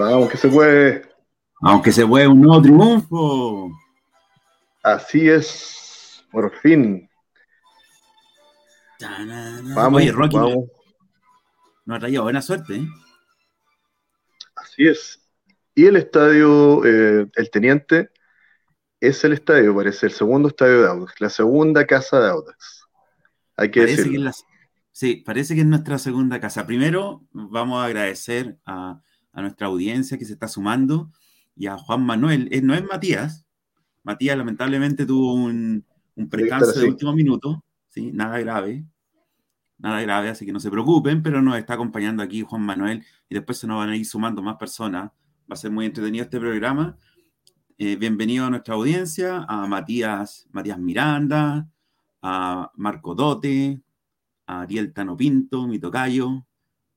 Vamos, que se puede. Aunque se puede un nuevo triunfo. Así es, por fin. Vamos, Oye, Rocky vamos. nos ha traído buena suerte. ¿eh? Así es. Y el estadio, eh, el Teniente, es el estadio, parece, el segundo estadio de Audax, la segunda casa de Audax. Hay que decirlo. sí, parece que es nuestra segunda casa. Primero, vamos a agradecer a, nuestra audiencia que se está sumando y a Juan Manuel. Eh, no es Matías. Matías lamentablemente tuvo un, un percance de último minuto, ¿sí? nada grave, nada grave, así que no se preocupen, pero nos está acompañando aquí Juan Manuel y después se nos van a ir sumando más personas. Va a ser muy entretenido este programa. Eh, bienvenido a nuestra audiencia, a Matías, Matías Miranda, a Marco Dote, a Ariel Tano Pinto, mi tocayo,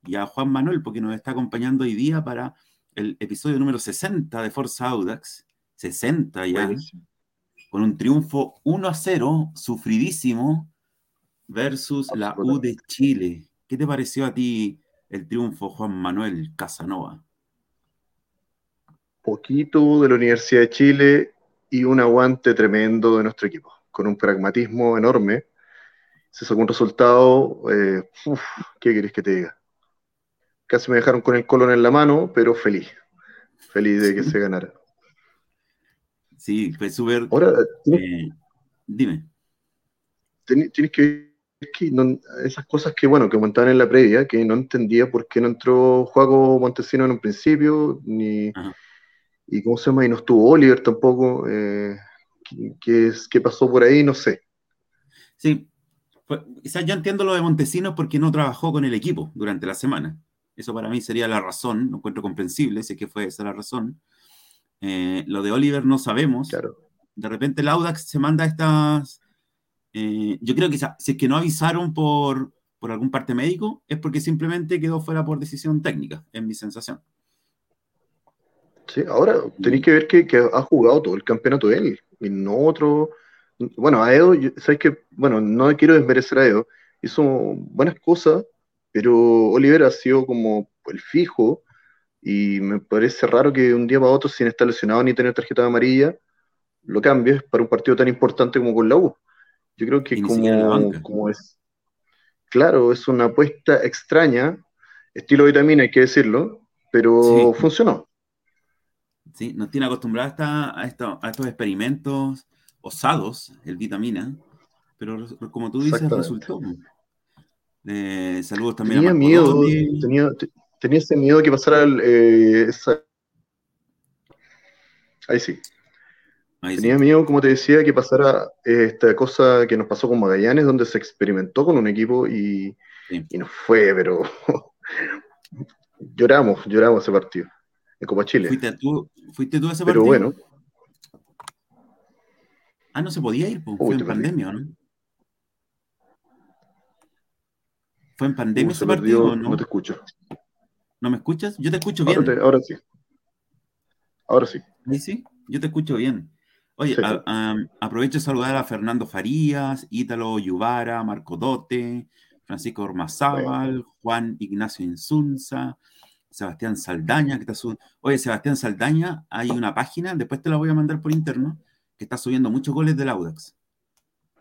y a Juan Manuel, porque nos está acompañando hoy día para el episodio número 60 de Forza Audax. 60 ya. Con un triunfo 1 a 0, sufridísimo, versus la U de Chile. ¿Qué te pareció a ti el triunfo, Juan Manuel Casanova? Poquito de la Universidad de Chile y un aguante tremendo de nuestro equipo, con un pragmatismo enorme. Se sacó un resultado, eh, ¿qué querés que te diga? Casi me dejaron con el colón en la mano, pero feliz, feliz de que se ganara. Sí, fue súper... Ahora, eh, dime. Tienes que que esas cosas que, bueno, que montaban en la previa, que no entendía por qué no entró Juaco Montesino en un principio, ni, y cómo se llama, y no estuvo Oliver tampoco, eh, ¿qué, qué, pasó por ahí? No sé. Sí, quizás yo entiendo lo de Montesinos porque no trabajó con el equipo durante la semana. Eso para mí sería la razón, lo encuentro comprensible, si es que fue esa la razón. Eh, lo de Oliver no sabemos. Claro. De repente el Audax se manda estas eh, yo creo que si es que no avisaron por, por algún parte médico, es porque simplemente quedó fuera por decisión técnica, en mi sensación. Sí, ahora tenéis que ver que, ha jugado todo el campeonato él, y no otro. Bueno, a Edo, sabes que, bueno, no quiero desmerecer a Edo, hizo buenas cosas, pero Oliver ha sido como el fijo, y me parece raro que un día para otro, sin estar lesionado ni tener tarjeta amarilla, lo cambies para un partido tan importante como con la U. Yo creo que como, como, es, claro, es una apuesta extraña, estilo vitamina, hay que decirlo, pero funcionó. Sí, nos tiene acostumbrados a, a, estos experimentos osados, el vitamina, pero como tú dices, resultó. Eh, saludos también tenía miedo, tenía, tenía ese miedo que pasara eh, esa... Ahí sí. Tenía miedo, como te decía, que pasara esta cosa que nos pasó con Magallanes, donde se experimentó con un equipo y, y no fue, pero lloramos, lloramos ese partido en Copa Chile. ¿Fuiste tú, ¿fuiste tú a ese partido? Pero bueno. Ah, no se podía ir, pues, fue en pandemia, ¿no? ¿Fue en pandemia ese partido? ¿no? no te escucho. ¿No me escuchas? Yo te escucho bien. Ahora, sí. Ahora sí. ¿Ahí sí? Yo te escucho bien. Oye, aprovecho de saludar a Fernando Farías, Ítalo Yubara, Marco Dote, Francisco Ormazábal, Juan Ignacio Insunza, Sebastián Saldaña, que está subiendo. Oye, Sebastián Saldaña, hay una página, después te la voy a mandar por interno, que está subiendo muchos goles del Audax.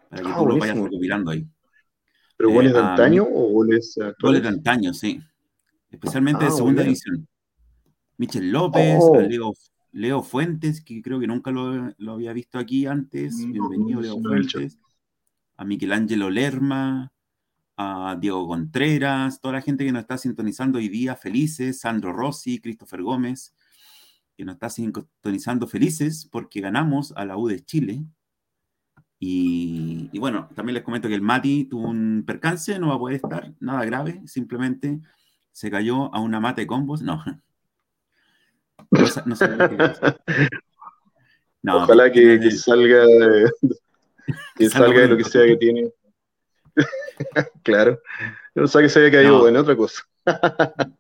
Para que ah, tú lo vayas recopilando ahí. ¿Pero goles de eh, antaño o goles actuales? Goles de antaño, sí. Especialmente de ah, segunda división. Michel López, oh. Leo Fuentes, que creo que nunca lo, había visto aquí antes. Bienvenido, Leo Fuentes. A Michelangelo Lerma, a Diego Contreras, toda la gente que nos está sintonizando hoy día, felices. Sandro Rossi, Christopher Gómez, que nos está sintonizando felices porque ganamos a la U de Chile. Y, y, bueno, también les comento que el Mati tuvo un percance, no va a poder estar, nada grave, simplemente se cayó a una mate combos. No, no Ojalá que, salga de, que salga de lo que sea que tiene. claro. No sé que se haya caído en otra cosa.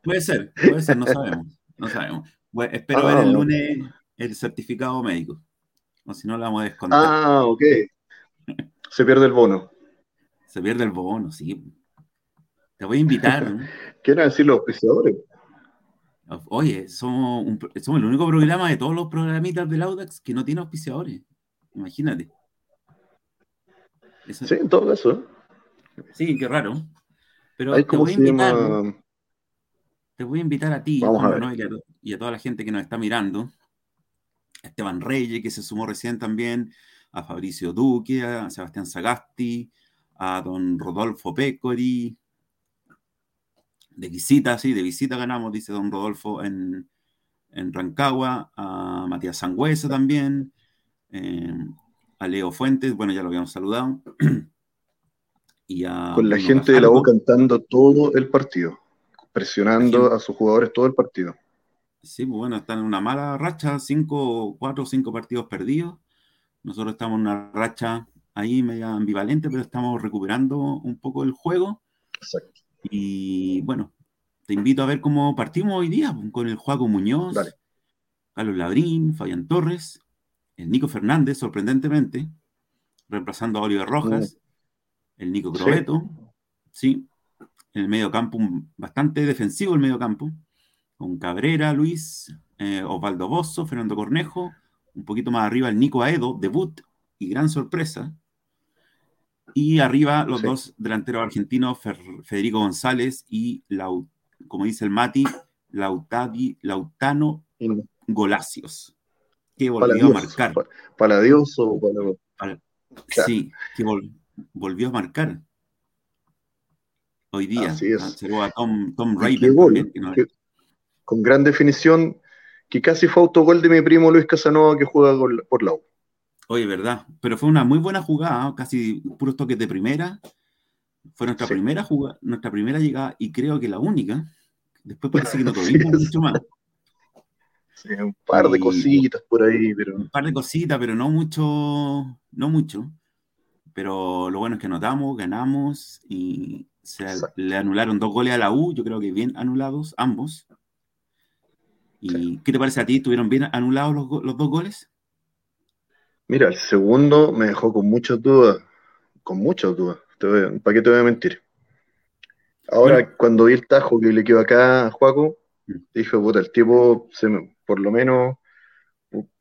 puede ser, puede ser, no sabemos. No sabemos. espero ver el ah. lunes el certificado médico. O si no, la vamos a descontar. Ah, ok. Se pierde el bono. Se pierde el bono, sí. Te voy a invitar. ¿Qué decir los auspiciadores? Oye, somos, somos el único programa de todos los programitas del Audax que no tiene auspiciadores. Imagínate. sí, todo eso. Sí, qué raro. Pero te voy, a invitar, te voy a invitar a ti y, a, toda la gente que nos está mirando. Esteban Reyes, que se sumó recién también, a Fabricio Duque, a Sebastián Sagasti, a don Rodolfo Pecori. De visita, sí, de visita ganamos, dice don Rodolfo en, Rancagua, a Matías Sangüesa también, eh, a Leo Fuentes, bueno, ya lo habíamos saludado. Con la gente de la U cantando todo el partido, presionando a sus jugadores todo el partido. Sí, pues bueno, están en una mala racha, cinco, cuatro o cinco partidos perdidos. Nosotros estamos en una racha ahí media ambivalente, pero estamos recuperando un poco el juego. Exacto. Y bueno, te invito a ver cómo partimos hoy día pues, con el Juaco Muñoz, Carlos Labrín, Fabián Torres, el Nico Fernández, sorprendentemente, reemplazando a Oliver Rojas, el Nico Crobeto, sí. En el medio campo, bastante defensivo el medio campo, con Cabrera, Luis, eh, Osvaldo Bozo, Fernando Cornejo, un poquito más arriba el Nico Aedo, debut y gran sorpresa. Y arriba los dos delanteros argentinos, Federico González y, como dice el Mati, Lautadi, Lautano Golacios, que volvió a marcar. Para, Dios o para... Sí, que volvió volvió a marcar hoy día. Así es. a Tom, Tom con gran definición, que casi fue autogol de mi primo Luis Casanova que juega por la U. Oye, verdad, pero fue una muy buena jugada, casi puros toques de primera. Fue nuestra primera jugada, nuestra primera llegada y creo que la única. Después parece que no tuvimos mucho más. un par de cositas por ahí, pero. Un par de cositas, pero no mucho, no mucho pero lo bueno es que notamos, ganamos y se le anularon dos goles a la U, yo creo que bien anulados ambos. ¿Y qué te parece a ti? ¿Estuvieron bien anulados los, dos goles? Mira, el segundo me dejó con muchas dudas, con muchas dudas. ¿Para qué te voy a mentir? Ahora, cuando vi el tajo que le quedó acá a Juaco, mm. dije, puta, el tipo, se por lo menos,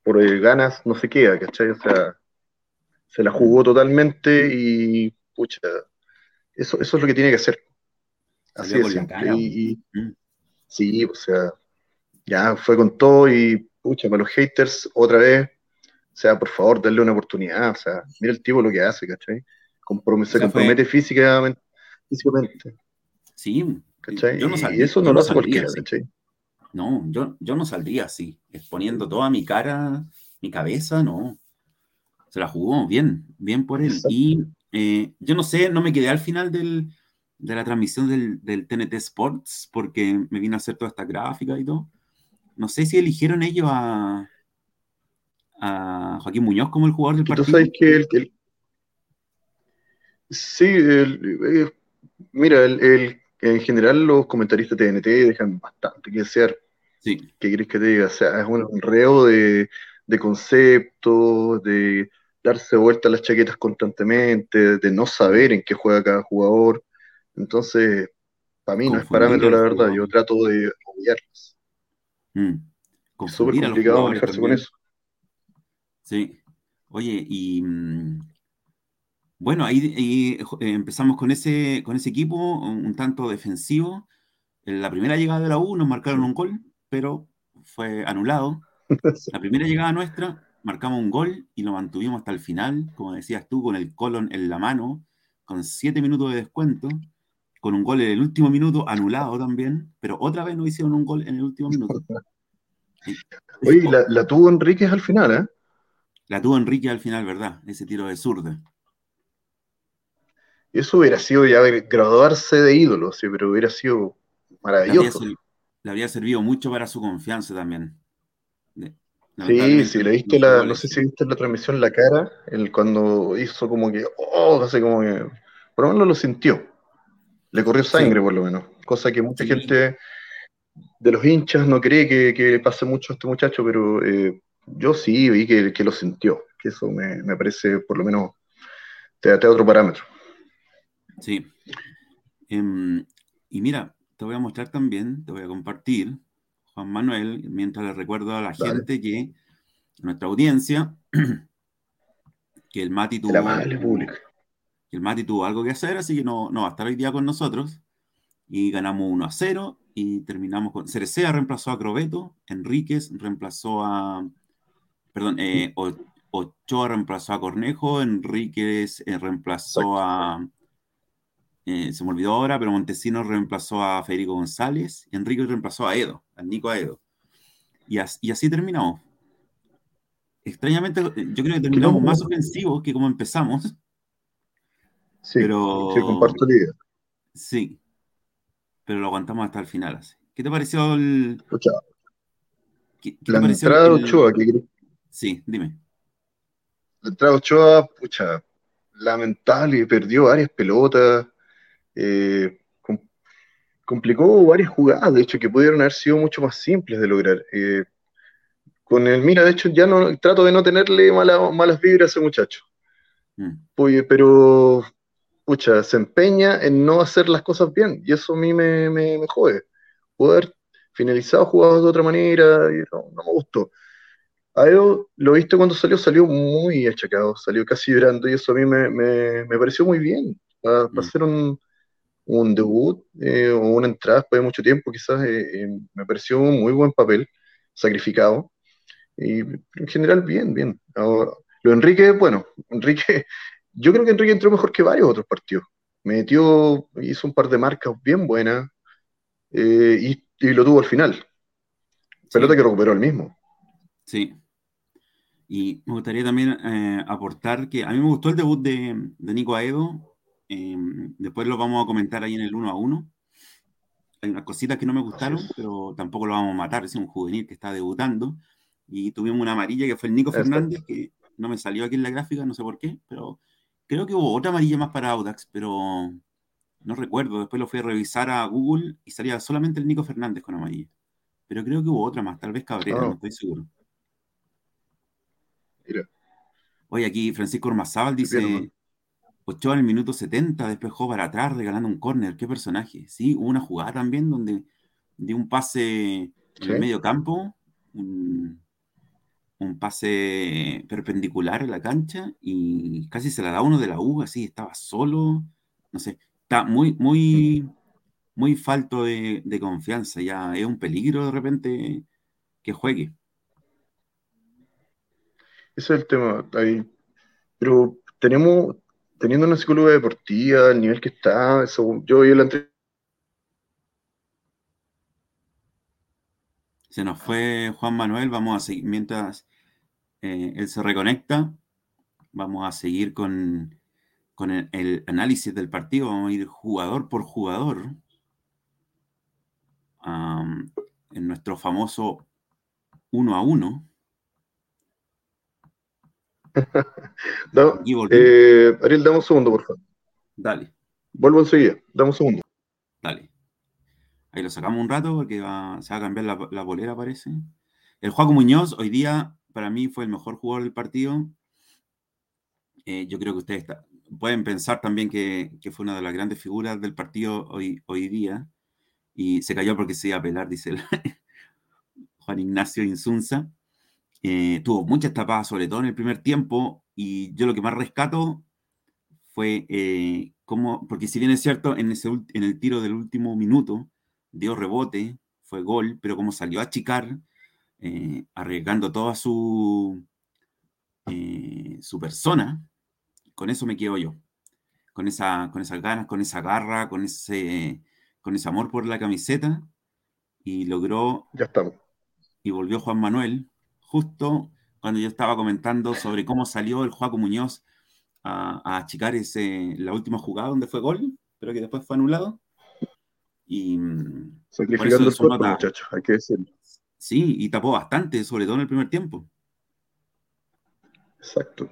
por ganas, no se queda, ¿cachai? O sea, se la jugó totalmente y, pucha, eso, eso es lo que tiene que hacer. Así es mm. sí, o sea, ya fue con todo y, pucha, para los haters, otra vez, o sea, por favor, darle una oportunidad, o sea, mira el tipo lo que hace, ¿cachai? se compromete físicamente, físicamente. Sí, ¿cachai? y eso no lo hace cualquiera, ¿cachai? No, yo, yo no saldría así, exponiendo toda mi cara, mi cabeza, no se la jugó bien, bien por él. Y eh, yo no sé, no me quedé al final de la transmisión del, TNT Sports porque me vine a hacer toda esta gráfica y todo. No sé si eligieron ellos a, a Joaquín Muñoz como el jugador del partido. Tú sabes que el, sí, eh, mira, en general los comentaristas de TNT dejan bastante que desear. Sí. ¿Qué quieres que te diga? O sea, es un enredo de, de conceptos, de darse vuelta las chaquetas constantemente, de no saber en qué juega cada jugador. Entonces, para mí no es parámetro, la verdad. Yo trato de obviarlas. Mm. Es súper complicado manejarse con eso. Sí. Oye, y mm, bueno, ahí, eh, empezamos con ese, con ese equipo un, tanto defensivo. En la primera llegada de la U nos marcaron un gol, pero fue anulado. La primera llegada nuestra marcamos un gol y lo mantuvimos hasta el final, como decías tú, con el colon en la mano, con siete minutos de descuento, con un gol en el último minuto anulado también, pero otra vez no hicieron un gol en el último minuto. Oye, la, tuvo Enríquez al final, ¿eh? La tuvo Enrique al final, ¿verdad? Ese tiro de zurda. Eso hubiera sido ya graduarse de ídolo, sí, pero hubiera sido maravilloso. Le habría servido mucho para su confianza también. Sí, sí, le viste la, no sé si viste la transmisión la cara, el, cuando hizo como que, oh, hace como que, por lo menos lo sintió. Le corrió sangre, por lo menos. Cosa que mucha gente de los hinchas no cree que, que, pase mucho a este muchacho, pero eh, yo sí vi que, que, lo sintió. Que eso me, me parece, por lo menos, te da otro parámetro. Sí. Em, y mira, te voy a mostrar también, te voy a compartir Juan Manuel, mientras le recuerdo a la gente que nuestra audiencia, que el Mati tuvo, el Mati tuvo algo que hacer, así que no, no va a estar hoy día con nosotros. Y ganamos 1 a 0 y terminamos con Cerecea reemplazó a Crobeto, Enríquez reemplazó a, perdón, eh, Ochoa reemplazó a Cornejo, Enríquez eh, reemplazó a, eh, se me olvidó ahora, pero Montesinos reemplazó a Federico González, Enrique reemplazó a Edo, a Nico Aedo. Y, y así terminamos. Extrañamente, yo creo que terminamos más ofensivos que como empezamos. Sí, pero... sí, comparto la idea. Sí, pero lo aguantamos hasta el final. Así. ¿Qué te pareció el... ¿Qué, la entrada de Ochoa, Sí, dime. La entrada Ochoa, pucha, lamentable, perdió varias pelotas, eh, complicó varias jugadas, de hecho, que pudieron haber sido mucho más simples de lograr. Eh, con el Mira, de hecho, ya no trato de no tenerle malas vibras a ese muchacho. Mm. pero, pucha, se empeña en no hacer las cosas bien, y eso a mí me, me, jode. Poder finalizado jugados de otra manera, y no, me gustó. A lo visto cuando salió, salió muy achacado, salió casi llorando, y eso a mí me, me pareció muy bien. Para, para mm. un, un debut eh, o una entrada después de mucho tiempo, quizás eh, eh, me pareció un muy buen papel, sacrificado. Y en general, bien, bien. lo Enrique, bueno, Enrique, yo creo que Enrique entró mejor que varios otros partidos. Metió, hizo un par de marcas bien buenas y, lo tuvo al final. Pelota que recuperó el mismo. Sí. Y me gustaría también aportar que a mí me gustó el debut de, de Nico Aedo Em, después lo vamos a comentar ahí en el uno a uno. Hay unas cositas que no me gustaron, pero tampoco lo vamos a matar. Es un juvenil que está debutando. Y tuvimos una amarilla que fue el Nico Fernández, que no me salió aquí en la gráfica, no sé por qué, pero creo que hubo otra amarilla más para Audax, pero no recuerdo. Después lo fui a revisar a Google y salía solamente el Nico Fernández con amarilla. Pero creo que hubo otra más, tal vez Cabrera, no ah. estoy seguro. Mira. Oye, aquí Francisco Ormazábal dice, Ochoa en el minuto 70 despejó para atrás regalando un córner. Qué personaje. Sí, hubo una jugada también donde dio un pase en el medio campo, un, pase perpendicular a la cancha y casi se la da uno de la U, así estaba solo. No sé, está muy, muy, muy falto de, confianza. Ya es un peligro de repente que juegue. Ese es el tema. Ahí. Pero tenemos, teniendo una psicóloga deportiva, el nivel que está, yo vi la Se nos fue Juan Manuel, vamos a seguir, mientras eh, él se reconecta, vamos a seguir con, el, análisis del partido, vamos a ir jugador por jugador en nuestro famoso uno a uno. eh, Ariel, dame un segundo, por favor. Dale. Vuelvo enseguida, dame un segundo. Dale. Ahí lo sacamos un rato porque se va a cambiar la, bolera, parece. El Juaco Muñoz, hoy día, para mí fue el mejor jugador del partido. Eh, yo creo que ustedes pueden pensar también que, fue una de las grandes figuras del partido hoy, hoy día. Y se cayó porque se iba a pelar, dice Juan Ignacio Insunza. Eh, tuvo muchas tapadas, sobre todo en el primer tiempo, y yo lo que más rescato fue eh, cómo, porque si bien es cierto, en, ese, en el tiro del último minuto dio rebote, fue gol, pero como salió a achicar, eh, arriesgando toda su, su persona, con eso me quedo yo. Con, esa, con esas ganas, con esa garra, con ese, con ese amor por la camiseta, y logró... Ya estamos. Y volvió Juan Manuel, justo cuando yo estaba comentando sobre cómo salió el Juaco Muñoz a, achicar ese, la última jugada donde fue gol, pero que después fue anulado. Y mm, sacrificando el cuerpo, muchachos, hay que decirlo. Sí, y tapó bastante, sobre todo en el primer tiempo. Exacto.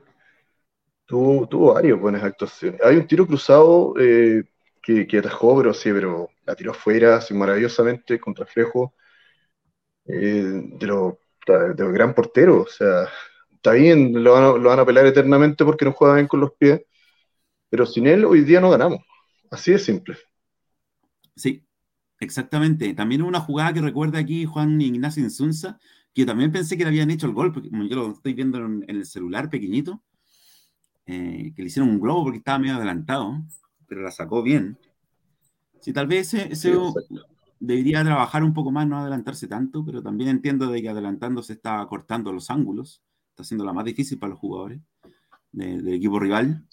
Tuvo, tuvo varias buenas actuaciones. Hay un tiro cruzado eh, que, que, atajó, pero sí, pero la tiró afuera, así maravillosamente, contra Frejo. Eh, de lo de gran portero, o sea, está bien, lo van, a, lo van a pelar eternamente porque no juega bien con los pies, pero sin él hoy día no ganamos, así de simple. Sí, Exactamente. También una jugada que recuerda aquí Juan Ignacio Insunza, que también pensé que le habían hecho el gol, porque yo lo estoy viendo en, el celular pequeñito, eh, que le hicieron un globo porque estaba medio adelantado, pero la sacó bien. Sí, tal vez ese, debería trabajar un poco más, no adelantarse tanto, pero también entiendo de que adelantándose está cortando los ángulos, está haciendo la más difícil para los jugadores del equipo rival.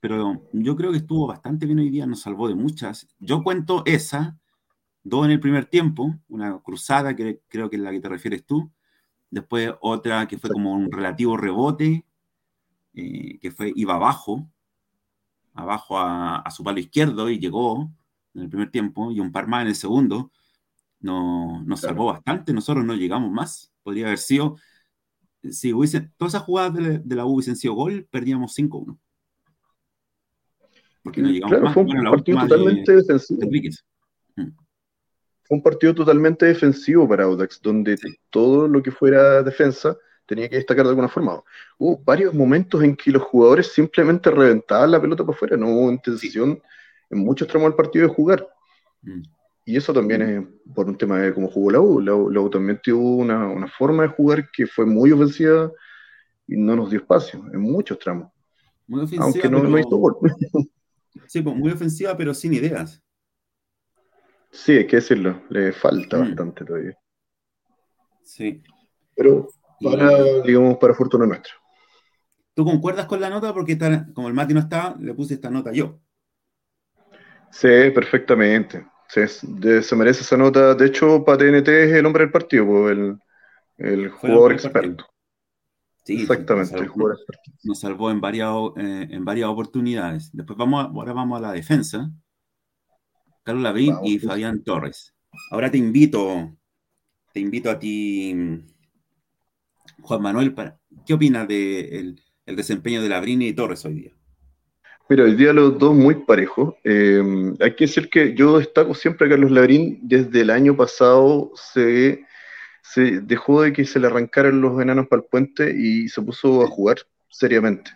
Pero yo creo que estuvo bastante bien hoy día, nos salvó de muchas. Yo cuento esa, dos en el primer tiempo, una cruzada que creo que es la que te refieres tú, después otra que fue como un relativo rebote, eh, que fue, iba abajo, abajo a, su palo izquierdo y llegó en el primer tiempo, y un par más en el segundo, no, nos salvó bastante, nosotros no llegamos más, podría haber sido, si hubiese, todas esas jugadas de, la U hubiesen sido gol, perdíamos 5-1. Porque no llegamos más. Fue un partido totalmente defensivo. Mm. Un partido totalmente defensivo para Audax, donde todo lo que fuera defensa tenía que destacar de alguna forma. Hubo varios momentos en que los jugadores simplemente reventaban la pelota para afuera, no hubo intención en muchos tramos del partido de jugar. Mm. Y eso también es por un tema de cómo jugó la U. La U, también tuvo una, forma de jugar que fue muy ofensiva y no nos dio espacio en muchos tramos. Muy ofensiva, Aunque no, no hizo gol. Sí, pues muy ofensiva, pero sin ideas. Sí, hay que decirlo, le falta mm. bastante todavía. Sí. Pero para, digamos, para fortuna nuestra. ¿Tú concuerdas con la nota? Porque como el Mati no estaba, le puse esta nota yo. Sí, perfectamente. se merece esa nota. De hecho, para TNT es el hombre del partido, el, el jugador experto. Sí, Exactamente, nos salvó, nos salvó en varias, eh, en varias oportunidades. Después vamos ahora vamos a la defensa. Carlos Labrín y. Fabián Torres. Ahora te invito, te invito a ti, Juan Manuel, ¿qué opinas del de el desempeño de Labrín y Torres hoy día? Mira, hoy día los dos muy parejos. Eh, hay que decir que yo destaco siempre a Carlos Labrín. Desde el año pasado se, se dejó de que se le arrancaran los enanos para el puente y se puso a jugar seriamente.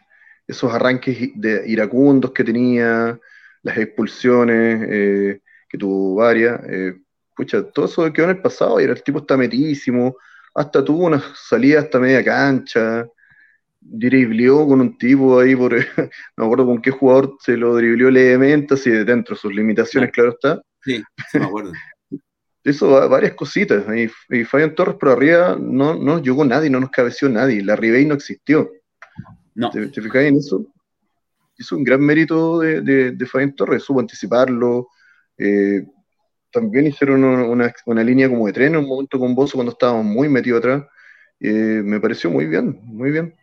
Esos arranques de iracundos que tenía, las expulsiones, eh, que tuvo varias, eh, todo eso quedó en el pasado y el tipo está metísimo, hasta tuvo una salida hasta media cancha, driblió con un tipo ahí, por, no me acuerdo con qué jugador se lo driblió levemente, así de dentro de sus limitaciones, claro está. Sí, me acuerdo. Eso, varias cositas. Y, y Fabián Torres por arriba no, no llegó nadie, no nos cabeció nadie. La Ribey no existió. No. ¿Te, te en eso? Hizo un gran mérito de, de, Fabián Torres, supo anticiparlo. Eh, también hicieron una, una, línea como de tren en un momento con Bozo cuando estábamos muy metidos atrás. Eh, me pareció muy bien, muy bien.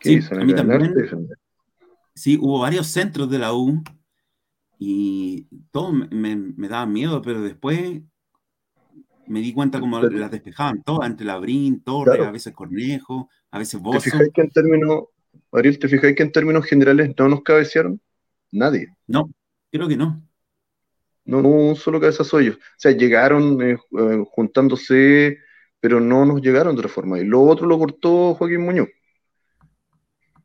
Sí, a mí también. Sí, hubo varios centros de la U y todo me, me, daba miedo, pero después me di cuenta como las despejaban todas, entre Labrín, Torres, a veces Cornejo, a veces Bozo. ¿Te que en términos Ariel, ¿te fijáis que en términos generales no nos cabecearon? Nadie. No, creo que no. No, no un solo cabezazo ellos. O sea, llegaron eh, eh, juntándose, pero no nos llegaron de otra forma. Y lo otro lo cortó Joaquín Muñoz.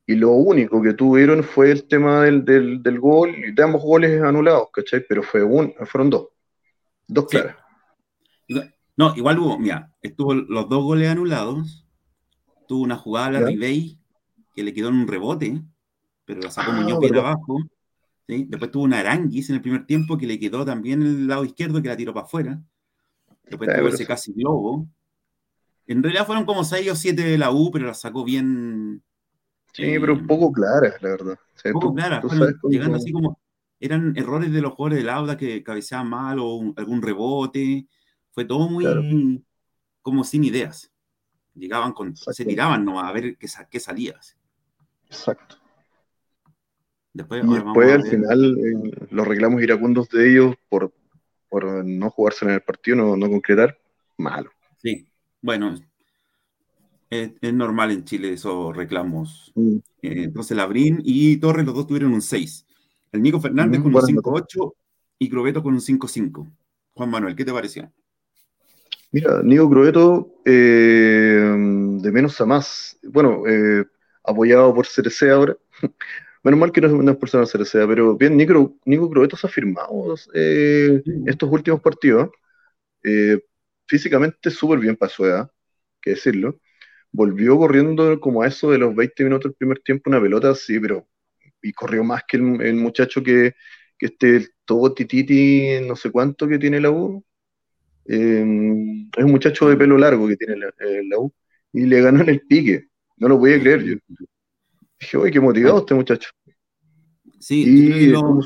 Y lo único que tuvieron fue el tema del, del, gol, de ambos goles anulados, ¿cachai? Pero fue un, fueron dos. Dos claras. No, igual hubo, mira, estuvo los dos goles anulados, tuvo una jugada la Ribey que le quedó en un rebote, pero la sacó ah, Muñoz bien abajo. Después tuvo una Aranguis en el primer tiempo que le quedó también el lado izquierdo que la tiró para afuera. Después tuvo ese casi globo. En realidad fueron como 6 o 7 de la U, pero la sacó bien. Sí, pero un poco claras, la verdad. Un poco claras, llegando así como. Eran errores de los jugadores del Auda que cabeceaban mal o algún rebote. Fue todo muy. como sin ideas. Llegaban con. se tiraban ¿no? a ver qué, qué salía. Exacto. Después, y después al final eh, los reclamos iracundos de ellos por, no jugarse en el partido, no, no concretar, malo. Sí, bueno, es, normal en Chile esos reclamos. Mm. Eh, entonces Labrín y Torres, los dos tuvieron un 6. El Nico Fernández mm, con un 5-8 y Crobeto con un 5-5. Juan Manuel, ¿qué te pareció? Mira, Nico Crobeto, eh, de menos a más. Bueno, apoyado por CRC ahora, Menos mal que no, es por ser CRCA, pero bien, Nico, Nico Crobeto se ha firmado eh, estos últimos partidos. Eh, físicamente súper bien para su edad, que decirlo. Volvió corriendo como a eso de los 20 minutos del primer tiempo, una pelota así, pero. Y corrió más que el, muchacho que, que este todo tititi, no sé cuánto que tiene la U. Eh, es un muchacho de pelo largo que tiene la, la U. Y le ganó en el pique. No lo podía creer yo. Dije, oye, qué motivado este muchacho. Sí, lo,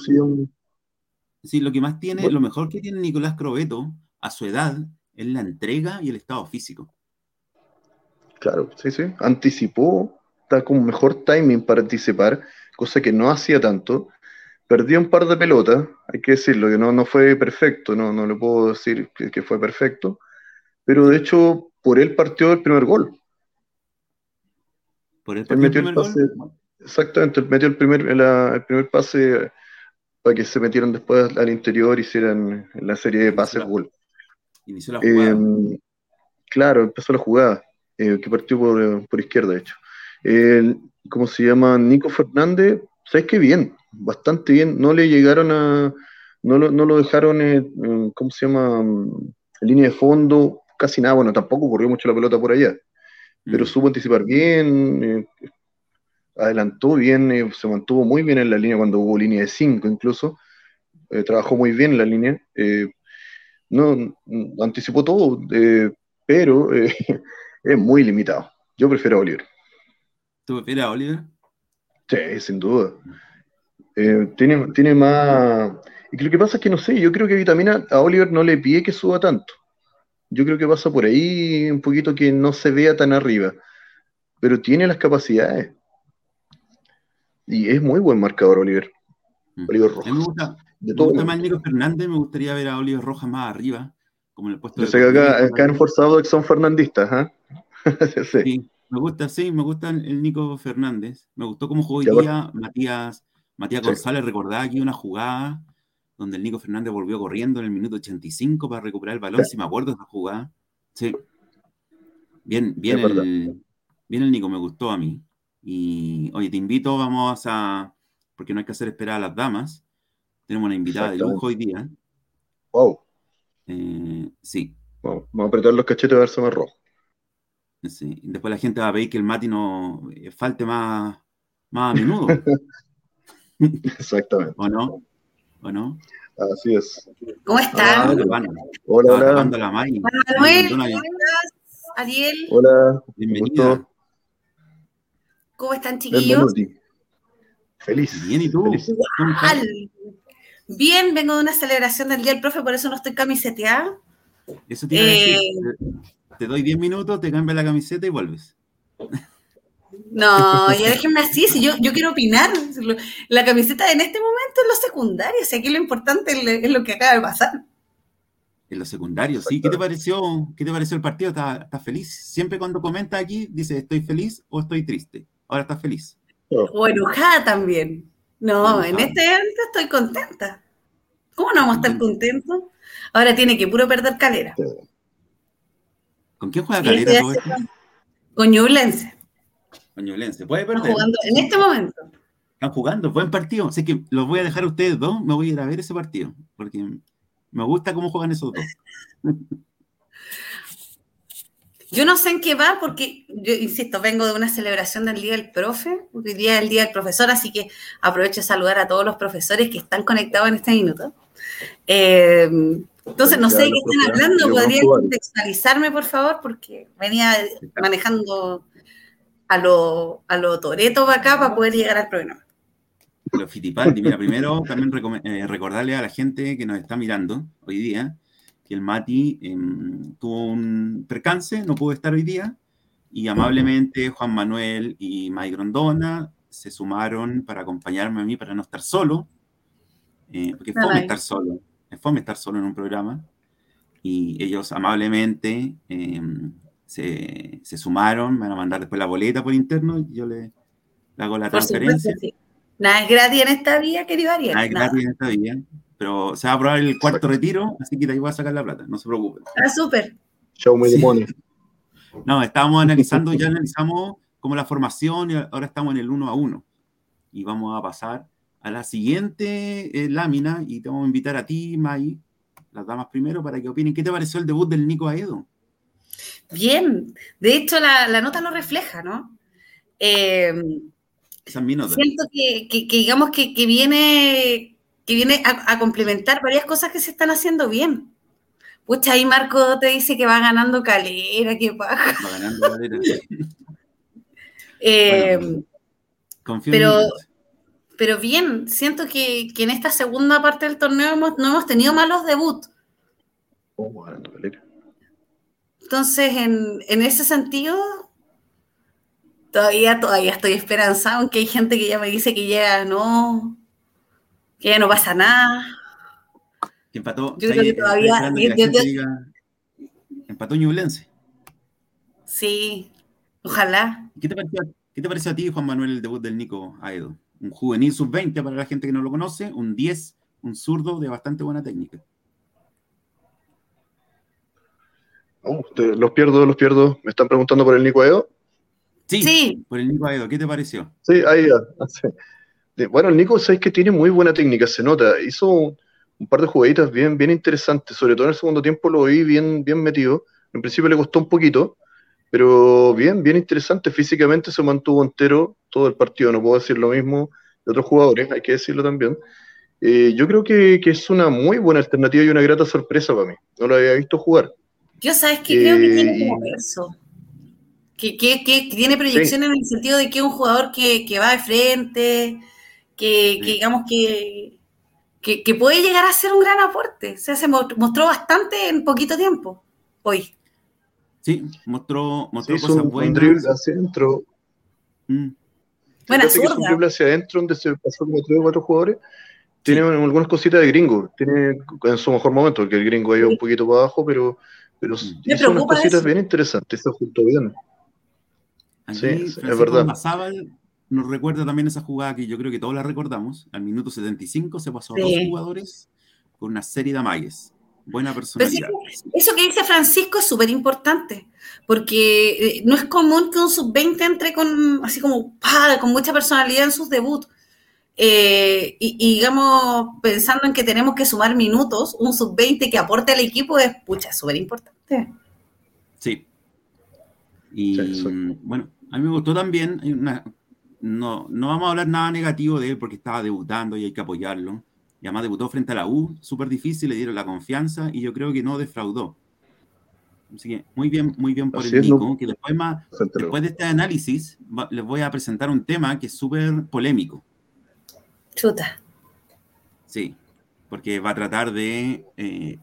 sí, lo que más tiene, lo mejor que tiene Nicolás Crobeto a su edad es la entrega y el estado físico. Claro, sí, sí. Anticipó, está con mejor timing para anticipar, cosa que no hacía tanto. Perdió un par de pelotas, hay que decirlo, que no, no fue perfecto, no, no le puedo decir que, fue perfecto, pero de hecho por él partió el primer gol. Por él, partió el primer gol. Exactamente, metió el primer, el primer pase para que se metieran después al interior y hicieran la serie de pases gol. Inició la jugada. Em, claro, empezó la jugada, eh, que partió por, izquierda, de hecho. ¿Cómo se llama? Nico Fernández, ¿sabes qué bien? Bastante bien. No le llegaron a. No lo, no lo dejaron, eh, ¿cómo se llama? En línea de fondo, casi nada. Bueno, tampoco corrió mucho la pelota por allá. Pero mm. supo anticipar bien, eh, adelantó bien, eh, se mantuvo muy bien en la línea cuando hubo línea de 5 incluso, eh, trabajó muy bien en la línea, no, anticipó todo, pero es muy limitado. Yo prefiero a Oliver. ¿Tú prefieres a Oliver? Sí, sin duda. tiene, tiene más... Y lo que pasa es que no sé, yo creo que Vitamina a Oliver no le pide que suba tanto. Yo creo que pasa por ahí un poquito que no se vea tan arriba, pero tiene las capacidades. Y es muy buen marcador, Oliver. Mm. Oliver Rojas. me gusta, de todo me gusta más Nico Fernández, me gustaría ver a Oliver Rojas más arriba, como en el puesto Yo sé que acá, acá han forzado que son fernandistas, ¿ah? sí. me gusta, sí, me gusta el Nico Fernández. Me gustó cómo jugó hoy día Matías, Matías González. Recordaba aquí una jugada donde el Nico Fernández volvió corriendo en el minuto 85 para recuperar el balón, si me acuerdo de esa jugada. Sí. Bien, bien, el, bien el Nico, me gustó a mí. Y oye, te invito, vamos a, porque no hay que hacer esperar a las damas. Tenemos una invitada de lujo hoy día. Wow. Eh, sí. Vamos, a apretar los cachetes a verse más rojo. Sí. Después la gente va a pedir que el Mati no eh, falte más, más a menudo. Exactamente. ¿O no? ¿O no? Así es. ¿Cómo están? hola, hola. Manuel, ¿cómo estás? Ariel. Hola. Bienvenida. ¿Cómo están, chiquillos? Feliz. Bien, ¿y tú? Bien, vengo de una celebración del Día del Profe, por eso no estoy camiseteada. Eso te iba a decir. Eh, te doy 10 minutos, te cambias la camiseta y vuelves. No, ya déjenme así, si yo, yo quiero opinar. La camiseta en este momento es lo secundario, o sea, aquí lo importante es lo que acaba de pasar. En lo secundario, sí. ¿Qué te pareció, qué te pareció el partido? ¿Estás, feliz? Siempre cuando comenta aquí, dice, ¿estoy feliz o estoy triste? ahora estás feliz. O enojada también. No, en este momento estoy contenta. ¿Cómo no vamos a estar contentos? Ahora tiene que puro perder calera. ¿Con quién juega calera todo esto? Con Ñublense. Con Ñublense. Puede perder. Están jugando en este momento. Están jugando, buen partido. Así que los voy a dejar a ustedes dos. Me voy a ir a ver ese partido. Porque me gusta cómo juegan esos dos. Yo no sé en qué va porque, yo insisto, vengo de una celebración del Día del Profe, hoy día es el Día del Profesor, así que aprovecho de saludar a todos los profesores que están conectados en este minuto. Eh, entonces, no sé de qué están hablando, ¿podrían contextualizarme, por favor? Porque venía manejando a lo, a lo Toreto acá para poder llegar al programa. Los Fitipaldi, mira, primero también eh, recordarle a la gente que nos está mirando hoy día que el Mati em, tuvo un percance, no pudo estar hoy día, y amablemente Juan Manuel y Mike Grondona se sumaron para acompañarme a mí para no estar solo, eh, porque es fome estar solo, es fome estar solo en un programa, y ellos amablemente em, se, se, sumaron, me van a mandar después la boleta por interno, y yo le, hago la transferencia. Nada es gratis en esta vía, querido Ariel. Nada es gratis en esta vía pero se va a aprobar el cuarto retiro, así que de ahí voy a sacar la plata, no se preocupen. Ah, súper. Chau, muy demonios. No, estábamos analizando, ya analizamos como la formación y ahora estamos en el uno a uno. y vamos a pasar a la siguiente eh, lámina y te vamos a invitar a ti, May, las damas primero, para que opinen. ¿Qué te pareció el debut del Nico Aedo? Bien, de hecho la, nota lo refleja, ¿no? Eh, Esa es mi nota. Siento que, digamos que, viene, que viene a, complementar varias cosas que se están haciendo bien. Pucha, ahí Marco te dice que va ganando calera, qué paja. Va ganando calera. eh, pero, pero bien, siento que, en esta segunda parte del torneo no hemos tenido malos debuts. Oh, Entonces, en, ese sentido, todavía, todavía estoy esperanzada, aunque hay gente que ya me dice que ya no, que ya no pasa nada. empató. Yo creo que todavía. empató Ñublense. Sí, ojalá. ¿Qué te pareció ¿Qué te parece a ti, Juan Manuel, el debut del Nico Aedo? Un juvenil sub-20 para la gente que no lo conoce, un 10, un zurdo de bastante buena técnica. Los pierdo, los pierdo. ¿Me están preguntando por el Nico Aedo? Sí, por el Nico Aedo. ¿Qué te pareció? Sí, ahí ya. Bueno, el Nico, sabes que tiene muy buena técnica, se nota. Hizo un, par de jugaditas bien, bien interesantes, sobre todo en el segundo tiempo lo vi bien, bien metido. En principio le costó un poquito, pero bien, bien interesante. Físicamente se mantuvo entero todo el partido. No puedo decir lo mismo de otros jugadores, hay que decirlo también. Eh, yo creo que, es una muy buena alternativa y una grata sorpresa para mí. No lo había visto jugar. Yo sabes que creo que tiene como verso. Que, tiene proyección en el sentido de que es un jugador que, va de frente, que, digamos que, que, puede llegar a ser un gran aporte. O sea, se mostró bastante en poquito tiempo hoy. Sí, mostró, mostró cosas un, buenas. Un drible hacia adentro. Mm. Buena que es un drible hacia adentro donde se pasó como tres o cuatro jugadores. Tiene algunas cositas de gringo. Tiene en su mejor momento, porque el gringo ha ido un poquito para abajo, pero, pero mm. hizo unas cositas bien interesantes. Se justo bien. sí, es verdad. nos recuerda también esa jugada que yo creo que todos la recordamos. Al minuto 75 se pasó a dos jugadores con una serie de amagues. Buena personalidad. eso que dice Francisco es súper importante, porque eh, no es común que un sub-20 entre con, así como, con mucha personalidad en sus debuts. Eh, y, digamos, pensando en que tenemos que sumar minutos, un sub-20 que aporte al equipo es, pucha, súper importante. Sí. Y bueno, a mí me gustó también, no, no vamos a hablar nada negativo de él porque estaba debutando y hay que apoyarlo y además debutó frente a la U, súper difícil, le dieron la confianza y yo creo que no defraudó. Así que muy bien, muy bien por el Nico, que después, más, después de este análisis les voy a presentar un tema que es súper polémico. Chuta. Sí, porque va a tratar de... Eh,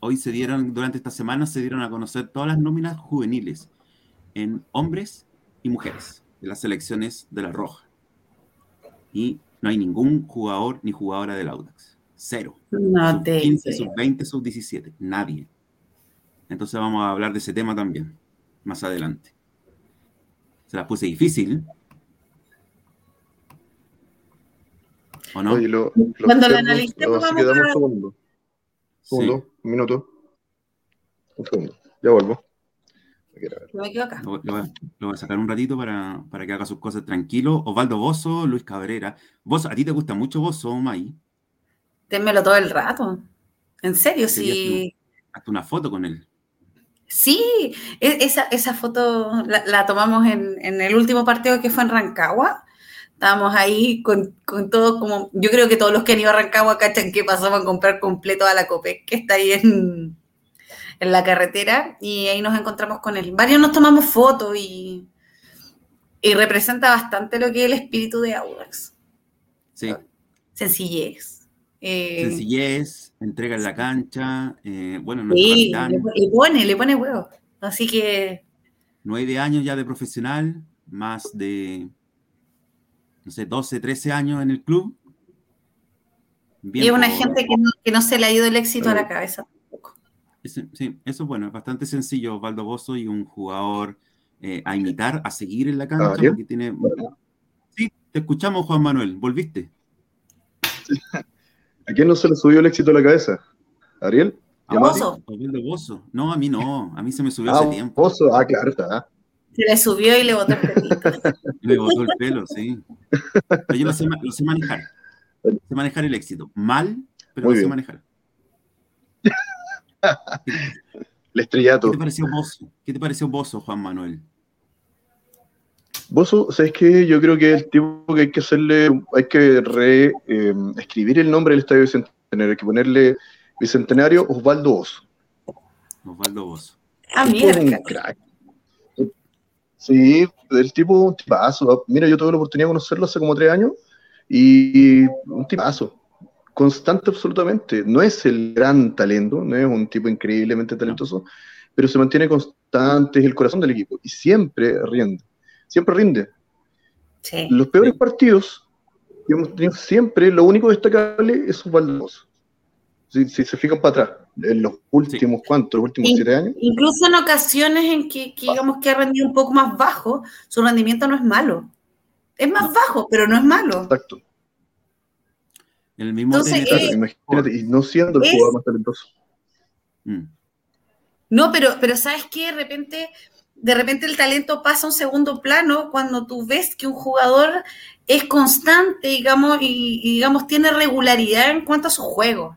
hoy se dieron, durante esta semana se dieron a conocer todas las nóminas juveniles en hombres y mujeres de las selecciones de la Roja. Y no hay ningún jugador ni jugadora del Audax. Cero. No sub 15, sub 20, sub 17. Nadie. Entonces vamos a hablar de ese tema también, más adelante. Se las puse difícil. ¿O no? Cuando lo analicemos, vamos a... un segundo. Segundo, un minuto. Un segundo. Ya vuelvo. Me quedo acá. Lo, voy a sacar un ratito para, que haga sus cosas tranquilo. Osvaldo Bozo, Luis Cabrera. Vos, ¿a ti te gusta mucho Bozo, May? Ténmelo todo el rato. En serio, sí. Hazte una foto con él. Sí, e, esa, foto la, tomamos en, el último partido que fue en Rancagua. Estábamos ahí con, todo como. Yo creo que todos los que han ido a Rancagua cachan que pasamos a comprar completo a la COPE, que está ahí en, en la carretera y ahí nos encontramos con él. Varios nos tomamos fotos y, y representa bastante lo que es el espíritu de Audax. Sí. Sencillez. Eh, Sencillez, entrega en la cancha, eh, bueno, sí, le, pone, le pone huevo. Así que... Nueve años ya de profesional, más de, no sé, 12, 13 años en el club. y es una gente que no, que no, se le ha ido el éxito a la cabeza sí, eso es bueno, es bastante sencillo, Osvaldo Bozo y un jugador eh, a imitar, a seguir en la cancha, porque tiene... Sí, te escuchamos, Juan Manuel, ¿volviste? ¿A quién no se le subió el éxito a la cabeza? ¿Ariel? ¿A Bozo? No, a mí no, a mí se me subió hace ah, tiempo. Bozo, ah, claro, está. Se le subió y le botó el pelito. Le botó el pelo, sí. Pero yo lo sé, lo sé manejar. Sé manejar el éxito. Mal, pero Muy lo sé manejar. El ¿Qué estrellato. te pareció Bozo? ¿Qué te pareció Bozo, Juan Manuel? Bozo, ¿sabes qué? Yo creo que el tipo que hay que hacerle, hay que reescribir el nombre del Estadio Bicentenario, hay que ponerle Bicentenario Osvaldo Bozo. Osvaldo Bozo. Ah, es un mierda. crack. Sí, el tipo un tipazo. Mira, yo tuve la oportunidad de conocerlo hace como tres años y un tipazo. Constante absolutamente. No es el gran talento, no es un tipo increíblemente talentoso, pero se mantiene constante, es el corazón del equipo y siempre rinde. Siempre rinde. Sí. Los peores partidos que hemos tenido siempre, lo único destacable es Osvaldo Bozo. Si, si se fijan para atrás, en los últimos, ¿cuántos? Los últimos Sí. siete años. Incluso en ocasiones en que, que digamos que ha rendido un poco más bajo, su rendimiento no es malo. Es más bajo, pero no es malo. Exacto. El mismo Entonces. Claro, Eh, imagínate, y no siendo el es- jugador más talentoso. Mm. No, pero, pero ¿sabes qué? De repente, de repente el talento pasa a un segundo plano cuando tú ves que un jugador es constante, digamos, y, y, digamos, tiene regularidad en cuanto a su juego.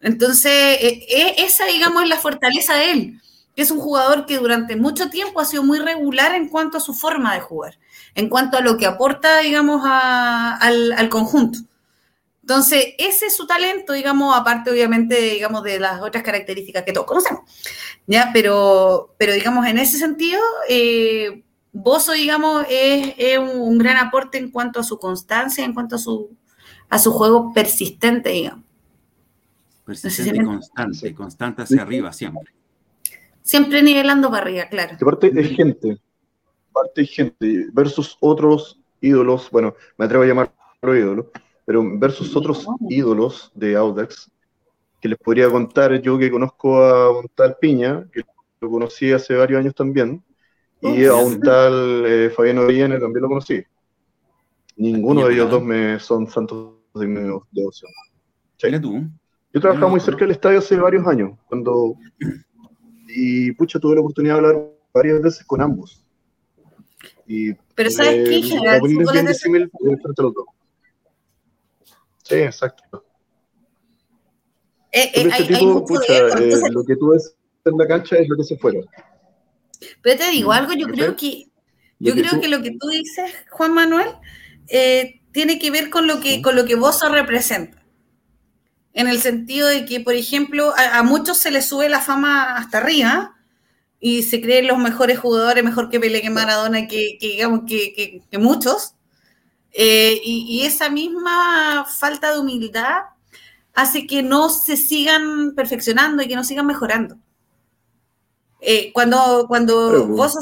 Entonces, eh, eh, esa, digamos, es la fortaleza de él, que es un jugador que durante mucho tiempo ha sido muy regular en cuanto a su forma de jugar, en cuanto a lo que aporta, digamos, al, conjunto. Entonces, ese es su talento, digamos, aparte obviamente, digamos, de las otras características que todos conocemos. ¿Ya? Pero, pero digamos, en ese sentido, eh, Bozo, digamos, es, es un, un gran aporte en cuanto a su constancia, en cuanto a su, a su juego persistente, digamos. Persistente y constante, Sí. constante hacia arriba siempre. Siempre nivelando para arriba, claro. Que parte es gente, parte es gente, versus otros ídolos, bueno, me atrevo a llamarlo ídolos, pero versus otros ídolos de Audax, que les podría contar yo que conozco a un tal Piña, que lo conocí hace varios años también, y a un tal eh, Fabiano Villene también lo conocí. Ninguno de ellos dos me son santos de mi devoción. Mira tú. Yo trabajaba muy cerca del estadio hace varios años, cuando y pucha tuve la oportunidad de hablar varias veces con ambos. Y Pero ¿sabes eh, qué? En general, bien disímil eh, frente a los dos. Sí, exacto. eh, eh, hay, este hay tipo, mucho pucha, de eso. eh, Entonces, lo que tú ves en la cancha es lo que se fuera. pero te digo algo, yo creo que Lo Yo que creo tú- que lo que tú dices, Juan Manuel, eh, tiene que ver con lo que, con lo que Bozo representa. En el sentido de que, por ejemplo, a, a muchos se les sube la fama hasta arriba y se creen los mejores jugadores, mejor que Pelé, que Maradona, que, que digamos que, que- que muchos. Eh, y, y esa misma falta de humildad hace que no se sigan perfeccionando y que no sigan mejorando. Eh, cuando cuando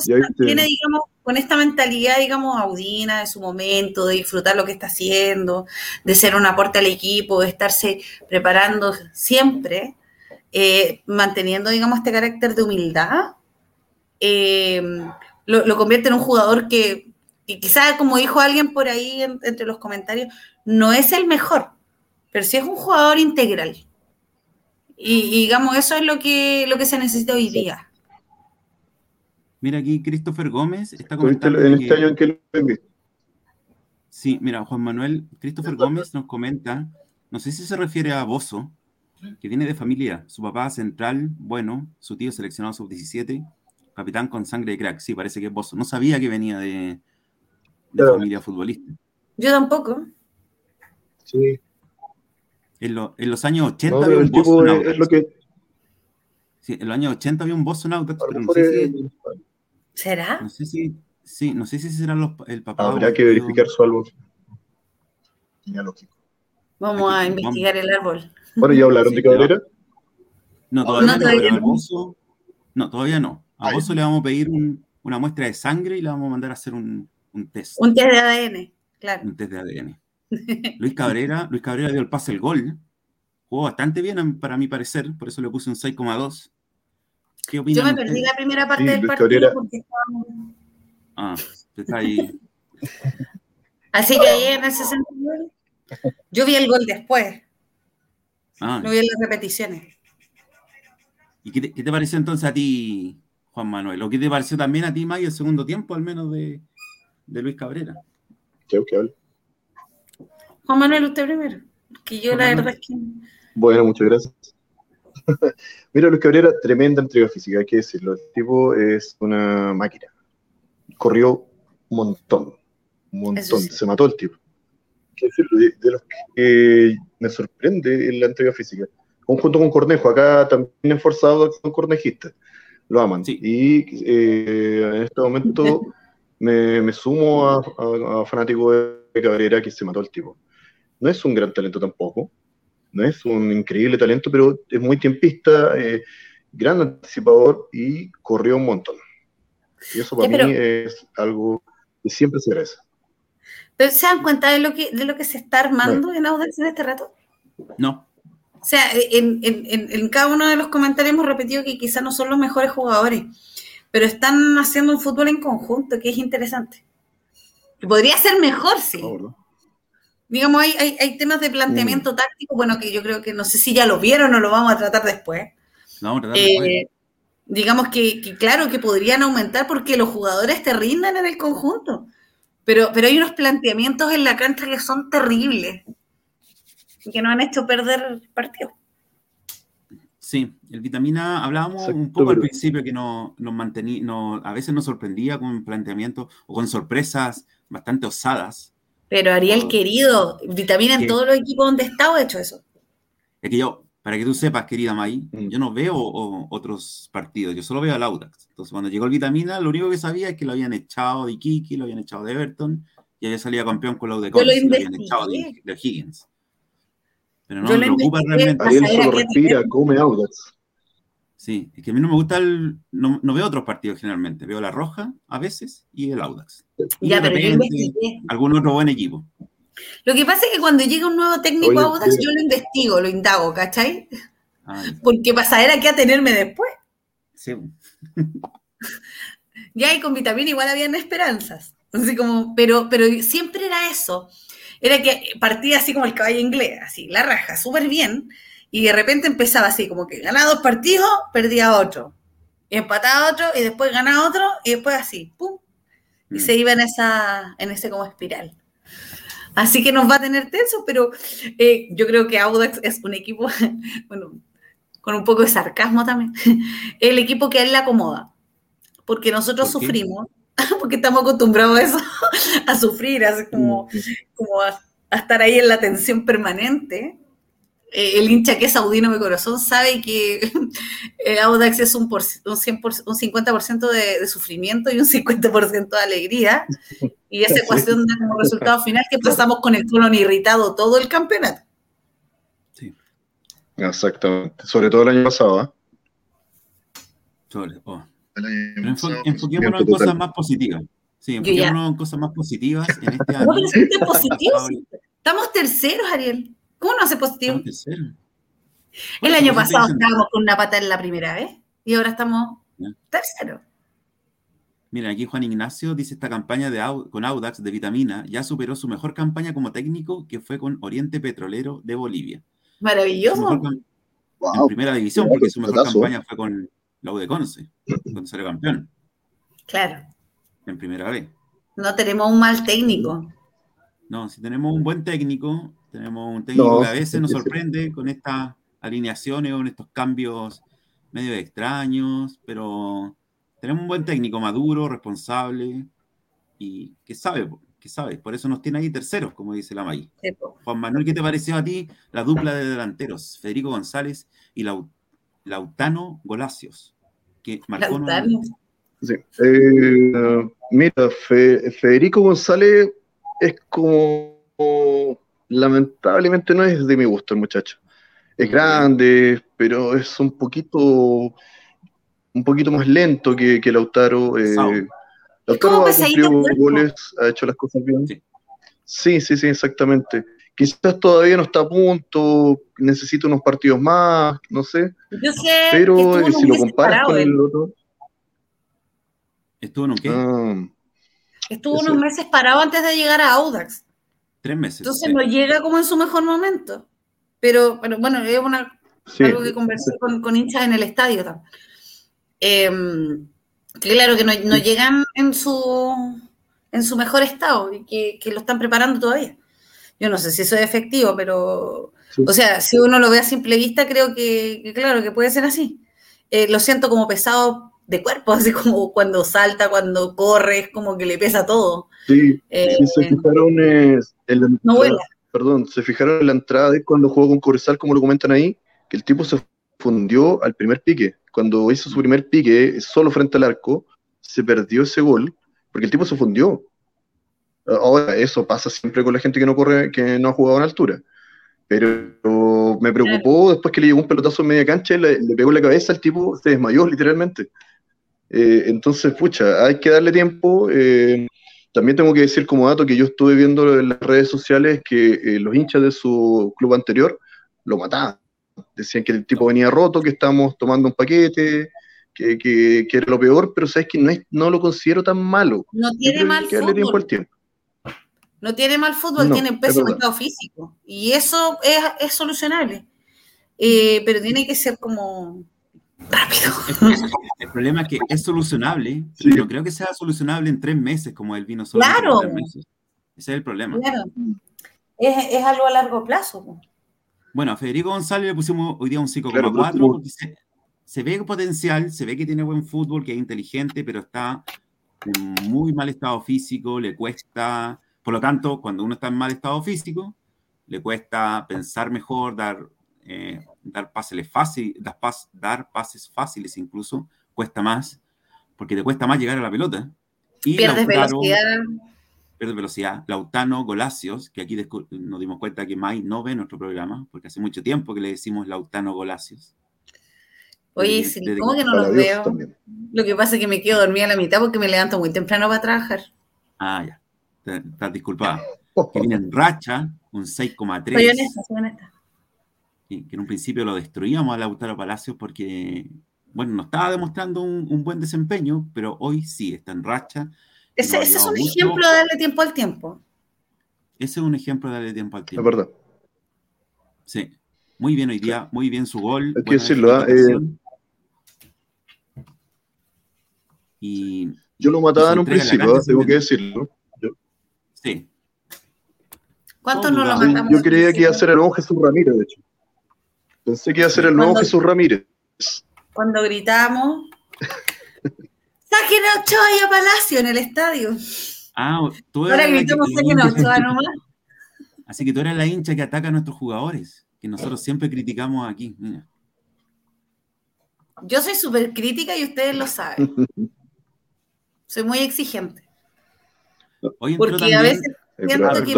ya viste. tiene, digamos, con esta mentalidad, digamos, audina de su momento, de disfrutar lo que está haciendo, de ser un aporte al equipo, de estarse preparando siempre, eh, manteniendo, digamos, este carácter de humildad, eh, lo, lo convierte en un jugador que, que quizás, como dijo alguien por ahí en- entre los comentarios, no es el mejor, pero sí es un jugador integral. Y, y, digamos, eso es lo que, lo que se necesita hoy día. Mira aquí, Christopher Gómez está ¿Tuviste comentando. en este que- año en que lo? Sí, mira, Juan Manuel, Christopher Gómez nos comenta, no sé si se refiere a Bozo, que viene de familia, su papá central, bueno, su tío seleccionado sub-17, capitán con sangre de crack, sí, parece que es Bozo. No sabía que venía de, de Claro. familia futbolista. Yo tampoco. Sí. En, lo- en los años 80 No, había un Bozo es, Audax. es lo que Sí, en los años 80 había un Bozo en Audax, pero no sé si, ¿Será? no sé si, sí, no sé si será los- el papá habrá que verificar su álbum genealógico. Vamos a investigar el árbol. Bueno, ¿ya hablaron Sí, de Cabrera? No, todavía No, no, todavía no. Bozo, no, todavía no. A. Bozo le vamos a pedir un- una muestra de sangre y le vamos a mandar a hacer un, un test, Un test de ADN, claro. un test de ADN. Luis Cabrera, Luis Cabrera dio el pase el gol. Jugó bastante bien para mi parecer, por eso le puse un 6,2. ¿Qué Yo me perdí la primera parte Sí, del partido Cabrera. porque estaba... Ah, usted está ahí. Así que ahí en ese sentido, yo vi el gol después, Ah, no vi las repeticiones. ¿Y qué te, qué te pareció entonces a ti, Juan Manuel. ¿O qué te pareció también a ti, May, el segundo tiempo, al menos, de, de Luis Cabrera? Creo que hablo. Juan Manuel, usted primero. Que yo Juan la Manuel. verdad es que. Bueno, muchas gracias. Mira, Luis Cabrera, tremenda entrega física, hay que decirlo. El tipo es una máquina. Corrió un montón, un montón. Sí. Se mató el tipo. Hay que decirlo, de, de los que me sorprende en la entrega física. Junto con Cornejo, acá también he forzado con cornejistas. Lo aman. Sí. Y eh, en este momento me, me sumo a, a, a fanático de Cabrera que se mató el tipo. No es un gran talento tampoco, no es un increíble talento, pero es muy tiempista, eh, gran anticipador y corrió un montón. Y eso para pero- mí es algo que siempre se agradece. Pero ¿se dan cuenta de lo que, de lo que se está armando en Audax en este rato? No. O sea, en, en- en- en cada uno de los comentarios hemos repetido que quizás no son los mejores jugadores, pero están haciendo un fútbol en conjunto que es interesante. Que podría ser mejor, sí. ¿no? Digamos, hay, hay, hay temas de planteamiento táctico, bueno, que yo creo que no sé si ya lo vieron o lo vamos a tratar después. No, vamos a tratar después. Eh, digamos que, que claro que podrían aumentar porque los jugadores te rindan en el conjunto. Pero, pero hay unos planteamientos en la cancha que son terribles y que nos han hecho perder partidos. Sí, el vitamina, hablábamos Exacto, un poco al principio que no, nos mantenía, no, a veces nos sorprendía con planteamientos o con sorpresas bastante osadas. Pero Ariel, Ah. querido, vitamina en todos los equipos donde he estado ha hecho eso. Es que yo, para que tú sepas, querida May, Mm. yo no veo o- otros partidos, yo solo veo al Audax. Entonces, cuando llegó el Vitamina, lo único que sabía es que lo habían echado de Iquique, lo habían echado de Everton, y había salido campeón con los de Yo lo lo habían echado de, de Higgins. Pero no Yo me preocupa realmente. Ariel solo respira, come Audax. Sí, es que a mí no me gusta el. No, no veo otros partidos generalmente. Veo la Roja a veces y el Audax. Y Ya, de pero repente, investigué. algún otro buen equipo. Lo que pasa es que cuando llega un nuevo técnico Oye, a Audax, yo lo investigo, lo indago, ¿cachai? Ah, Porque para saber a qué atenerme después. sí. Ya y con vitamina igual habían esperanzas. Así como, pero, pero siempre era eso. Era que partía así como el caballo inglés, así, la raja, súper bien. Y de repente empezaba así, como que ganaba dos partidos, perdía otro. Y empataba otro, y después ganaba otro, y después así, pum. Y Mm. se iba en esa, en ese como espiral. Así que nos va a tener tenso, pero eh, yo creo que Audax es un equipo, bueno, con un poco de sarcasmo también, el equipo que a él le acomoda. Porque nosotros sufrimos, porque estamos acostumbrados a eso, a sufrir, así como, Mm. como a, a estar ahí en la tensión permanente. Eh, el hincha que es saudino de corazón sabe que eh, Audax es un, por, un, 100%, un 50% de, de sufrimiento y un 50% de alegría. Y esa ecuación da como resultado final que pasamos con el colon irritado todo el campeonato. Sí. Exactamente. Sobre todo el año pasado. Sobre- oh. El año Pero enfo- pasado, enfoquémonos en total. cosas más positivas. Sí, enfoquémonos en cosas más positivas en este año. No, pero si es positivo, sí. estamos terceros, Ariel. ¿Cómo no hace positivo? El año pasado estábamos con una pata en la primera vez y ahora estamos Ya. terceros. Mira, aquí Juan Ignacio dice esta campaña de Au- con Audax de vitamina ya superó su mejor campaña como técnico que fue con Oriente Petrolero de Bolivia. Maravilloso. en primera división, porque su mejor campaña fue con la U de Conce, cuando salió campeón Claro. en primera vez. No tenemos un mal técnico. No, si tenemos un buen técnico, tenemos un técnico No, que a veces nos sorprende con estas alineaciones o con estos cambios medio extraños, pero tenemos un buen técnico maduro, responsable y que sabe, que sabe. Por eso nos tiene ahí terceros, como dice la May. Sí. Juan Manuel, ¿qué te pareció a ti la dupla de delanteros? Federico González y Lau- Lautano Golacios, que marcó nuevamente. Sí. Eh, mira, Fe- Federico González es como, lamentablemente no es de mi gusto el muchacho. Es grande, pero es un poquito, un poquito más lento que, que Lautaro. eh. Lautaro ha cumplido goles, ha hecho las cosas bien. Sí. Sí, sí, sí, exactamente. Quizás todavía no está a punto, necesita unos partidos más, no sé, Yo sé pero eh, si lo comparas con él. el otro, Estuvo en un qué? ah, Estuvo unos meses parado antes de llegar a Audax. Tres meses. Entonces sí. no llega como en su mejor momento. Pero, pero bueno, es una, sí, algo que conversé con, con hinchas en el estadio también. Eh, claro, que no, llegan en su, en su mejor estado y que, lo están preparando todavía. Yo no sé si eso es efectivo, pero, o sea, si uno lo ve a simple vista, creo que, claro, que puede ser así. Eh, lo siento como pesado de cuerpo, así como cuando salta, cuando corre, es como que le pesa todo. Sí, eh, se fijaron en perdón, se fijaron en la entrada de cuando jugó con Corezal, como lo comentan ahí, que el tipo se fundió al primer pique. Cuando hizo su primer pique, solo frente al arco, se perdió ese gol, porque el tipo se fundió. Ahora, eso pasa siempre con la gente que no corre, que no ha jugado en altura. Pero me preocupó después que le llegó un pelotazo en media cancha, le, le pegó la cabeza, el tipo se desmayó literalmente. Eh, entonces, pucha, hay que darle tiempo. Eh, también tengo que decir como dato que yo estuve viendo en las redes sociales que eh, los hinchas de su club anterior lo mataban. Decían que el tipo venía roto, que estábamos tomando un paquete, que, que, era lo peor, pero sabes que no, es, no lo considero tan malo. No tiene mal fútbol. tiempo al tiempo. No tiene mal fútbol, tiene pésimo estado físico. Y eso es, es solucionable. pero tiene que ser como rápido. El, problema es que es solucionable. Yo creo que sea solucionable en tres meses, como el vino solo. Claro. Ese es el problema. Claro. Es, es, algo a largo plazo. Bueno, a Federico González le pusimos hoy día un 5,4 porque se, se, ve potencial, se ve que tiene buen fútbol, que es inteligente, pero está en muy mal estado físico, le cuesta. Por lo tanto, cuando uno está en mal estado físico, le cuesta pensar mejor, dar eh, dar pases fáciles, dar, pases fáciles incluso, cuesta más, porque te cuesta más llegar a la pelota. Y Pierdes velocidad. Pierdes velocidad. Lautano Golacios, que aquí nos dimos cuenta que Mai no ve nuestro programa, porque hace mucho tiempo que le decimos Lautano Golacios. Oye, ¿cómo que no los veo? Lo que pasa es que me quedo dormida a la mitad porque me levanto muy temprano para trabajar. Ah, ya. Estás disculpada. Que viene en racha, un 6,3. Que, en un principio lo destruíamos a Lautaro Palacios porque, bueno, no estaba demostrando un, buen desempeño, pero hoy sí está en racha. Ese, es un ejemplo de darle tiempo al tiempo. Ese es un ejemplo de darle tiempo al tiempo. Es verdad. Sí. Muy bien hoy día, muy bien su gol. Hay que decirlo, ¿ah? eh, y, yo lo mataba en un principio, ¿ah? tengo que decirlo. Sí. ¿Cuántos no lo matamos? Yo creía que iba a ser el nuevo Jesús Ramírez, de hecho. Pensé que iba a ser el nuevo Jesús Ramírez. Cuando gritamos, ¡saquen a Ochoa y a Palacio en el estadio! Ah, tú Ahora gritamos saquen a Ochoa nomás. Así que tú eres la hincha que ataca a nuestros jugadores, que nosotros siempre criticamos aquí. Yo soy súper crítica y ustedes lo saben. soy muy exigente. Porque a veces siento que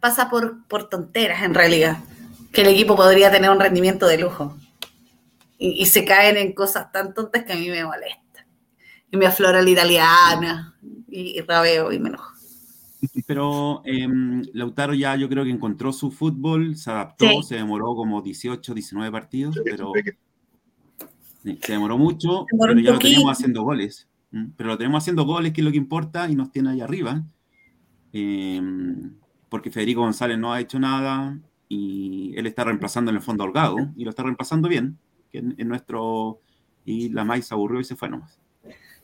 pasa, por, por tonteras en realidad que el equipo podría tener un rendimiento de lujo. Y, se caen en cosas tan tontas que a mí me molesta. Y me aflora la italiana, y, rabeo y me enojo. Pero em, Lautaro ya yo creo que encontró su fútbol, se adaptó, se demoró como 18, 19 partidos, pero se demoró mucho, pero ya lo tenemos haciendo goles. Pero lo tenemos haciendo goles, que es lo que importa, y nos tiene ahí arriba. Em, porque Federico González no ha hecho nada, y él está reemplazando en el fondo Holgado y lo está reemplazando bien, que en, nuestro y la maíz aburrió y se fue nomás.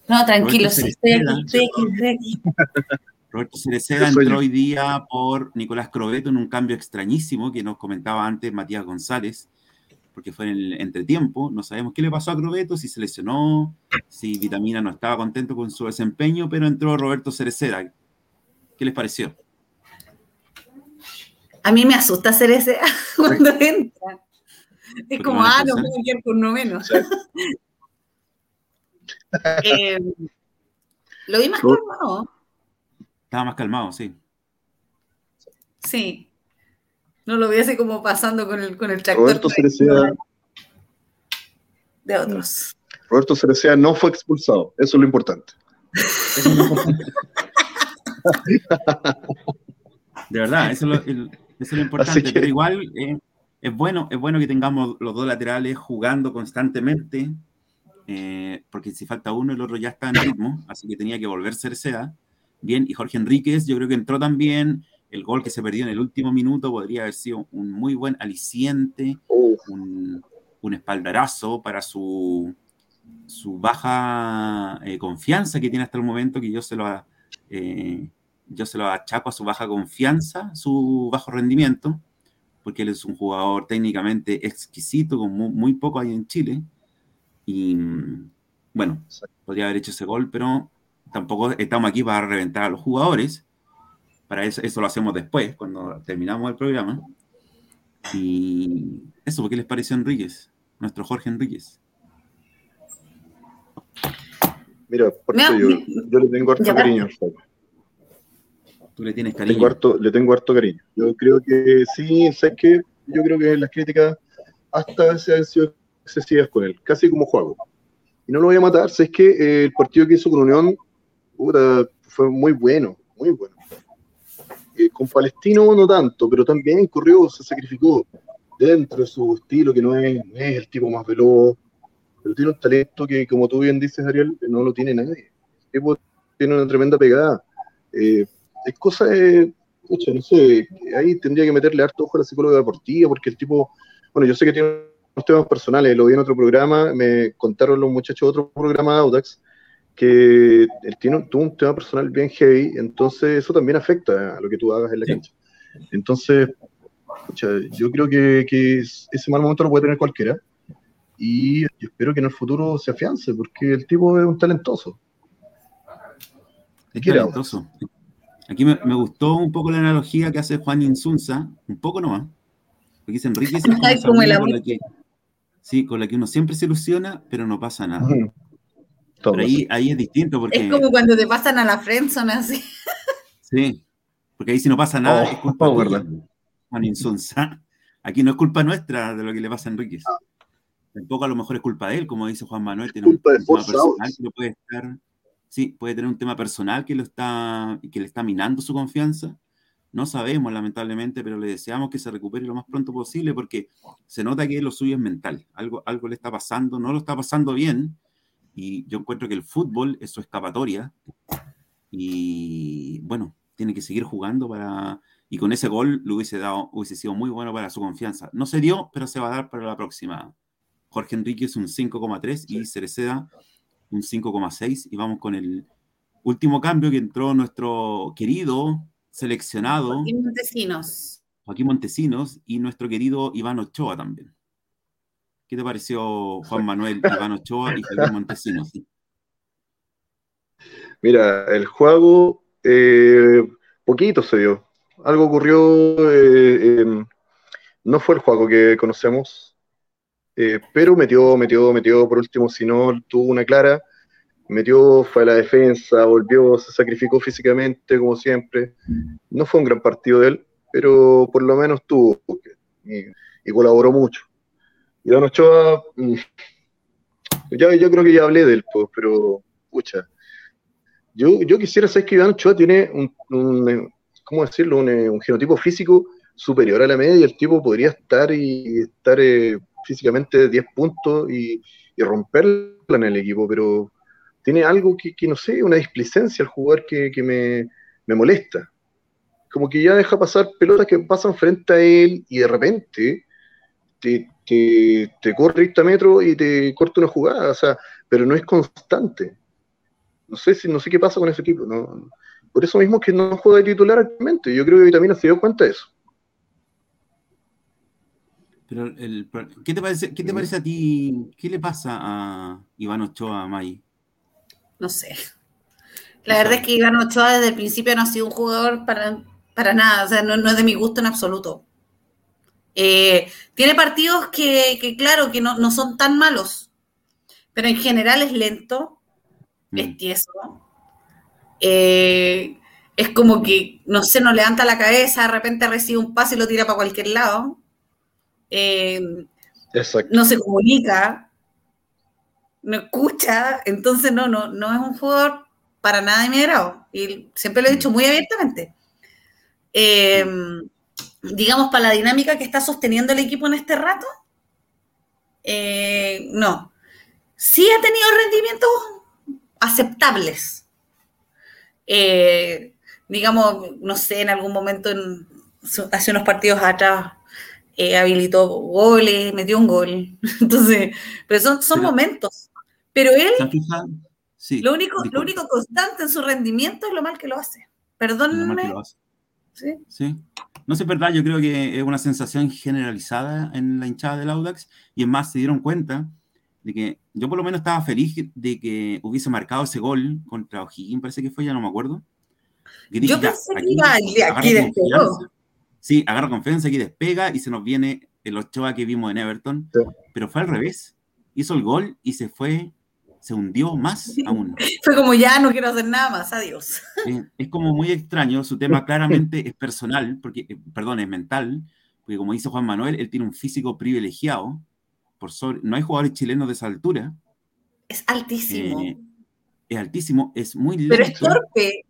No, tranquilo, estoy aquí, Roberto Cereceda entró hoy día por Nicolás Crobeto en un cambio extrañísimo que nos comentaba antes Matías González, porque fue en el entretiempo. No sabemos qué le pasó a Crobeto, si se lesionó, si Vitamina no estaba contento con su desempeño, pero entró Roberto Cereceda. ¿Qué les pareció? A mí me asusta hacer ese cuando entra. Es como, ah, no puedo quedar con uno menos. Eh, lo vi más calmado. Estaba más calmado, sí. Sí. No lo vi así como pasando con el, con el tractor. Roberto Cereceda. De otros. Roberto Cereceda no fue expulsado. Eso es lo importante. De verdad, eso es lo, eso es lo importante, pero igual eh, es, bueno, es bueno que tengamos los dos laterales jugando constantemente, eh, porque si falta uno, el otro ya está en ritmo, así que tenía que volver Cerceda. Bien, y Jorge Enríquez, yo creo que entró también. El gol que se perdió en el último minuto podría haber sido un muy buen aliciente, un, un espaldarazo para su, su baja eh, confianza que tiene hasta el momento, que yo se lo, eh, yo se lo achaco a su baja confianza, su bajo rendimiento, porque él es un jugador técnicamente exquisito, con muy, poco ahí en Chile. Y bueno, podría haber hecho ese gol, pero tampoco estamos aquí para reventar a los jugadores. Para eso, eso lo hacemos después, cuando terminamos el programa. Y eso, ¿qué les pareció Enríquez? Nuestro Jorge Enríquez. Mira, por eso yo, yo, le tengo harto cariño. Tú le tienes cariño. Tengo harto, le tengo harto cariño. Yo creo que sí, sé que yo creo que las críticas hasta a veces han sido excesivas con él, casi como juego. Y no lo voy a matar, sé que eh, el partido que hizo con Unión fue muy bueno, muy bueno. Eh, con Palestino no tanto, pero también corrió, se sacrificó dentro de su estilo, que no es, no es el tipo más veloz, pero tiene un talento que, como tú bien dices, Ariel, no lo tiene nadie. El tipo tiene una tremenda pegada. Eh, es cosa de, pucha, no sé, ahí tendría que meterle harto ojo a la psicóloga deportiva, porque el tipo, bueno, yo sé que tiene unos temas personales, lo vi en otro programa, me contaron los muchachos de otro programa de Audax, que él tiene, tuvo un tema personal bien heavy, entonces eso también afecta a lo que tú hagas en la cancha. Entonces, yo creo que, que, ese mal momento lo puede tener cualquiera y espero que en el futuro se afiance, porque el tipo es un talentoso. Es talentoso. Aquí me, me, gustó un poco la analogía que hace Juan Insunza, un poco nomás. Porque dice Enrique, con la que, sí, con la que uno siempre se ilusiona, pero no pasa nada. Pero ahí, ahí, es distinto porque... Es como cuando te pasan a la friendzone así. Sí, porque ahí si no pasa nada oh, es culpa oh, Juan Insunza. Aquí no es culpa nuestra de lo que le pasa a Enrique. Ah. Tampoco a lo mejor es culpa de él, como dice Juan Manuel, tiene un, tema personal que puede estar, sí, puede tener un tema personal que lo está, que le está minando su confianza. No sabemos, lamentablemente, pero le deseamos que se recupere lo más pronto posible porque se nota que lo suyo es mental. Algo, algo le está pasando, no lo está pasando bien. Y yo encuentro que el fútbol es su escapatoria. Y bueno, tiene que seguir jugando para. Y con ese gol lo hubiese, dado, hubiese sido muy bueno para su confianza. No se dio, pero se va a dar para la próxima. Jorge Enrique es un 5,3 y Cereceda un 5,6. Y vamos con el último cambio que entró nuestro querido seleccionado. Joaquín Montesinos. Joaquín Montesinos y nuestro querido Iván Ochoa también. ¿Qué te pareció Juan Manuel, Iván Ochoa y Joaquín Montesinos? Mira, el juego eh, poquito se dio. Algo ocurrió, eh, no fue el juego que conocemos, eh, pero metió, metió, metió, por último, si no tuvo una clara, metió, fue a la defensa, volvió, se sacrificó físicamente, como siempre. No fue un gran partido de él, pero por lo menos tuvo, y, colaboró mucho. Y Don Ochoa, mm, ya, yo creo que ya hablé de él, pues, pero, pucha, yo, yo quisiera saber que Iván Ochoa tiene un, un ¿cómo decirlo? Un, un, genotipo físico superior a la media y el tipo podría estar y estar eh, físicamente 10 puntos y, y, romperla en el equipo, pero tiene algo que, no sé, una displicencia al jugar que, me, molesta. Como que ya deja pasar pelotas que pasan frente a él y de repente te, corre 30 metros y te corta una jugada, o sea, pero no es constante. No sé, si, no sé qué pasa con ese equipo. Por eso mismo que no juega de titular actualmente. Yo creo que Vitamina se dio cuenta de eso. Pero el, ¿qué, te parece, ¿qué te parece a ti? ¿Qué le pasa a Iván Ochoa, a May? No sé. La verdad es que Iván Ochoa desde el principio no ha sido un jugador para, para nada, o sea, no, es de mi gusto en absoluto. Eh, tiene partidos que, claro, que no, son tan malos, pero en general es lento, mm. es tieso. Eh, es como que, no sé, no levanta la cabeza, de repente recibe un pase y lo tira para cualquier lado. Eh, no se comunica, no escucha, entonces no, no, no es un jugador para nada de mi. Y siempre lo he dicho muy abiertamente. Eh, digamos, para la dinámica que está sosteniendo el equipo en este rato, eh, no. Sí ha tenido rendimientos aceptables. digamos, no sé, en algún momento, hace unos partidos atrás, eh, habilitó goles, metió un gol. Entonces, pero son, son momentos. Pero él. Sí. lo único, lo único constante en su rendimiento es lo mal que lo hace. Lo mal que Perdónenme. lo hace. ¿sí? Sí. No sé, es verdad, yo creo que es una sensación generalizada en la hinchada del Audax y es más, se dieron cuenta de que yo por lo menos estaba feliz de que hubiese marcado ese gol contra O'Higgins, parece que fue, ya no me acuerdo. Dije, Yo ya, pensé que iba, y agarra aquí despegó. Confianza. Sí, agarra confianza, aquí despega y se nos viene el Ochoa que vimos en Everton, Sí. pero fue al revés. Hizo el gol y se fue, se hundió más aún. Fue como ya no quiero hacer nada más, adiós. Es como muy extraño, su tema claramente es personal, porque, eh, perdón, es mental, porque como dice Juan Manuel, él tiene un físico privilegiado, por sobre, no hay jugadores chilenos de esa altura, Es altísimo. eh, es altísimo, es muy lento, pero es torpe.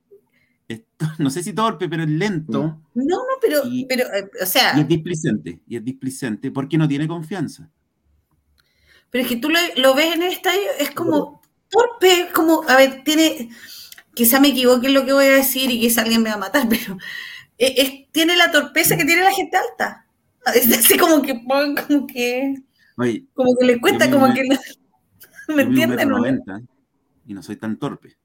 es no sé si torpe, pero es lento no, pero, Y- pero eh, o y sea, es displicente, y es displicente porque no tiene confianza. pero es que tú lo, lo ves en el estadio, es como torpe, como, a ver, tiene, quizá me equivoque en lo que voy a decir y quizá alguien me va a matar, pero es- es- tiene la torpeza que tiene la gente alta. Es así como que, como que, Oye, como que le cuesta, como me- que, no- ¿me o no? y no soy tan torpe.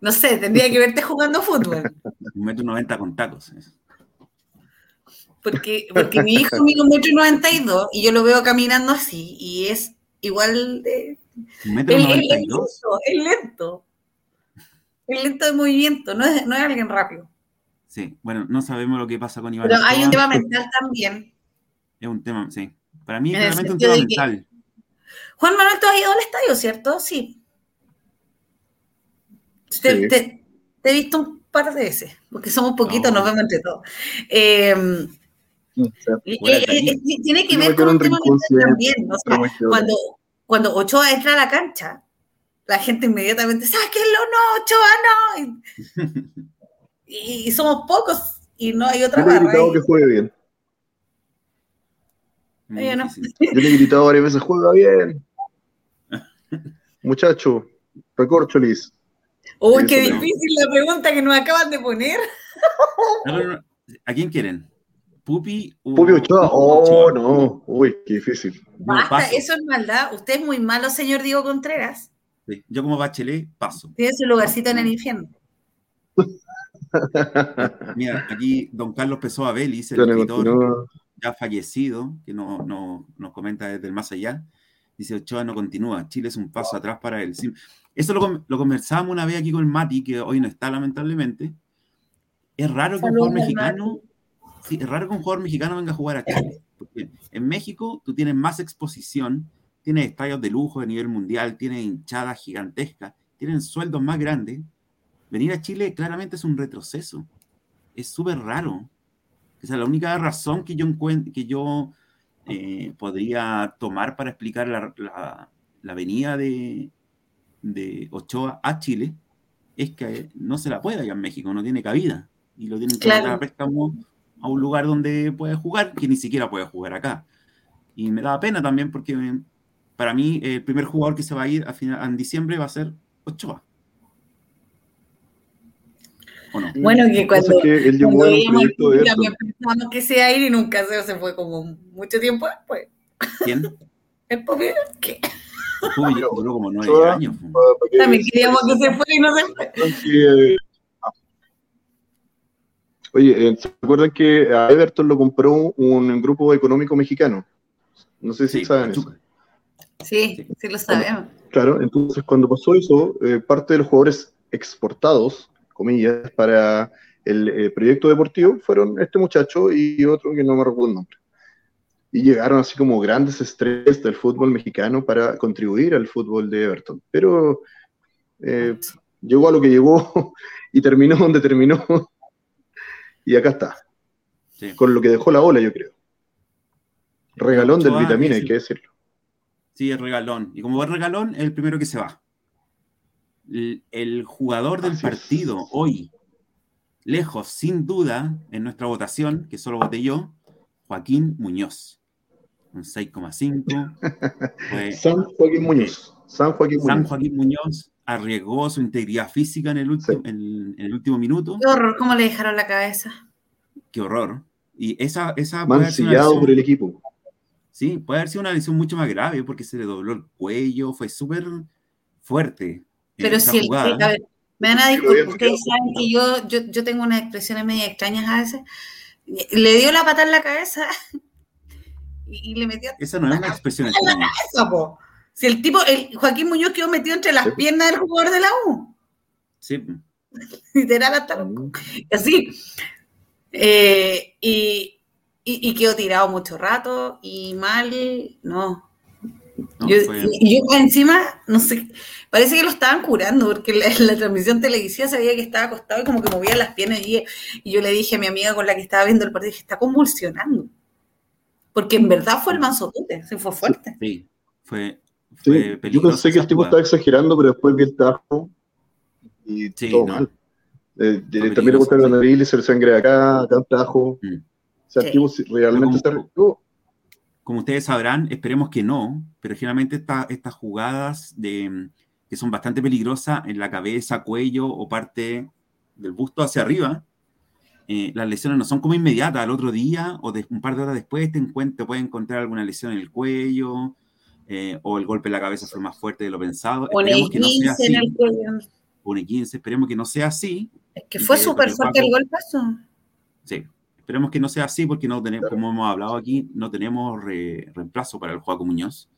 No sé, tendría que verte jugando fútbol. Un metro noventa con tacos. Porque, porque mi hijo mide un metro noventa y dos y yo lo veo caminando así y es igual de... Un metro noventa y lento, dos. es lento. Es lento de movimiento, no es, no es alguien rápido. Sí, bueno, no sabemos lo que pasa con Iván. Pero hay un tema mental también. Es un tema, sí. Para mí es realmente un tema que- mental. Juan Manuel, tú has ido al estadio, ¿cierto? Sí. Te, Sí. te- te he visto un par de veces, porque somos poquitos, No. nos vemos entre todos. Eh, O sea, eh, tiene que Yo ver con un tema también. O sea, cuando, cuando Ochoa entra a la cancha, la gente inmediatamente, ¡sáquenlo, no, Ochoa, no! Y, y somos pocos y no hay otra Yo le he barra. gritado ahí. que juegue bien. Yo no. Yo le he gritado varias veces, juega bien. Muchacho, recorcholis. Uy, qué difícil la pregunta que nos acaban de poner. No, no, no. ¿A quién quieren? ¿Pupi o Pupi Ochoa. Oh, Ochoa? no. Uy, qué difícil. Basta, eso es maldad. Usted es muy malo, señor Diego Contreras. Sí, Yo como bachelet paso. Tiene su lugarcito en el infierno. Mira, aquí don Carlos Pessoa Vélez, el escritor ya fallecido, que no, no- nos comenta desde el más allá, dice Ochoa no continúa, Chile es un paso atrás para él. Eso lo, lo conversábamos una vez aquí con Mati, que hoy no está lamentablemente. Es raro que un jugador mexicano, sí, es raro que un jugador mexicano venga a jugar a Chile. Porque en México tú tienes más exposición, tienes estadios de lujo de nivel mundial, tienes hinchadas gigantescas, tienen sueldos más grandes. Venir a Chile claramente es un retroceso. Es súper raro. O sea, la única razón que yo que yo eh, podría tomar para explicar la, la- la venida de, de Ochoa a Chile es que no se la puede allá en México, no tiene cabida. Y lo tienen que Claro. mandar a préstamo a un lugar donde puede jugar, que ni siquiera puede jugar acá. Y me da pena también porque eh, para mí el primer jugador que se va a ir a final, en diciembre va a ser Ochoa. ¿O no? Bueno, que cuando, es que él llegó cuando en un proyecto de pensábamos que se iba a ir y nunca se, se fue como mucho tiempo después. ¿Quién? El ¿qué? Uy, duró como nueve Ochoa. años. Pa- pa' que- También queríamos que se fuera y no se fue. Oye, eh, ¿se acuerdan que a Everton lo compró un grupo económico mexicano? No sé si Sí, saben eso. Sí, sí lo sabemos. Claro, entonces cuando pasó eso, eh, parte de los jugadores exportados, comillas, para el eh, proyecto deportivo fueron este muchacho y otro que no me recuerdo el nombre. Y llegaron así como grandes estrellas del fútbol mexicano para contribuir al fútbol de Everton. Pero eh, llegó a lo que llegó y terminó donde terminó. Y acá está, Sí. con lo que dejó la ola, yo creo. Regalón del vitamina, hay que decirlo. Sí, es regalón. Y como buen regalón, es el primero que se va. El, el jugador del Así es. partido hoy, lejos, sin duda, en nuestra votación, que solo voté yo, Joaquín Muñoz. Un 6,5. Fue San Joaquín Muñoz. San Joaquín San Muñoz. Joaquín Muñoz arriesgó su integridad física en el, último, en, en el último minuto. Qué horror, ¿cómo le dejaron la cabeza? Qué horror. Y esa, esa Mancillado por el equipo. Sí, puede haber sido una lesión mucho más grave porque se le dobló el cuello, fue súper fuerte. Pero si el, a ver, me van a disculpar, ustedes saben que yo, yo, yo tengo unas expresiones medio extrañas a veces. Le dio la pata en la cabeza y, le metió. Esa no es una expresión extraña. Si el tipo, el Joaquín Muñoz quedó metido entre las piernas del jugador de la U. Sí. Literal hasta mm. Así. Eh, y, y, quedó tirado mucho rato y mal, no. yo, y yo encima, no sé, parece que lo estaban curando porque en la, transmisión televisiva sabía que estaba acostado y como que movía las piernas y, yo le dije a mi amiga con la que estaba viendo el partido, dije, está convulsionando. Porque en verdad fue el manzotote, se fue fuerte. Sí, fue, sí, Yo pensé que el tipo estaba exagerando, pero después vi el trabajo y todo mal. Eh, también le gusta la nariz, le se sangre acá, acá trajo. Mm. O sea, realmente como, Como ustedes sabrán, esperemos que no, pero generalmente estas jugadas de, que son bastante peligrosas en la cabeza, cuello o parte del busto hacia arriba, eh, las lesiones no son como inmediatas, al otro día o de, un par de horas después te, te puedes encontrar alguna lesión en el cuello eh, o el golpe en la cabeza fue más fuerte de lo pensado. Esperemos que no sea así. en el cuello. Pone 15, esperemos que no sea así. Es que fue súper fuerte el golpe Sí, Esperemos que no sea así porque no tenemos, como hemos hablado aquí, no tenemos reemplazo para el Juaco Muñoz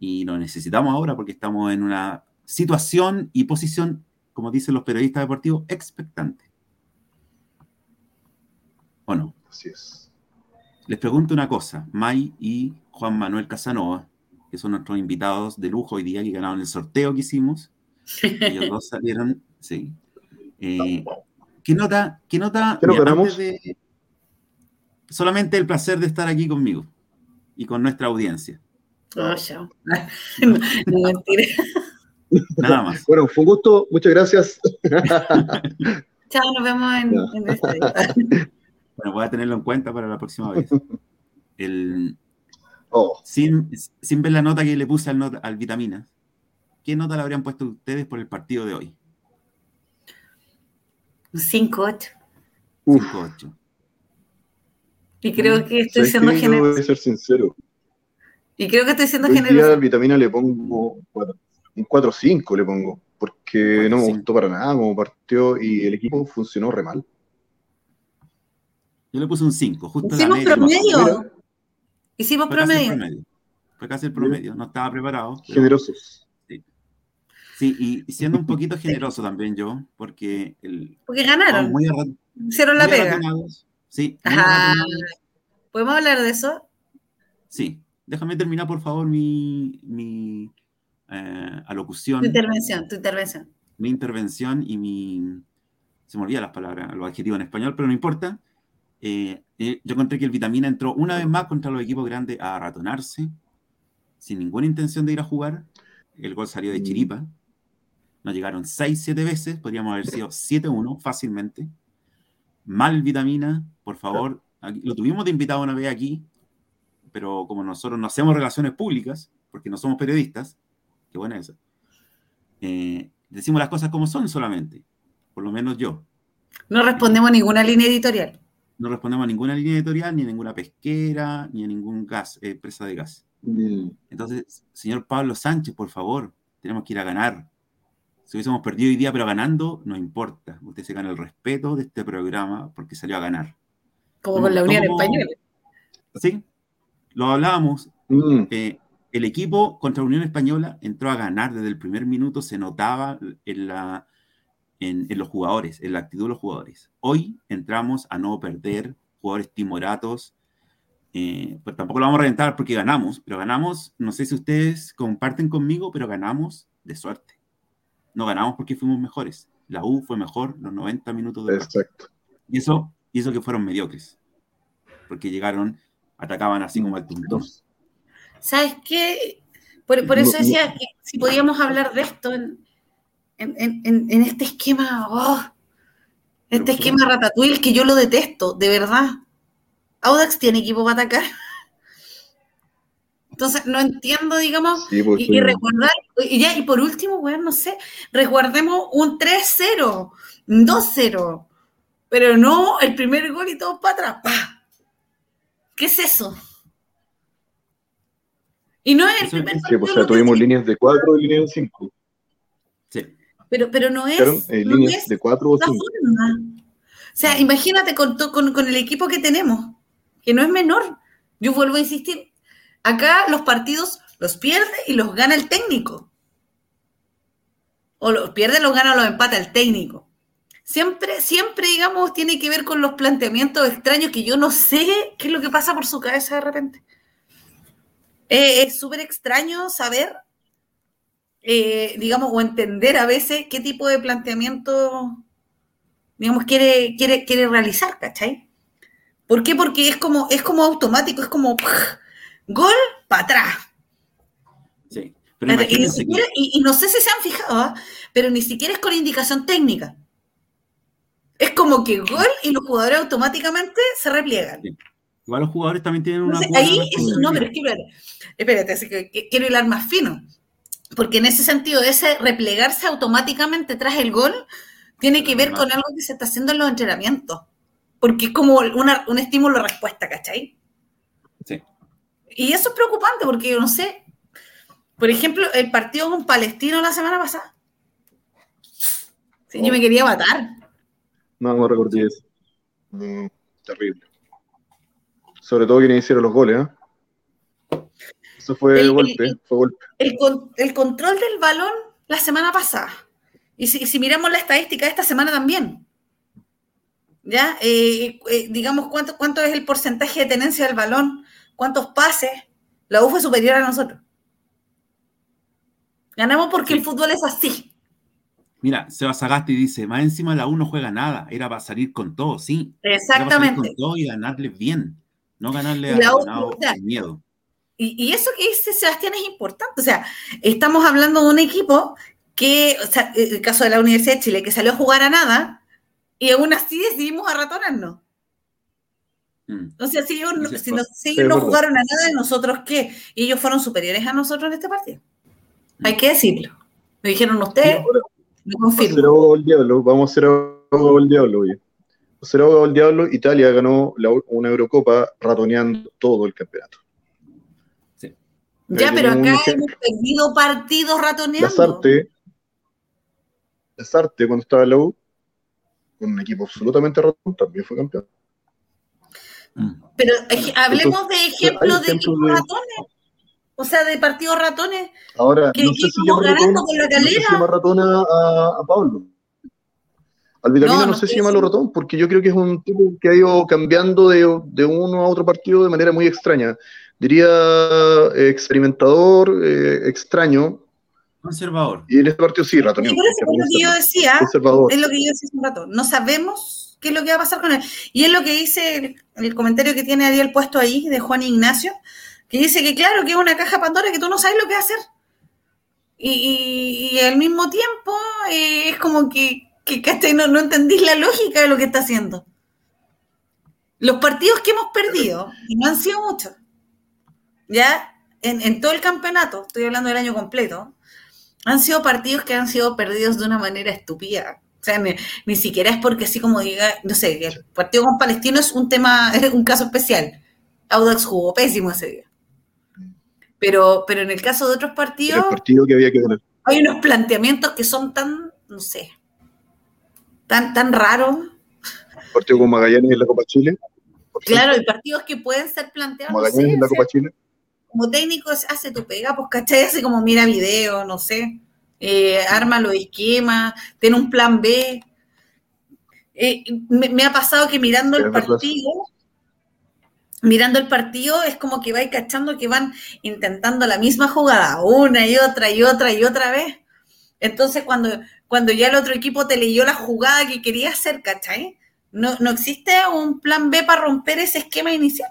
y lo necesitamos ahora porque estamos en una situación y posición, como dicen los periodistas deportivos, expectante. ¿O no? Así es. Les pregunto una cosa, May y Juan Manuel Casanova, que son nuestros invitados de lujo hoy día que ganaron el sorteo que hicimos. Ellos dos salieron, sí. Eh, ¿Qué nota? ¿Qué nota? ¿Qué de, solamente el placer de estar aquí conmigo y con nuestra audiencia. Oh, chao. no, mentira. Nada más. Bueno, fue un gusto, muchas gracias. chao, nos vemos en, en este Bueno, voy a tenerlo en cuenta para la próxima vez. Oh. sin, sin, ver la nota que le puse al, al Vitaminas, ¿qué nota le habrían puesto ustedes por el partido de hoy? 5-8. 5-8. Y creo que estoy siendo generoso. Voy a ser sincero. Y creo que estoy siendo Hoy generoso. Día vitamina le pongo un 4-5 le pongo, porque no me gustó para nada como partió y el equipo funcionó re mal. Yo le puse un 5, justo Hicimos promedio. Hicimos promedio. Fue casi el promedio, no estaba preparado. Generosos. Sí. sí. y siendo un poquito generoso también yo, porque el, porque ganaron. Hicieron la pega. Sí. ¿Podemos hablar de eso? Sí. Déjame terminar, por favor, mi, mi eh, alocución. Tu intervención, tu intervención. Mi intervención y mi... Se me olvidan las palabras, los adjetivos en español, pero no importa. Eh, eh, yo encontré que el Vitamina entró una vez más contra los equipos grandes a ratonarse, sin ninguna intención de ir a jugar. El gol salió de mm. chiripa. Nos llegaron 6-7 veces, podríamos haber sido 7-1 fácilmente mal vitamina, por favor. lo tuvimos de invitado una vez aquí, pero como nosotros no hacemos relaciones públicas, porque no somos periodistas, qué buena esa, eh, decimos las cosas como son solamente, por lo menos yo. No respondemos a ninguna línea editorial. No respondemos a ninguna línea editorial, ni a ninguna pesquera, ni a ningún gas, eh, empresa de gas. Entonces, señor Pablo Sánchez, por favor, tenemos que ir a ganar. Si hubiésemos perdido hoy día, pero ganando, no importa. Usted se gana el respeto de este programa porque salió a ganar. Como con la Unión Española. Sí, lo hablábamos. Mm. Eh, el equipo contra la Unión Española entró a ganar desde el primer minuto, se notaba en, la, en, los jugadores, en la actitud de los jugadores. Hoy entramos a no perder, jugadores timoratos. Eh, pues tampoco lo vamos a reventar porque ganamos, pero ganamos, no sé si ustedes comparten conmigo, pero ganamos de suerte no ganamos porque fuimos mejores. La U fue mejor los 90 minutos de Exacto. Y eso, y eso que fueron mediocres. Porque llegaron, atacaban así como al tuntún. ¿Sabes qué? Por, eso decía que si podíamos hablar de esto en, este esquema, oh, este esquema ratatouille que yo lo detesto, de verdad. Audax tiene equipo para atacar. Entonces, no entiendo, digamos, pues, y, recordar, y ya, y por último, bueno, no sé, resguardemos un 3-0, 2-0, pero no el primer gol y todo para atrás, ¡pah! ¿Qué es eso? Y no es el primer sí, Sí, partido pues, o sea, tuvimos líneas de 4 y líneas de 5. Pero, pero no es, eh, no líneas es de 4 o 5. forma. O sea, imagínate con, con, con el equipo que tenemos, que no es menor. Yo vuelvo a insistir, acá los partidos los pierde y los gana el técnico. O los pierde, los gana o los empata el técnico. Siempre, siempre, digamos, tiene que ver con los planteamientos extraños que yo no sé qué es lo que pasa por su cabeza de repente. Eh, es súper extraño saber, eh, digamos, o entender a veces qué tipo de planteamiento, digamos, quiere, quiere, quiere realizar, ¿cachai? ¿Por qué? Porque es como, es como automático, es como gol para atrás. Sí. Pero Y, ni imagínense que- siquiera- y- y no sé si se han fijado, ¿ah? pero ni siquiera es con indicación técnica. Es como que gol y los jugadores automáticamente se repliegan. Sí. igual los jugadores también tienen una Entonces, ahí, responsabilidad. no, pero es que, espérate, espérate, así que, que quiero hilar más fino. Porque en ese sentido, ese replegarse automáticamente tras el gol tiene que ver con algo que se está haciendo en los entrenamientos. Porque es como una- un estímulo-respuesta, ¿cachai? Sí. Y eso es preocupante porque yo no sé. Por ejemplo, el partido con Palestino la semana pasada. Sí, yo me quería matar. No, no recordé eso. No, terrible. Sobre todo quienes hicieron los goles, ¿eh? Eso fue El- golpe, el- fue golpe. el, con- el control del balón la semana pasada. Y si, si miramos la estadística de esta semana también. ¿Ya? Eh, eh, digamos, ¿cuánto, ¿cuánto es el porcentaje de tenencia del balón? ¿Cuántos pases? La U fue superior a nosotros. Ganamos porque el fútbol es así. Mira, Seba Sagasti dice, más encima la U no juega nada, era para salir con todo, sí. Era para salir Exactamente. con todo y ganarles bien, no ganarle a la U- con miedo. Y, y eso que dice Sebastián es importante. O sea, estamos hablando de un equipo que, o sea, el caso de la Universidad de Chile, que salió a jugar a nada y aún así decidimos arratonarnos. Mm. O sea, si ellos, no- Sí, si no, si es ellos no verdad. jugaron a nada, ¿nosotros qué? Y ellos fueron superiores a nosotros en este partido. Hay que decirlo. Lo dijeron ustedes, hacer confirmo. del diablo, vamos a abogado del diablo, oye. Vamos a ser abogado del diablo, Italia ganó la- una Eurocopa ratoneando todo el campeonato. Ya, pero acá hemos perdido partidos ratoneando. Lazarte, Lazarte cuando estaba en la U, con un equipo absolutamente ratón, también fue campeón. Mm. Pero hablemos de ejemplos de equipos de- ratones. O sea, de partidos ratones. Ahora, Que no sé si llama ratón, ganando con la no sé si calera. llama ratón a, a- a Pablo. Al Vitamina No, no, no sé si llamarlo ratón, porque yo creo que es un tipo que ha ido cambiando de, de uno a otro partido de manera muy extraña. Diría eh, experimentador, eh, extraño, Conservador. y en este partido sí, por eso es lo que yo decía, Conservador. es lo que yo decía hace un rato. No sabemos qué es lo que va a pasar con él. Y es lo que dice el, el comentario que tiene Ariel puesto ahí de Juan Ignacio, que dice que claro, que es una caja Pandora que tú no sabes lo que va a hacer. Y, y- y al mismo tiempo eh, es como que, que ¿cachai? no, no entendís la lógica de lo que está haciendo. Los partidos que hemos perdido, y no han sido muchos, ya en, en todo el campeonato, estoy hablando del año completo, han sido partidos que han sido perdidos de una manera estúpida. O sea, ni, ni siquiera es porque así como diga, no sé, el partido con Palestino es un tema, es un caso especial. Audax jugó pésimo ese día. Pero, pero en el caso de otros partidos, el partido que había que ganar. hay unos planteamientos que son tan, no sé, tan, tan raros. El partido con Magallanes en la Copa Chile. Claro, hay partidos que pueden ser planteados, no Magallanes sé, en la Copa Chile. Como técnico hace tu pega, pues cachai, hace como mira video, no sé, eh, arma los esquemas, tiene un plan B. Eh, me, me ha pasado que mirando el partido, mirando el partido, es como que vais cachando que van intentando la misma jugada, una y otra y otra y otra vez. Entonces, cuando, cuando ya el otro equipo te leyó la jugada que quería hacer, ¿cachai? No, no existe un plan B para romper ese esquema inicial.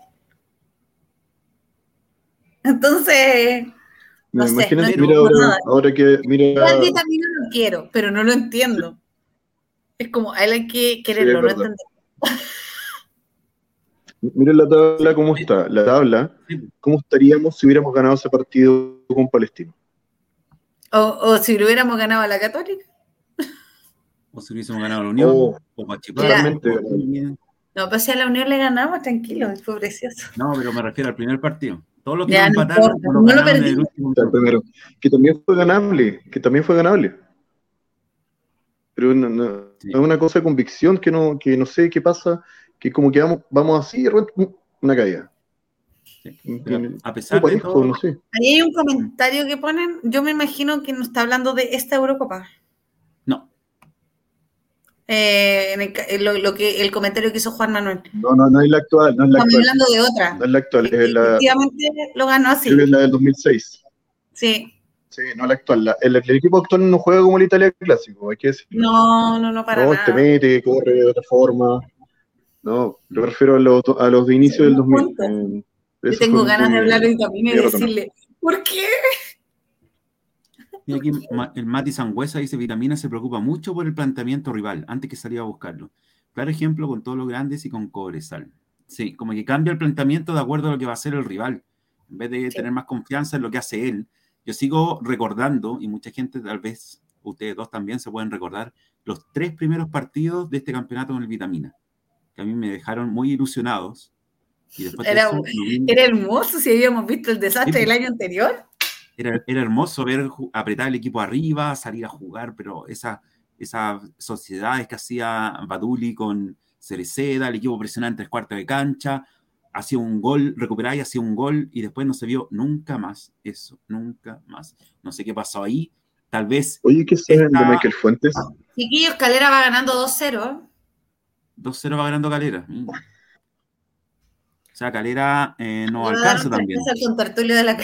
Entonces, no sé, no mira ahora, nada. ahora que, mira, Igual vitamina lo quiero, pero no lo entiendo. Es como, a él hay que quererlo, no verdad. entender. mira la tabla cómo está. La tabla, Sí. cómo estaríamos si hubiéramos ganado ese partido con Palestino. O, o si lo hubiéramos ganado a la Católica. O si hubiésemos ganado la Unión, Oh, o Guachipato, claramente o. No, pero si a la Unión le ganamos, tranquilo, fue precioso. No, pero me refiero al primer partido. Todos los que Ya, no no empataron, no no lo lo ganaron en el perdimos. último O sea, minuto. primero, que también fue ganable, que también fue ganable. Pero no, no- Sí. es una cosa de convicción que no, que no sé qué pasa, que como que vamos, vamos así, una caída. Sí. Un- a pesar de todo, no sé. Ahí hay un comentario que ponen, yo me imagino que nos está hablando de esta Eurocopa. Eh, en el en lo, lo que, el comentario que hizo Juan Manuel. No, no, no es la actual, no es la Estamos actual. hablando de otra. No es la actual, es la, Efectivamente lo ganó así. es la del 2006. Sí. Sí, no la actual. La- el, el equipo actual no juega como el Italia clásico, hay que decirlo. No, no, no, para No, nada. te mete, corre de otra forma. No, yo prefiero a los, a los de inicio Sí, del no 2000. cuenta. Eh, Yo tengo ganas de hablar hoy también y decirle, ¿por qué? Mira aquí el Mati Sangüesa dice, Vitamina se preocupa mucho por el planteamiento rival antes que salir a buscarlo. Claro ejemplo con todos los grandes y con Cobresal. Sí, como que cambia el planteamiento de acuerdo a lo que va a hacer el rival. En vez de Sí. tener más confianza en lo que hace él. Yo sigo recordando, y mucha gente tal vez, ustedes dos también se pueden recordar, los tres primeros partidos de este campeonato con el Vitamina, que a mí me dejaron muy ilusionados. Y después de Era- eso, no vi- Era hermoso si habíamos visto el desastre Sí, del pues. año anterior. Era, era hermoso ver apretar el equipo arriba, salir a jugar, pero esa, esas sociedades que hacía Baduli con Cereceda, el equipo presionaba en tres cuartos de cancha, hacía un gol, recuperaba y hacía un gol, y después no se vio nunca más eso, nunca más. No sé qué pasó ahí, tal vez Oye, ¿qué saben de Esta- Michael Fuentes? Chiquillos, Calera va ganando 2-0. 2-0 va ganando Calera. Mm. O sea, Calera eh, dar alcanza también. contertulio de la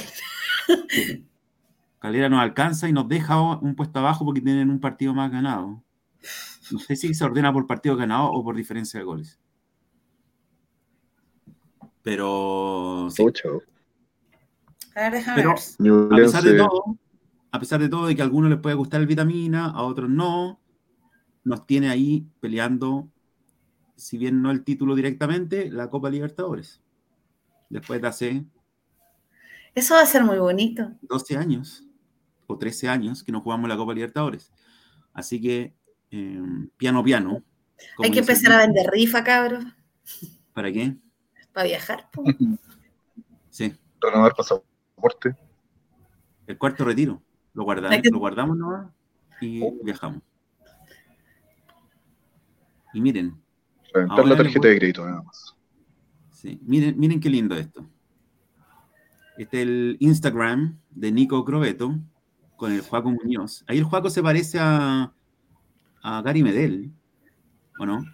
Calera. Nos alcanza y nos deja un puesto abajo porque tienen un partido más ganado. No sé si se ordena por partido ganado o por diferencia de goles. Pero sí. A ver, déjame Pero- ver. New a pesar de todo, a pesar de todo de que a algunos les puede gustar el vitamina, a otros no, nos tiene ahí peleando, si bien no el título directamente, la Copa Libertadores. Después de hace Eso va a ser muy bonito. 12 años o 13 años que no jugamos la Copa Libertadores. Así que, eh, piano, piano. Hay que dice empezar a vender rifa, cabros, ¿Para qué? para viajar. po. Sí, renovar pasaporte. el cuarto retiro. Lo, guarda- Hay que- lo guardamos nomás y Oh. viajamos. Y miren, Reventar la tarjeta de crédito, nada más. sí, miren, miren qué lindo esto. Este es el Instagram de Nico Crobeto con el Juaco Muñoz. Ahí el Juaco se parece a, a Gary Medel, ¿o no?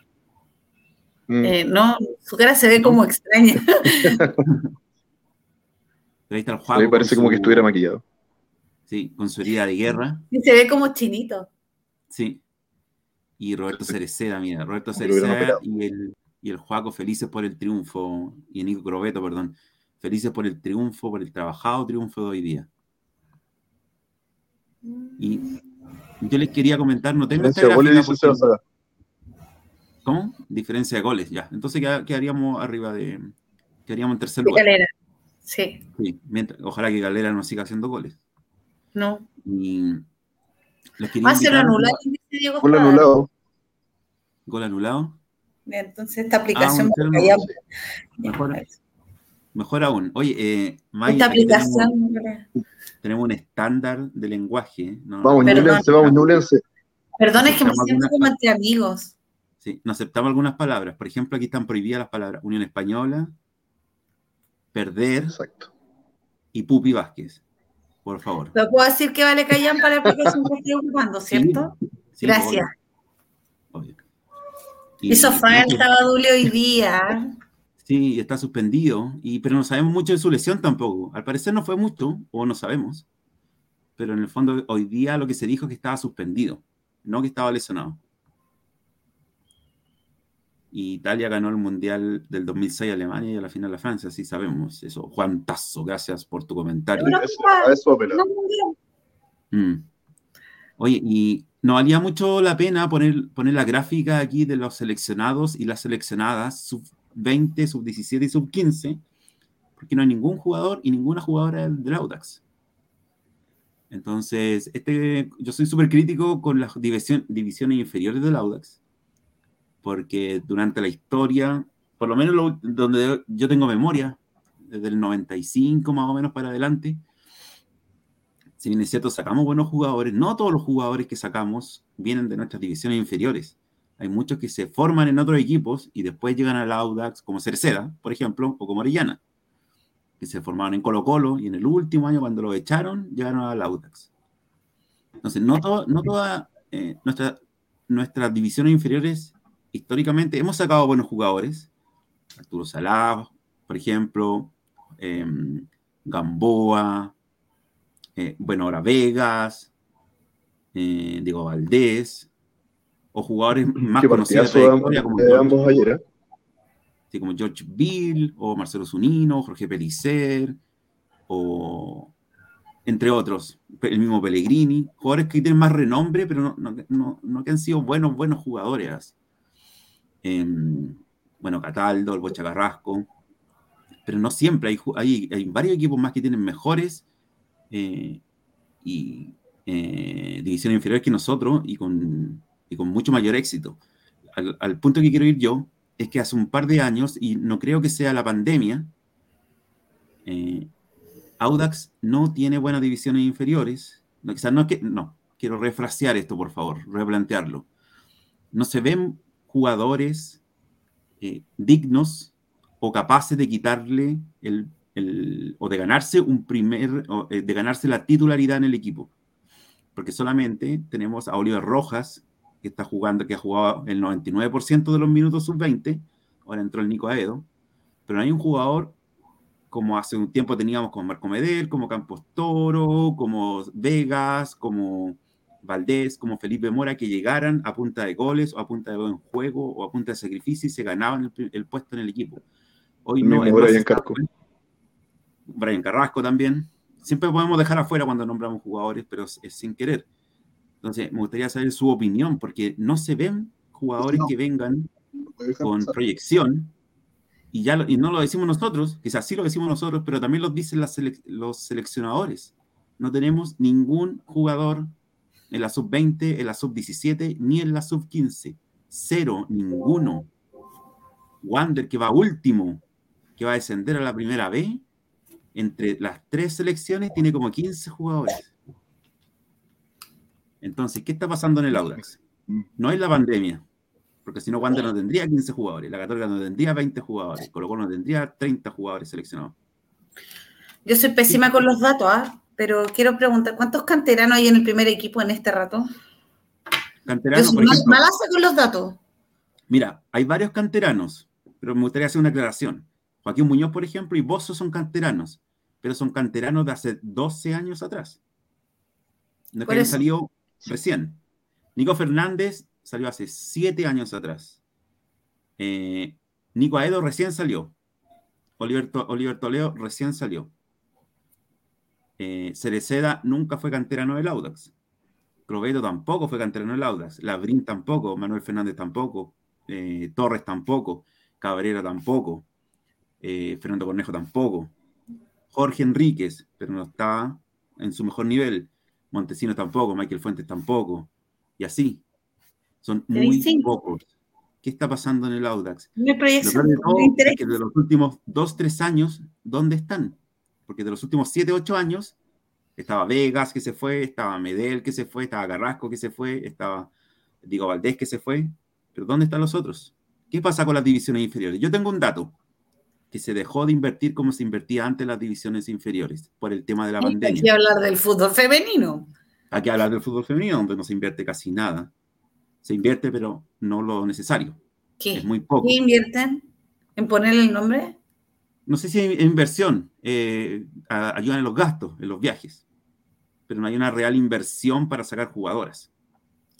Mm, Eh, no, su cara se ve como extraña. Pero ahí está el Juaco. mí parece como que estuviera maquillado. Sí, con su herida de guerra. Y se ve como chinito. Sí. Y Roberto Cereceda, mira, Roberto Cereceda y el, y el Juaco felices por el triunfo, y Nico Crobeto, perdón, felices por el triunfo, por el trabajado triunfo de hoy día. Y yo les quería comentar, no tengo esta gráfica porque-. ¿Cómo? Diferencia de goles, ya. Entonces queda- quedaríamos arriba de... Quedaríamos en tercer De lugar. Calera. Sí, Sí, mientras- ojalá que Galera no siga haciendo goles. no. Y les quería Ah, se lo invitar- anularon, dice Diego Gol anulado. Gol anulado. Entonces esta aplicación Ah, cero, Mejor, mejor aún. Oye, eh, May, Esta tenemos- aplicación. tenemos un estándar de lenguaje. ¿no? Vamos, Perdón. Ñublense, vamos, Ñublense. Perdón, es que me siento como entre amigos. Sí, no aceptamos algunas palabras. Por ejemplo, aquí están prohibidas las palabras Unión Española, perder Exacto. y Pupi Vázquez. Por favor. Lo puedo decir que vale callan para la aplicación que estoy ocupando, ¿cierto? Sí, Gracias. obvio, obvio. Y- Hizo falta Badulio hoy día. Sí, está suspendido, y, pero no sabemos mucho de su lesión tampoco. Al parecer no fue mucho, o no sabemos. Pero en el fondo, hoy día lo que se dijo es que estaba suspendido, no que estaba lesionado. Y Italia ganó el Mundial del 2006 a Alemania y a la final a Francia, sí sabemos eso. Juan Tazo, gracias por tu comentario. Eso-. Mm. Oye, y no valía mucho la pena poner, poner la gráfica aquí de los seleccionados y las seleccionadas, sub 20, sub 17 y sub 15, porque no hay ningún jugador y ninguna jugadora del, Audax. Entonces, este, yo soy súper crítico con las división- divisiones inferiores del Audax, porque durante la historia, por lo menos donde yo tengo memoria, desde el 95 más o menos para adelante, si bien es cierto, sacamos buenos jugadores, no todos los jugadores que sacamos vienen de nuestras divisiones inferiores. Hay muchos que se forman en otros equipos y después llegan al Audax, como Cerceda, por ejemplo, o como Orellana, que se formaron en Colo Colo y en el último año, cuando lo echaron, llegaron al Audax. Entonces, no, no todas eh, nuestra, nuestras divisiones inferiores, históricamente, hemos sacado buenos jugadores. Arturo Salá, por ejemplo, em, Gamboa, eh, bueno, ahora Vegas, eh, Diego Valdés, o jugadores más conocidos de como, ambos ayer, como George Bill, o Marcelo Zunino, Jorge Pelicer, o entre otros, el mismo Pellegrini, jugadores que tienen más renombre, pero no, que han sido buenos, buenos jugadores. Em, bueno, Cataldo, el Bocha Carrasco, pero no siempre, hay, hay, hay, varios equipos más que tienen mejores eh, y eh, divisiones inferiores que nosotros y con, y con mucho mayor éxito. Al, punto que quiero ir yo es que hace un par de años, y no creo que sea la pandemia, eh, Audax no tiene buenas divisiones inferiores. No, quizás no que, no, quiero refrasear esto, por favor, replantearlo. No se ven jugadores eh, dignos o capaces de quitarle el, o de ganarse un primer, eh, de ganarse la titularidad en el equipo. Porque solamente tenemos a Oliver Rojas, que está jugando, que ha jugado el 99% de los minutos sub-20, ahora entró el Nico Aedo, pero hay un jugador como hace un tiempo teníamos con Marco Medel, como Campos Toro, como Vegas, como Valdés, como Felipe Mora, que llegaran a punta de goles o a punta de buen juego o a punta de sacrificio y se ganaban el, puesto en el equipo. Hoy no. Es Brian, Carrasco. Brian Carrasco también. Siempre podemos dejar afuera cuando nombramos jugadores, pero es, sin querer. Entonces, me gustaría saber su opinión, porque no se ven jugadores que vengan con proyección y, ya, y no lo decimos nosotros, quizás sí lo decimos nosotros, pero también lo dicen los seleccionadores. No tenemos ningún jugador en la sub-20, en la sub-17, ni en la sub-15. Cero, ninguno. Wander, que va último, que va a descender a la primera B, entre las tres selecciones tiene como 15 jugadores. Entonces, ¿qué está pasando en el Audax? No es la pandemia, porque si no, Wander no tendría 15 jugadores, la Católica no tendría 20 jugadores, Colo Colo no tendría 30 jugadores seleccionados. Yo soy pésima con los datos, ¿ah? pero quiero preguntar, ¿cuántos canteranos hay en el primer equipo en este rato? Canteranos, malaza con los datos. Mira, hay varios canteranos, pero me gustaría hacer una aclaración. Joaquín Muñoz, por ejemplo, y Bozo son canteranos, pero son canteranos de hace 12 años atrás. No es que salió recién. Nico Fernández salió hace siete años atrás. Eh, Nico Aedo recién salió. Oliver, Oliver Toledo recién salió. Eh, Cereceda nunca fue canterano del Audax. Crobeto tampoco fue canterano del Audax. Labrín tampoco. Manuel Fernández tampoco. Eh, Torres tampoco. Cabrera tampoco. Fernando Cornejo tampoco. Jorge Enríquez, pero no está en su mejor nivel. Montesino tampoco. Michael Fuentes tampoco. Y así. Son muy pocos. ¿Qué está pasando en el Audax? Me parece que de los últimos dos, tres años, ¿dónde están? Porque de los últimos siete, ocho años, estaba Vegas que se fue, estaba Medel que se fue, estaba Carrasco que se fue, estaba Diego Valdés que se fue. Pero ¿dónde están los otros? ¿Qué pasa con las divisiones inferiores? Yo tengo un dato que se dejó de invertir como se invertía antes las divisiones inferiores por el tema de la pandemia. Hay que hablar del fútbol femenino. Hay que hablar del fútbol femenino, donde no se invierte casi nada se invierte, pero no lo necesario. ¿Qué? Es muy poco. ¿Qué invierten? ¿En ponerle el nombre? No sé si hay inversión, eh, ayudan en los gastos, en los viajes, pero no hay una real inversión para sacar jugadoras.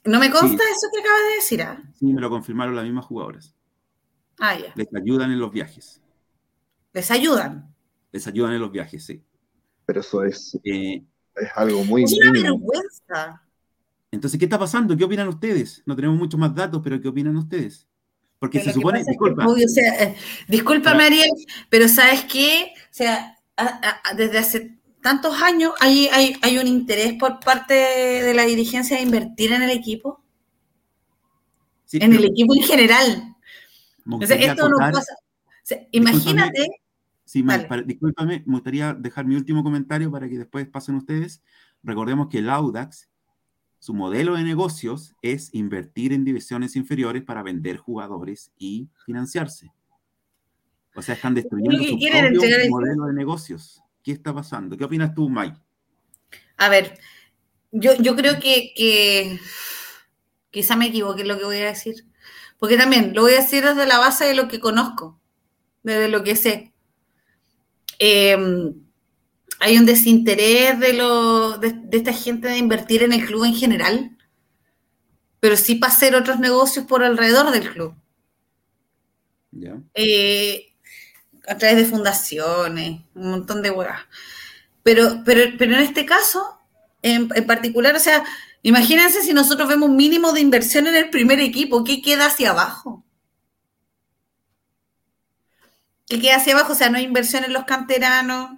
No me consta eso que acabas de decir. ¿ah? Sí, me lo confirmaron las mismas jugadoras. Ah, ya. Les ayudan en los viajes. ¿Les ayudan? Les ayudan en los viajes, sí. Pero eso es, eh, es algo muy... Es una vergüenza. Entonces, ¿qué está pasando? ¿Qué opinan ustedes? No tenemos muchos más datos, pero ¿qué opinan ustedes? Porque se supone, disculpa. Eh, disculpa, Mariel, pero ¿sabes qué? O sea, desde hace tantos años hay, hay, un interés por parte de la dirigencia de invertir en el equipo. en el equipo en general. esto no pasa. imagínate. Sí, discúlpame, me gustaría dejar mi último comentario para que después pasen ustedes. Recordemos que el Audax, su modelo de negocios es invertir en divisiones inferiores para vender jugadores y financiarse. O sea, están destruyendo su propio modelo de negocios. ¿Qué está pasando? ¿Qué opinas tú, Mike? A ver, yo, yo creo que, que quizá me equivoque en lo que voy a decir. Porque también lo voy a decir desde la base de lo que conozco, desde lo que sé. Em, hay un desinterés de, lo, de, esta gente de invertir en el club en general, pero sí para hacer otros negocios por alrededor del club. Eh, a través de fundaciones, un montón de huevas. Pero, pero, pero en este caso, en, en particular, o sea, Imagínense si nosotros vemos un mínimo de inversión en el primer equipo, ¿qué queda hacia abajo? ¿Qué queda hacia abajo? O sea, no hay inversión en los canteranos.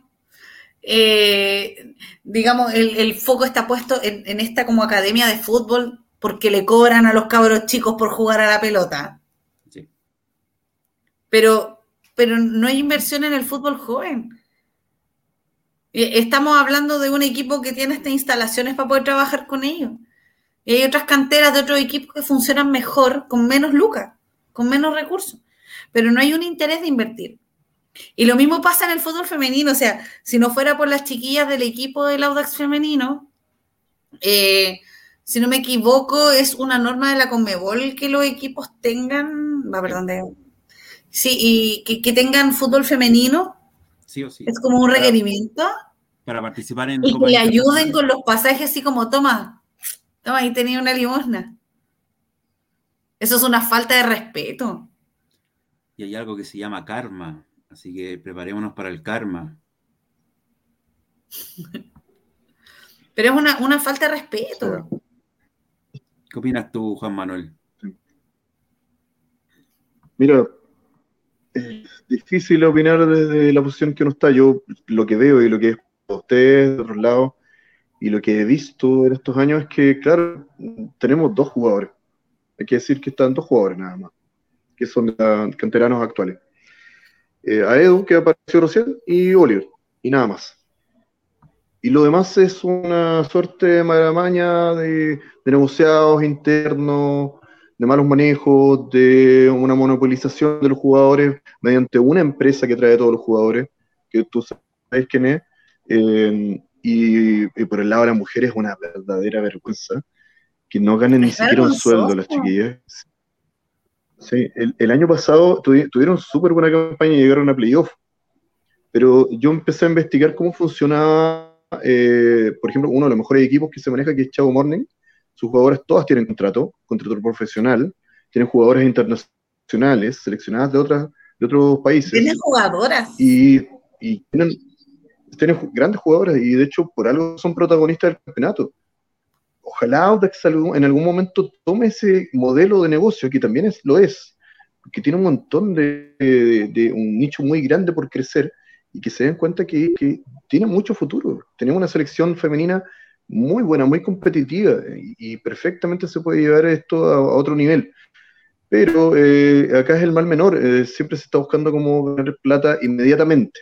Eh, digamos, el, foco está puesto en, esta como academia de fútbol porque le cobran a los cabros chicos por jugar a la pelota. Sí. Pero, pero no hay inversión en el fútbol joven. Estamos hablando de un equipo que tiene estas instalaciones para poder trabajar con ellos. Y hay otras canteras de otros equipos que funcionan mejor, con menos lucas, con menos recursos. Pero no hay un interés de invertir. Y lo mismo pasa en el fútbol femenino. O sea, si no fuera por las chiquillas del equipo del Audax femenino, eh, si no me equivoco, es una norma de la Conmebol que los equipos tengan, va, perdón, sí, y que tengan fútbol femenino es como un requerimiento. Para participar en... Y que le ayuden con los pasajes así como, toma, toma, ahí tenía una limosna. Eso es una falta de respeto. Y hay algo que se llama karma, así que preparémonos para el karma. Pero es una, falta de respeto. ¿Qué opinas tú, Juan Manuel? Mira, es difícil opinar desde la posición que uno está. Yo lo que veo y lo que es ustedes de otros lados y lo que he visto en estos años es que, claro, tenemos dos jugadores. Hay que decir que están dos jugadores nada más, que son canteranos actuales. Eh, a Edu, que apareció recién, y Oliver, y nada más. Y lo demás es una suerte de maramaña de, de negociados internos, de malos manejos, de una monopolización de los jugadores mediante una empresa que trae a todos los jugadores, que tú sabes quién es, eh, y, por el lado de las mujeres es una verdadera vergüenza que no ganen ni siquiera un sueldo las chiquillas. Sí, el, año pasado tuvieron súper buena campaña y llegaron a playoff, pero yo empecé a investigar cómo funcionaba, eh, por ejemplo, uno de los mejores equipos que se maneja, que es Chavo Morning, sus jugadores todas tienen contrato, contrato profesional, tienen jugadores internacionales seleccionadas de, otras, de otros países. Tienen jugadoras. Y, tienen, tienen grandes jugadoras y de hecho por algo son protagonistas del campeonato. Ojalá Audax en algún momento tome ese modelo de negocio, que también es, lo es, que tiene un montón de, un nicho muy grande por crecer y que se den cuenta que, que tiene mucho futuro. Tenemos una selección femenina muy buena, muy competitiva y, perfectamente se puede llevar esto a, otro nivel. Pero eh, acá es el mal menor, eh, siempre se está buscando cómo ganar plata inmediatamente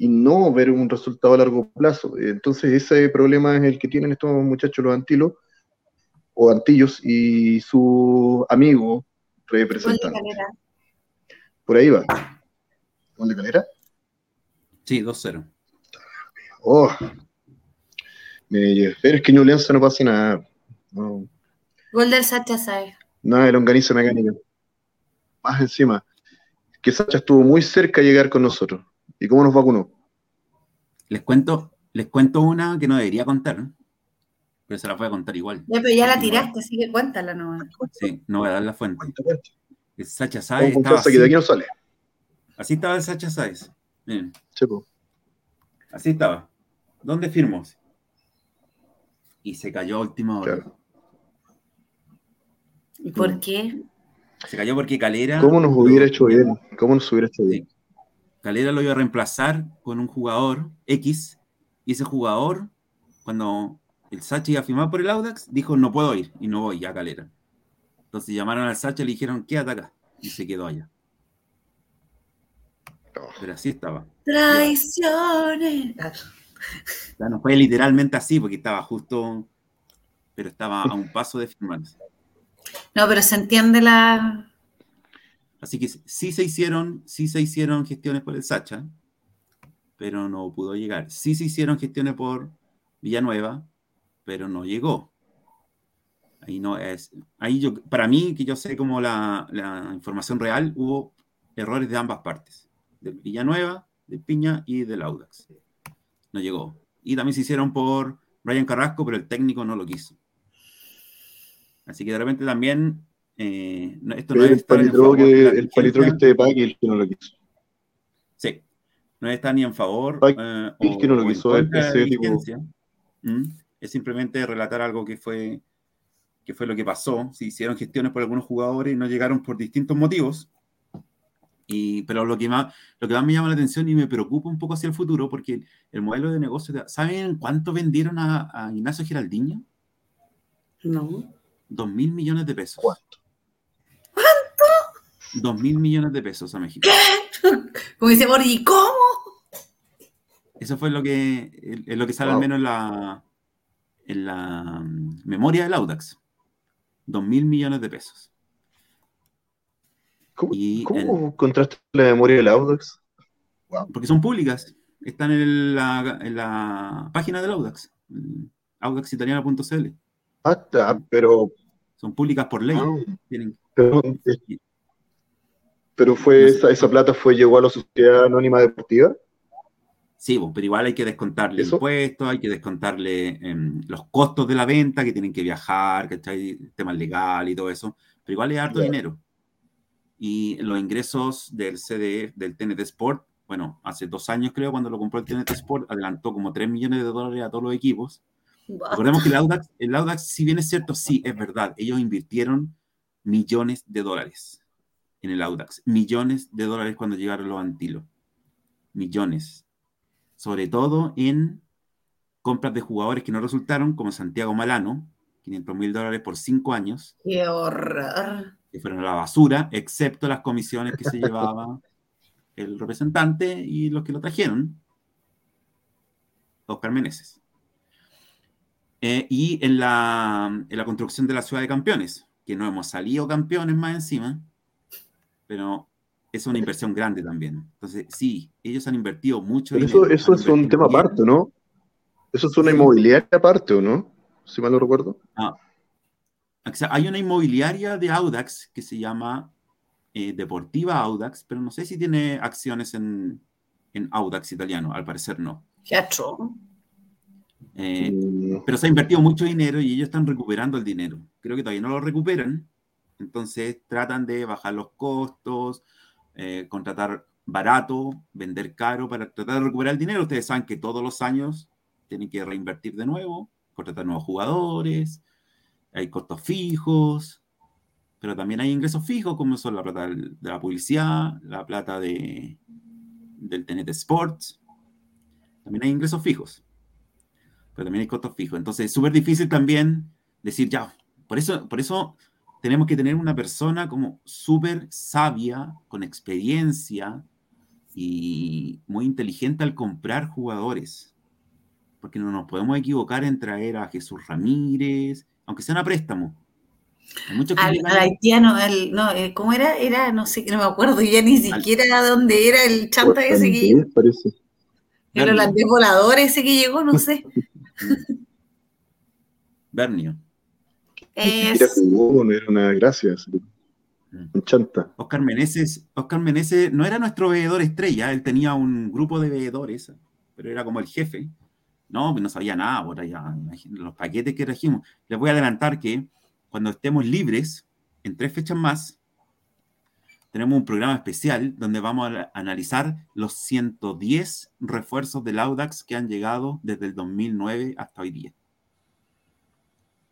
y no ver un resultado a largo plazo. Entonces ese problema es el que tienen estos muchachos, los antilos o antillos y su amigo representante. Por ahí va. ¿Gol de calera? Sí, 2-0. Oh, pero es que New no pasa nada. No. Gol del Sacha Saez. No, el longanizo mecánico. Más encima, que Sacha estuvo muy cerca de llegar con nosotros. ¿Y cómo nos vacunó? Les cuento, les cuento una que no debería contar, pero se la voy a contar igual. Ya, pero ya la tiraste, así que cuéntala no. Sí, no voy a dar la fuente. El Sacha Saez así. de aquí no sale. Así estaba el Sacha Saez. Miren. Así estaba. ¿Dónde firmó? y se cayó a última hora. ¿Y por qué? Se cayó porque Calera. ¿Cómo nos hubiera hecho bien? ¿Cómo nos hubiera hecho bien? Calera lo iba a reemplazar con un jugador X y ese jugador, cuando el Sachi iba a firmar por el Audax, dijo no puedo ir y no voy a Calera. Entonces llamaron al Sacha y le dijeron, quédate acá. Y se quedó allá. Oh. Pero así estaba. Traiciones. O sea, no fue literalmente así, porque estaba justo, pero estaba a un paso de firmarse. No, pero se entiende la. Así que sí se hicieron, sí se hicieron gestiones por el Sacha, pero no pudo llegar. Sí se hicieron gestiones por Villanueva, pero no llegó. Ahí no es. Ahí yo, para mí, que yo sé como la, la información real, hubo errores de ambas partes. De Villanueva, de Piña y del Audax. No llegó. Y también se hicieron por Brian Carrasco, pero el técnico no lo quiso. Así que de repente también. Eh, no- esto no es El palitro que, el palitro que dirigencia. esté de Paqui, el que no lo quiso. Sí, no está ni en favor eh, es que no lo o en quiso. Mm, Es simplemente relatar algo que fue, que fue lo que pasó. Se hicieron gestiones por algunos jugadores y no llegaron por distintos motivos. Y, pero lo que, más, lo que más me llama la atención y me preocupa un poco hacia el futuro, porque el modelo de negocio, de- ¿saben cuánto vendieron a, a Ignacio Giraldiño? No. Dos mil millones de pesos. ¿Cuánto? Dos mil millones de pesos a México. Como dice Borgi, ¿cómo? Eso fue lo que, es lo que sale Wow. al menos en la, en la mm, memoria del Audax. Dos mil millones de pesos. ¿Cómo, Y cómo contraste la memoria del Audax? Porque son públicas. Están en la, en la página del Audax. audaxitaliana.cl. Ah, está, pero, Son públicas por ley. ah, Tienen- pero, eh, pero fue No sé. esa, esa plata fue llegó a la sociedad anónima deportiva. sí, bo, pero igual hay que descontarle ¿Eso? impuestos, hay que descontarle em, los costos de la venta, que tienen que viajar, ¿cachai? Temas legales y todo eso. Pero igual es harto dinero. Y los ingresos del CDF, del TNT Sport, bueno, hace dos años creo, cuando lo compró el TNT Sport, adelantó como 3 millones de dólares a todos los equipos. Recordemos que el Audax, el Audax, si bien es cierto, sí, es verdad, ellos invirtieron millones de dólares en el Audax. Millones de dólares cuando llegaron los Antilo. Millones. Sobre todo en compras de jugadores que no resultaron, como Santiago Malano, 500 mil dólares por cinco años, Qué horror. que fueron a la basura, excepto las comisiones que se llevaba el representante y los que lo trajeron, Oscar Meneses. Eh, y en la, en la construcción de la ciudad de campeones, que no hemos salido campeones más encima, pero es una inversión grande también. Entonces, sí, ellos han invertido mucho Pero eso, dinero, eso es un tema bien. aparte, ¿no? Eso es una Sí. inmobiliaria aparte, ¿o no? Si mal no recuerdo. O sea, hay una inmobiliaria de Audax que se llama eh, Deportiva Audax, pero no sé si tiene acciones en, en Audax italiano, al parecer no. Qué atroz. Eh, Mm, pero se ha invertido mucho dinero y ellos están recuperando el dinero. Creo que todavía no lo recuperan, entonces tratan de bajar los costos, eh, contratar barato, vender caro para tratar de recuperar el dinero. Ustedes saben que todos los años tienen que reinvertir de nuevo, contratar nuevos jugadores, hay costos fijos, pero también hay ingresos fijos, como son la plata de la publicidad, la plata de, del TNT Sports. También hay ingresos fijos, pero también hay costos fijos. Entonces es súper difícil también decir, ya, por eso, por eso tenemos que tener una persona como súper sabia, con experiencia y muy inteligente al comprar jugadores. Porque no nos podemos equivocar en traer a Jesús Ramírez, aunque sea a préstamo. Al, al haitiano, al, no, eh, ¿cómo era? Era, no sé, no me acuerdo ya ni siquiera dónde era el chanta ese que holandés, parece. el holandés volador ese que llegó, no sé. Bernio. Es, no era una gracia. así, Un chanta. Oscar Meneses, Oscar Meneses no era nuestro veedor estrella, él tenía un grupo de veedores, pero era como el jefe. No, pues no sabía nada por allá, imagínate, los paquetes que trajimos. Les voy a adelantar que cuando estemos libres, en tres fechas más, tenemos un programa especial donde vamos a analizar los 110 refuerzos del Audax que han llegado desde el 2009 hasta hoy día.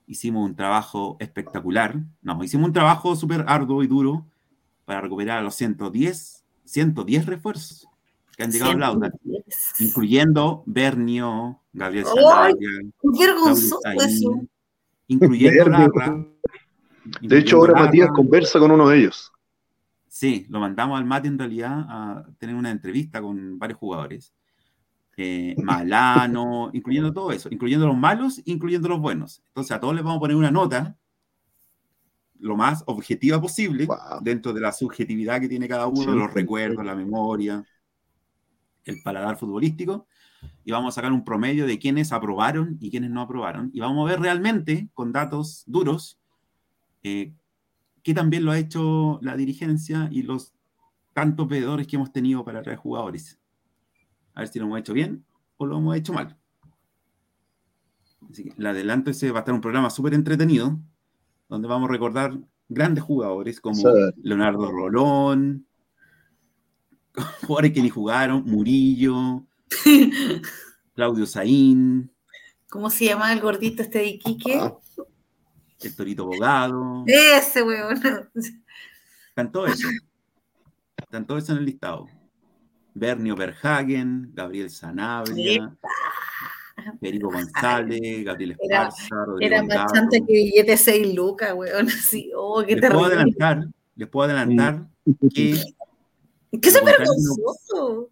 Hicimos un trabajo espectacular, no, hicimos un trabajo súper arduo y duro para recuperar a los 110, 110 refuerzos que han llegado al Audax, 110. incluyendo Bernio, Gabriel ¡Ay! Sanabria, Qué vergonzoso eso. Incluyendo Bernio. Larra, De hecho, ahora Matías conversa con uno de ellos. Sí, lo mandamos al Mati en realidad a tener una entrevista con varios jugadores. Eh, Malano, incluyendo todo eso, incluyendo los malos, incluyendo los buenos. Entonces a todos les vamos a poner una nota lo más objetiva posible dentro de la subjetividad que tiene cada uno, los recuerdos, la memoria, el paladar futbolístico, y vamos a sacar un promedio de quienes aprobaron y quienes no aprobaron, y vamos a ver realmente, con datos duros, eh, qué también lo ha hecho la dirigencia y los tantos veedores que hemos tenido para traer jugadores. A ver si lo hemos hecho bien o lo hemos hecho mal. Así que le adelanto, ese va a estar un programa súper entretenido, donde vamos a recordar grandes jugadores como Leonardo Rolón, jugadores que ni jugaron, Murillo, Claudio Saín. ¿Cómo se llama el gordito este de Iquique? Ah. El Torito Bogado. Ese weón. Están todo eso. Están todo eso en el listado. Bernio Verhagen, Gabriel Sanabria, Perico González, Gabriel Esparza, Era, más chanta que billete 6 lucas, weón. Así, oh, qué les puedo adelantar, les puedo adelantar que ¿Qué se vergonzoso?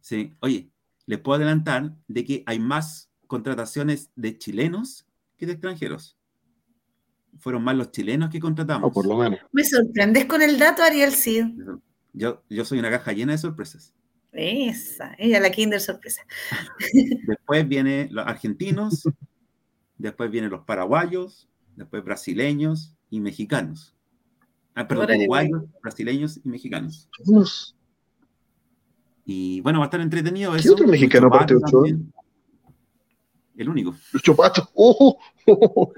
Sí, oye, les puedo adelantar de que hay más contrataciones de chilenos que de extranjeros. Fueron más los chilenos que contratamos. por lo menos. Me sorprendes con el dato, Ariel Cid. Yo, yo soy una caja llena de sorpresas. Esa, ella la Kinder sorpresa. después vienen los argentinos, después vienen los paraguayos, después brasileños y mexicanos. Ah, perdón, uruguayos, brasileños y mexicanos. Y bueno, va a estar entretenido eso. ¿Qué otro mexicano aparte de Ochoa? El único. Lucho Pato. Oh.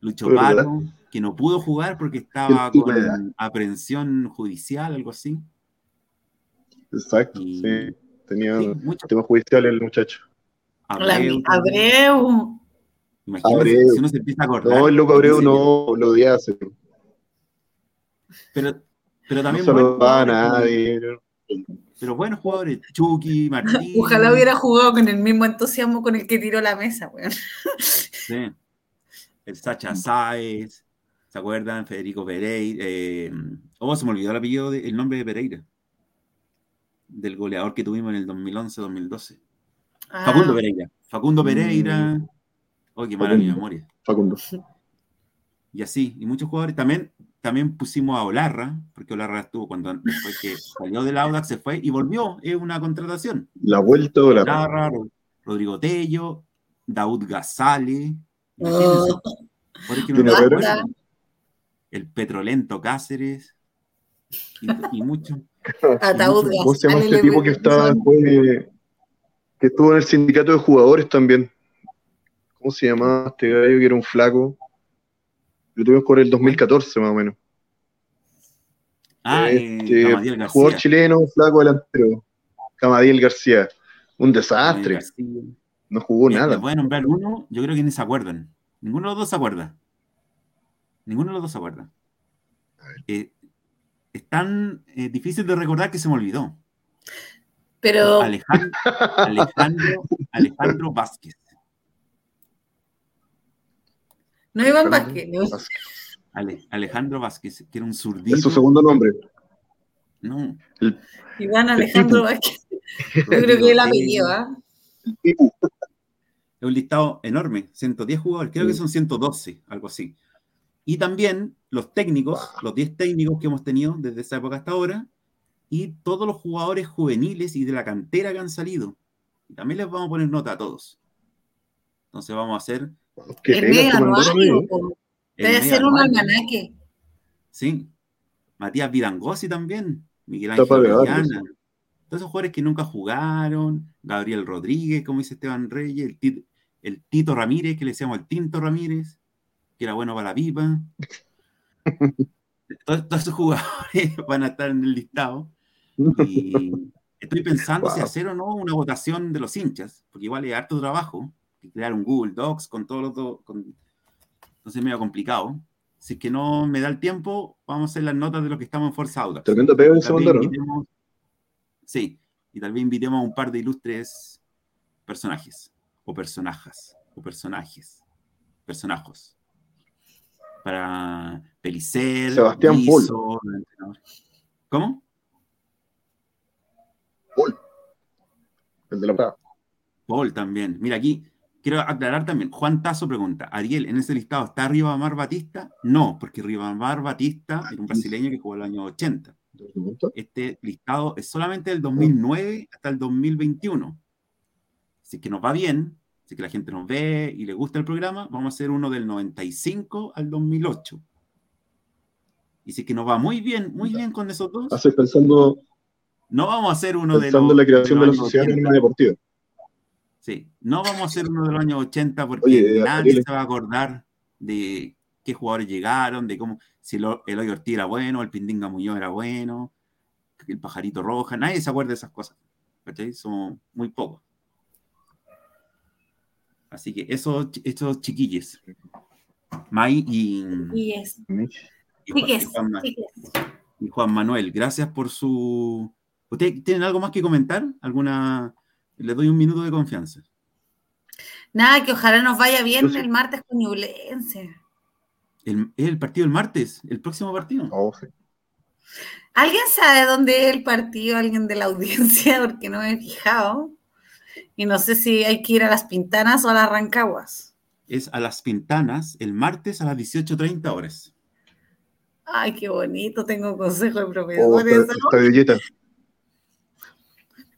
Lucho Pato, que no pudo jugar porque estaba con aprehensión judicial, algo así. Exacto, sí. Tenía sí, tema judicial el muchacho. Abreu. Abreu. Imagínate si uno se empieza a acordar. No, el loco Abreu no lo odiase. Pero, pero también. No saludaba a nadie. Pero buenos jugadores, Chucky, Martín. Ojalá hubiera jugado con el mismo entusiasmo con el que tiró la mesa, weón. Sí. El Sacha Sáez, ¿se acuerdan? Federico Pereira. Eh, oh, se me olvidó el apellido, de, el nombre de Pereira. Del goleador que tuvimos en el 2011-2012. Ah. Facundo Pereira. Facundo Pereira. Oh, qué mala mi memoria. Facundo. Y así, y muchos jugadores. También también pusimos a Olarra, porque Olarra estuvo cuando después que salió del Audax, se fue y volvió, es una contratación. La vuelta de Olarra. Olarra Rodrigo Tello, Daud Gazale, oh. el Petrolento Cáceres y, mucho. A Daud ¿Cómo se llama este tipo que, estaba, que estuvo en el sindicato de jugadores también? ¿Cómo se llamaba este gallo que era un flaco? Lo tuvimos por el 2014 más o menos. Ah, este, eh, jugador chileno, flaco delantero. Camadiel García. Un desastre. No jugó nada. Les voy a nombrar uno, yo creo que ni se acuerdan. Ninguno de los dos se acuerda. Ninguno de los dos se acuerda. Eh, es tan eh, difícil de recordar que se me olvidó. Pero. Alejandro, Alejandro, Alejandro Vázquez. No Iván Vázquez. Alejandro Vázquez, que era un zurdito. Es su segundo nombre. No. Iván Alejandro Vázquez. Yo creo que él apellido, ¿ah? Es un listado enorme, 110 jugadores, creo que son 112, algo así. Y también los técnicos, los 10 técnicos que hemos tenido desde esa época hasta ahora, y todos los jugadores juveniles y de la cantera que han salido. Y también les vamos a poner nota a todos. Entonces vamos a hacer el mega anuario, debe ser un almanaque. Sí. Matías Vidangosi también. Miguel Ángel Todos esos jugadores que nunca jugaron. Gabriel Rodríguez, como dice Esteban Reyes. El Tito, Ramírez, que le decíamos el Tinto Ramírez, que era bueno para la pipa. Todos, esos jugadores van a estar en el listado. Y estoy pensando si hacer o no una votación de los hinchas, porque igual es harto trabajo crear un Google Docs con todos los dos. Entonces es medio complicado. Si es que no me da el tiempo, vamos a hacer las notas de lo que estamos en Forza Audax. Tremendo pego en segundo, ¿no? Sí, y tal vez invitemos a un par de ilustres personajes, o personajes, o personajes, personajos. Para Pelicer, Sebastián Paul. ¿Cómo? Paul. El de la. Paul también. Mira, aquí quiero aclarar también. Juan Tazo pregunta: ¿Ariel en ese listado está Ribamar Batista? No, porque Ribamar Batista era un brasileño que jugó en el año 80. Este listado es solamente del 2009 hasta el 2021. Así que nos va bien, si que la gente nos ve y le gusta el programa, vamos a hacer uno del 95 al 2008. Y si que nos va muy bien, muy bien con esos dos. Hace pensando. No vamos a hacer uno de los. la creación de, la sociedad deportiva. Sí, no vamos a hacer uno de los años 80 porque nadie se va a acordar de qué jugadores llegaron, de cómo, si el, Eloy Ortiz era bueno, el Pindinga Muñoz era bueno, el Pajarito Roja, nadie se acuerda de esas cosas. ¿Cachai? Son muy pocos. Así que esos, esos chiquillos. May y, y, Juan, Manuel, gracias por su. ¿Ustedes tienen algo más que comentar? ¿Alguna? Le doy un minuto de confianza. Nada, que ojalá nos vaya bien el martes con Ñublense. El, el partido el martes, el próximo partido. Oh, ¿Alguien sabe dónde es el partido? ¿Alguien de la audiencia? Porque no me he fijado. Y no sé si hay que ir a las Pintanas o a las Rancaguas. Es a las Pintanas el martes a las 18.30 horas. Ay, qué bonito, tengo consejo de profesores. Oh, está,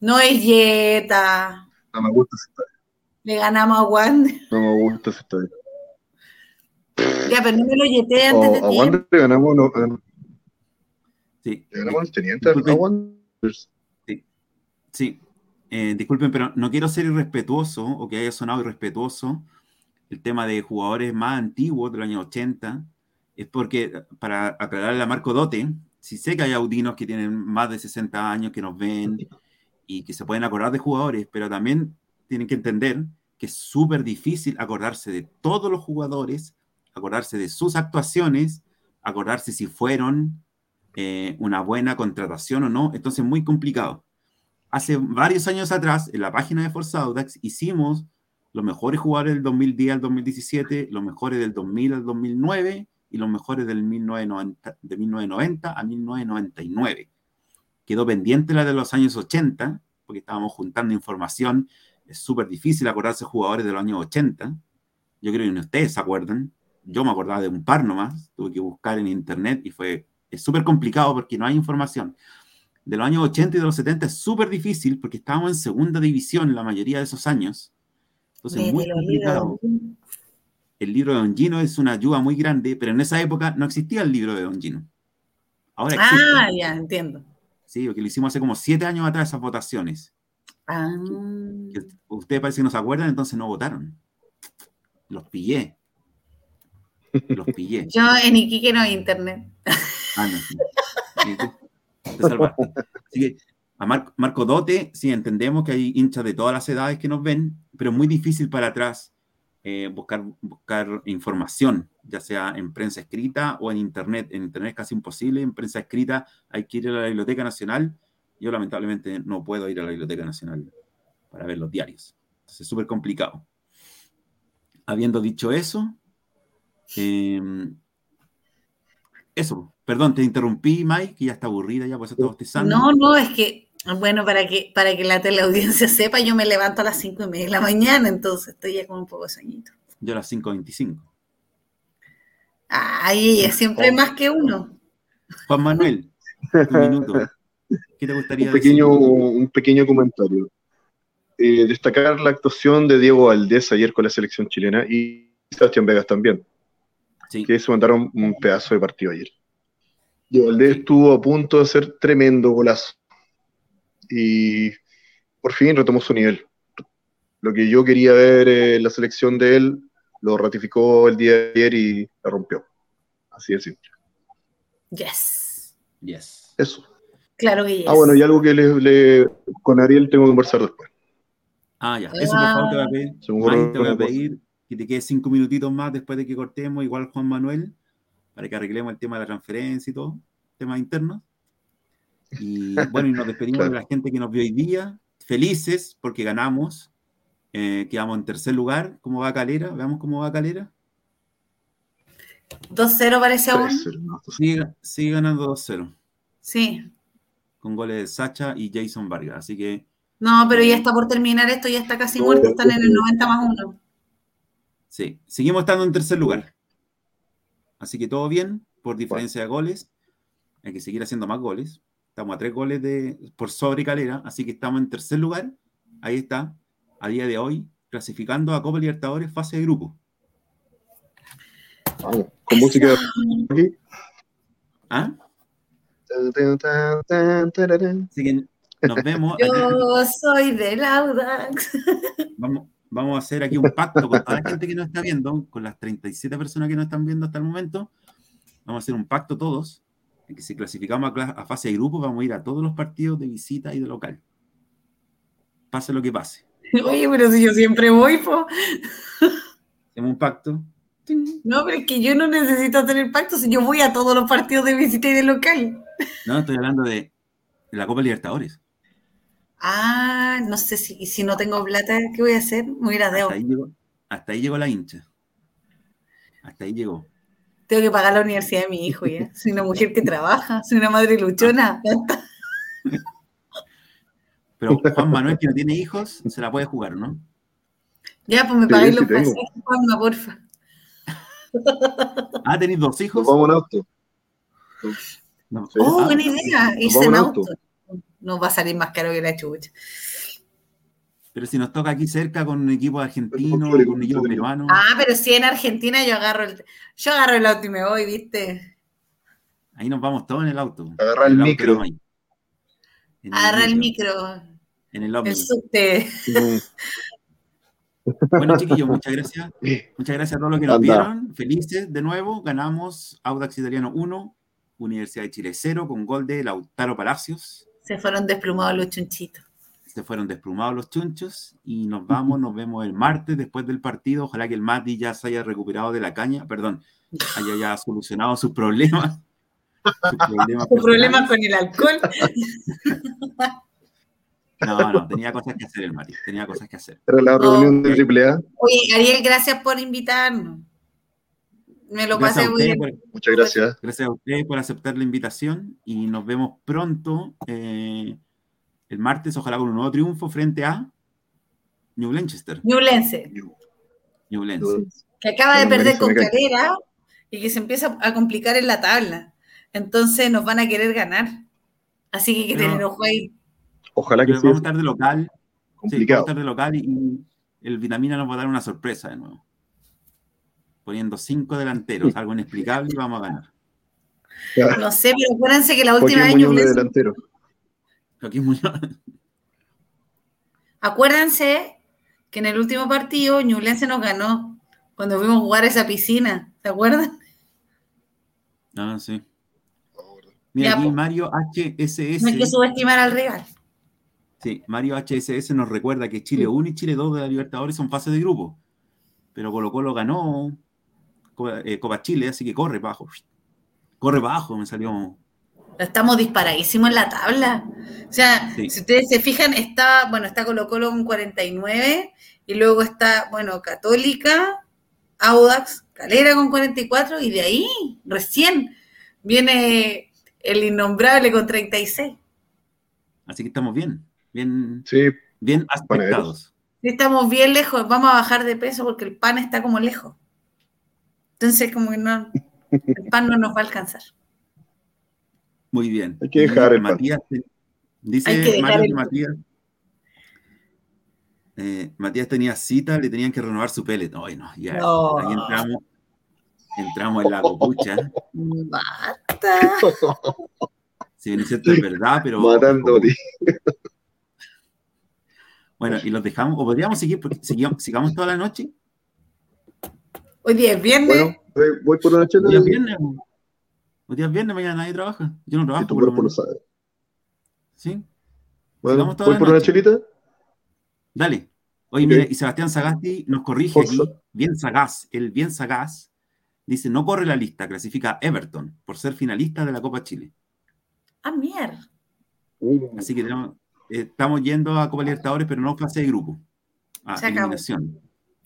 No es Yeta. No me gusta ese estadio. Le ganamos a Wander. No me gusta ese estadio. Ya, pero no me lo yeté antes de a Wander le ganamos. No, eh. sí. Le ganamos al teniente a Wander. Sí. Sí. Eh, disculpen, pero no quiero ser irrespetuoso o que haya sonado irrespetuoso el tema de jugadores más antiguos del año 80. Es porque, para aclararle a Marco Dote, si sé que hay audinos que tienen más de 60 años que nos ven y que se pueden acordar de jugadores, pero también tienen que entender que es súper difícil acordarse de todos los jugadores, acordarse de sus actuaciones, acordarse si fueron eh, una buena contratación o no. Entonces, muy complicado hace varios años atrás, en la página de Forza Audax, hicimos los mejores jugadores del 2010 al 2017, los mejores del 2000 al 2009 y los mejores del 1990, de 1990 a 1999. Quedó pendiente la de los años 80, porque estábamos juntando información. Es súper difícil acordarse jugadores de los años 80. Yo creo que ustedes se acuerdan. Yo me acordaba de un par nomás. Tuve que buscar en internet y fue es súper complicado porque no hay información de los años 80 y de los 70 es súper difícil porque estábamos en segunda división la mayoría de esos años. Entonces, es muy complicado. El libro de Don Gino es una ayuda muy grande, pero en esa época no existía el libro de Don Gino. Ahora existe. Ah, ya, entiendo. Sí, porque lo hicimos hace como siete años atrás esas votaciones. Ah. ustedes parece que no se acuerdan, entonces no votaron. Los pillé. Los pillé. Yo en Iquique no hay internet. Ah, no. A Marco Dote, sí, entendemos que hay hinchas de todas las edades que nos ven, pero es muy difícil para atrás eh, buscar, buscar información, ya sea en prensa escrita o en Internet. En Internet es casi imposible, en prensa escrita hay que ir a la Biblioteca Nacional. Yo lamentablemente no puedo ir a la Biblioteca Nacional para ver los diarios. Entonces es súper complicado. Habiendo dicho eso, eh, eso, perdón, te interrumpí, Mike, que ya está aburrida, ya pues está bostezando. No, no, es que, bueno, para que, para que la teleaudiencia sepa, yo me levanto a las cinco y media de la mañana, entonces estoy ya con un poco de sueñito. Yo a las 5.25. Ay, siempre más que uno. Juan Manuel, un minuto. ¿Qué te gustaría un pequeño, decir? Un pequeño comentario. Eh, destacar la actuación de Diego Valdés ayer con la selección chilena y Sebastián Vegas también. Sí. Que se mandaron un pedazo de partido ayer. Y Valdés estuvo a punto de hacer tremendo golazo. Y por fin retomó su nivel. Lo que yo quería ver en la selección de él, lo ratificó el día de ayer y la rompió. Así de simple. Yes. Yes. Eso. Claro que yes. Ah, bueno, y algo que le, con Ariel tengo que conversar después. Ah, ya. Eso por favor te voy a pedir. te voy a pedir que te quedes cinco minutitos más después de que cortemos, igual Juan Manuel, para que arreglemos el tema de la transferencia y todo, temas internos. Y bueno, y nos despedimos de la gente que nos vio hoy día, felices porque ganamos, eh, quedamos en tercer lugar. ¿Cómo va Calera? Veamos cómo va Calera. 2-0 parece aún. 3-0, no, Sigue, sigue ganando 2-0 Sí. con goles de Sacha y Jason Vargas. Así que No, pero ya está por terminar esto, ya está casi muerto, están en el 90 más 1. Sí, seguimos estando en tercer lugar. Así que todo bien, por diferencia de goles. Hay que seguir haciendo más goles. Estamos a tres goles de, por sobre Calera, así que estamos en tercer lugar. Ahí está, a día de hoy, clasificando a Copa Libertadores fase de grupo. Vamos, con música aquí. ¿Ah? Así que nos vemos. Yo soy del Audax. Vamos, vamos a hacer aquí un pacto con toda la gente que nos está viendo, con las 37 personas que nos están viendo hasta el momento. Vamos a hacer un pacto todos, en que si clasificamos a, fase de grupo, vamos a ir a todos los partidos de visita y de local. Pase lo que pase. Oye, pero si yo siempre voy, po. Hacemos un pacto. No, pero es que yo no necesito tener pacto si yo voy a todos los partidos de visita y de local. No, estoy hablando de la Copa Libertadores. Ah, no sé si, si no tengo plata, ¿qué voy a hacer? Me voy a ir a Deo. Hasta ahí llegó, hasta ahí llegó la hincha. Hasta ahí llegó. Tengo que pagar la universidad de mi hijo ya. Soy una mujer que trabaja, soy una madre luchona. Pero Juan Manuel, que no tiene hijos, se la puede jugar, ¿no? Ya, pues me Sí, pagáis sí los tengo. pasajes, Juanma, porfa. Ah, ¿tenéis dos hijos? vamos en auto. No. Sí. Oh, Ah, buena idea, irse vamos en en auto. auto. Nos va a salir más caro que la chucha. pero si nos toca aquí cerca con un equipo argentino, con un equipo peruano. Ah, pero si en Argentina yo agarro el, yo agarro el auto y me voy, ¿viste? Ahí nos vamos todos en el auto. Agarra el auto micro. Agarra el micro, En el el subte. Bueno, chiquillos, muchas gracias. Muchas gracias a todos los que nos Anda. vieron. Felices de nuevo. Ganamos Audax Italiano 1, Universidad de Chile 0 con gol de Lautaro Palacios. Se fueron desplumados los chunchitos. Se fueron desplumados los chunchos y nos vamos, nos vemos el martes después del partido. Ojalá que el Mati ya se haya recuperado de la caña, perdón, haya ya solucionado sus problemas. Sus problemas Tu problema con el alcohol. No, no, tenía cosas que hacer el Mati, tenía cosas que hacer. Era la reunión de AAA. Oye, Ariel, gracias por invitarnos. Me lo Gracias pasé a, muy bien. por, Muchas gracias. gracias a ustedes por aceptar la invitación y nos vemos pronto eh, el martes, ojalá con un nuevo triunfo frente a New Lanchester. Ñublense, New Lens. que acaba de perder con. Calera y que se empieza a complicar en la tabla. Entonces nos van a querer ganar. Así que hay que tener ojo ahí. Ojalá que Pero sea vamos a estar de local. Sí, vamos a complicado. estar de local y, y el Vitamina nos va a dar una sorpresa de nuevo. Poniendo cinco delanteros, algo inexplicable y vamos a ganar. No sé, pero acuérdense que la última Joaquín vez Muñoz delantero. Joaquín Muñoz. Acuérdense que en el último partido Ñublense nos ganó cuando fuimos a jugar a esa piscina. ¿Se acuerdan? Ah, sí. Mira, Ya, aquí po. Mario HSS. No hay que subestimar al rival. Sí, Mario HSS nos recuerda que Chile 1 y Chile 2 de la Libertadores son fase de grupo. Pero Colo Colo ganó Copa, eh, Copa Chile, así que corre bajo. Corre bajo, me salió. Estamos disparadísimos en la tabla. O sea, Sí. si ustedes se fijan, está, bueno, está Colo Colo con 49 y luego está, bueno, Católica, Audax, Calera con 44 y de ahí, recién, viene el innombrable con 36. Así que estamos bien, bien, Sí, bien aspectados. Estamos bien lejos, vamos a bajar de peso porque el pan está como lejos. Entonces, como que no, el pan no nos va a alcanzar. Muy bien. Hay que dejar el pan. Matías, te- dice Hay que dejar Mario el que pan. Matías. eh, Matías tenía cita, le tenían que renovar su pellet. Ay, no, ya. No. Ahí entramos, entramos en la copucha. Basta. Si bien es cierto, es verdad, pero. matándote. Bueno, y los dejamos, o podríamos seguir, porque sigamos, sigamos toda la noche. Hoy día es viernes. Bueno, voy, por una chela. Hoy día es viernes. Hoy día es viernes, mañana nadie trabaja. Yo no Y trabajo. tu por lo cuerpo lo menos. sabe. ¿Sí? Bueno, voy la por una noche. chelita. Dale. Oye, Ok. mira, y Sebastián Sagasti nos corrige Forza. aquí, bien sagaz, el bien sagaz, dice, no corre la lista, clasifica a Everton por ser finalista de la Copa Chile. Ah, mierda. Uh, Así que tenemos- eh, estamos yendo a Copa Libertadores, pero no fase de grupo. A Se acabó.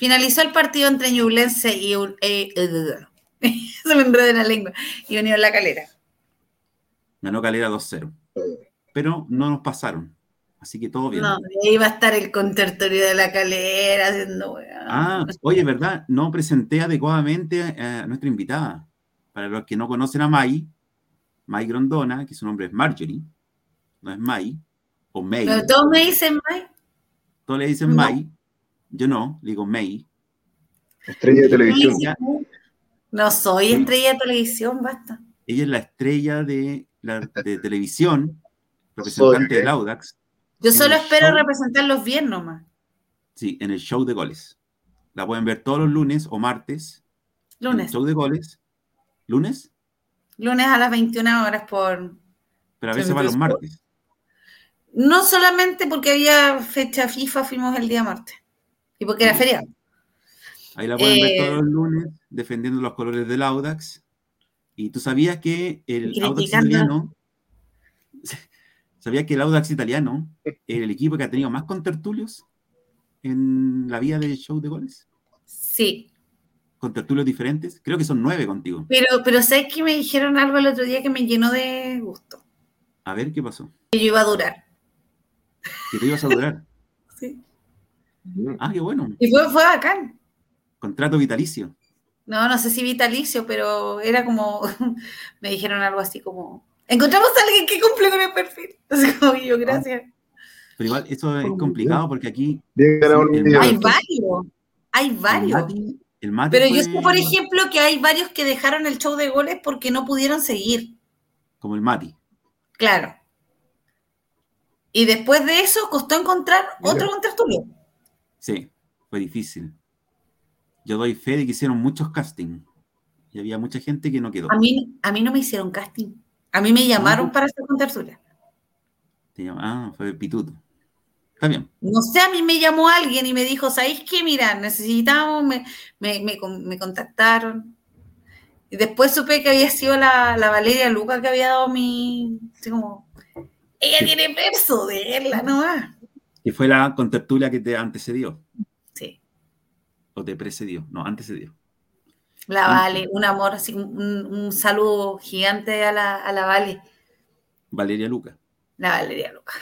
Finalizó el partido entre Ñublense y un- eh, eh, se Se me enredó en la lengua. Y Unión La Calera. Ganó Calera 2-0. Pero no nos pasaron. Así que todo bien. No, ahí va a estar el contertorio de La Calera haciendo Ah, oye, ¿verdad? No presenté adecuadamente a nuestra invitada. Para los que no conocen a Mai, Mai Grondona, que su nombre es Marjorie, no es Mai, o May. Pero todos me dicen Mai. Todos le dicen No. Mai. Yo no, le digo May. Estrella de televisión. Ella, No soy estrella de televisión, basta. ella es la estrella de, la, de televisión, representante Soy, del Audax, Yo solo espero show. representarlos bien nomás. sí, en el show de goles. La pueden ver todos los lunes o martes. en el Lunes. show de goles. ¿Lunes? Lunes a las 21 horas por... Pero a veces va los martes. No solamente porque había fecha FIFA, fuimos el día martes. Y porque era feriado. Ahí la pueden ver Eh, todos los lunes defendiendo los colores del Audax. Y tú sabías que el Audax italiano. ¿Sabías que el Audax italiano es el equipo que ha tenido más contertulios en la vida del show de goles? Sí. Contertulios diferentes. Creo que son nueve contigo. Pero, pero sé que me dijeron algo el otro día que me llenó de gusto. A ver qué pasó. Que yo iba a durar. Que te ibas a durar. Sí. Ah, qué bueno. Y fue, fue bacán. Contrato vitalicio. No, no sé si vitalicio, pero era como, me dijeron algo así como, encontramos a alguien que cumple con el perfil. Así como yo, gracias. Pero igual, eso es complicado porque aquí el. Hay varios, hay el varios. El Mati Pero yo sé, por ejemplo, que hay varios que dejaron el show de goles porque no pudieron seguir. Como el Mati. Claro. Y después de eso costó encontrar otro contertulio. Sí, fue difícil. Yo doy fe de que hicieron muchos castings y había mucha gente que no quedó. A mí, a mí no me hicieron casting. A mí me llamaron No. para hacer contertulia. Ah, fue Pituto. Está bien. No sé, a mí me llamó alguien y me dijo, ¿sabéis qué? Mira, necesitamos, me, me, me me contactaron. Y después supe que había sido la, la Valeria Luca que había dado mi... Así como, ella Sí. tiene verso de verla nomás. Que fue la contertulia que te antecedió Sí, o te precedió. No, antecedió. la. Vale, un amor, así, un, un saludo gigante a la, a la Vale, Valeria Luca. la Valeria Luca.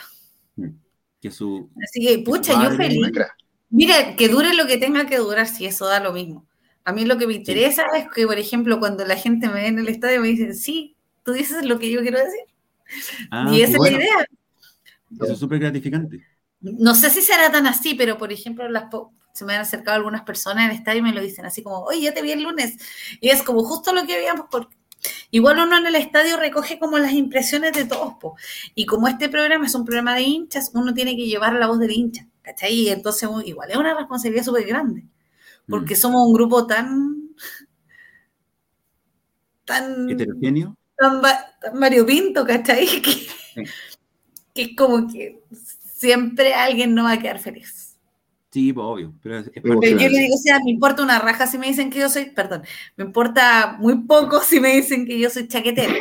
Que su. Así que, pucha, yo feliz. Mira, que dure lo que tenga que durar, si eso da lo mismo. A mí lo que me interesa es que, por ejemplo, cuando la gente me ve en el estadio me dicen, sí, tú dices lo que yo quiero decir. Ah, y esa es bueno. la idea. Eso es súper gratificante. No sé si será tan así, pero por ejemplo, las se me han acercado algunas personas en el estadio y me lo dicen así como, oye, ya te vi el lunes. Y es como justo lo que habíamos. Por... Igual uno en el estadio recoge como las impresiones de todos. po. Y como este programa es un programa de hinchas, uno tiene que llevar la voz del hincha. ¿Cachai? Y entonces igual es una responsabilidad súper grande. Porque Mm. somos un grupo tan. tan. Heterogéneo. tan, va- tan variopinto, ¿cachai? Que, que es como que siempre alguien no va a quedar feliz. Sí, pues obvio. Pero es, es Pero yo le digo, o sea, me importa una raja si me dicen que yo soy, perdón, me importa muy poco si me dicen que yo soy chaquetera.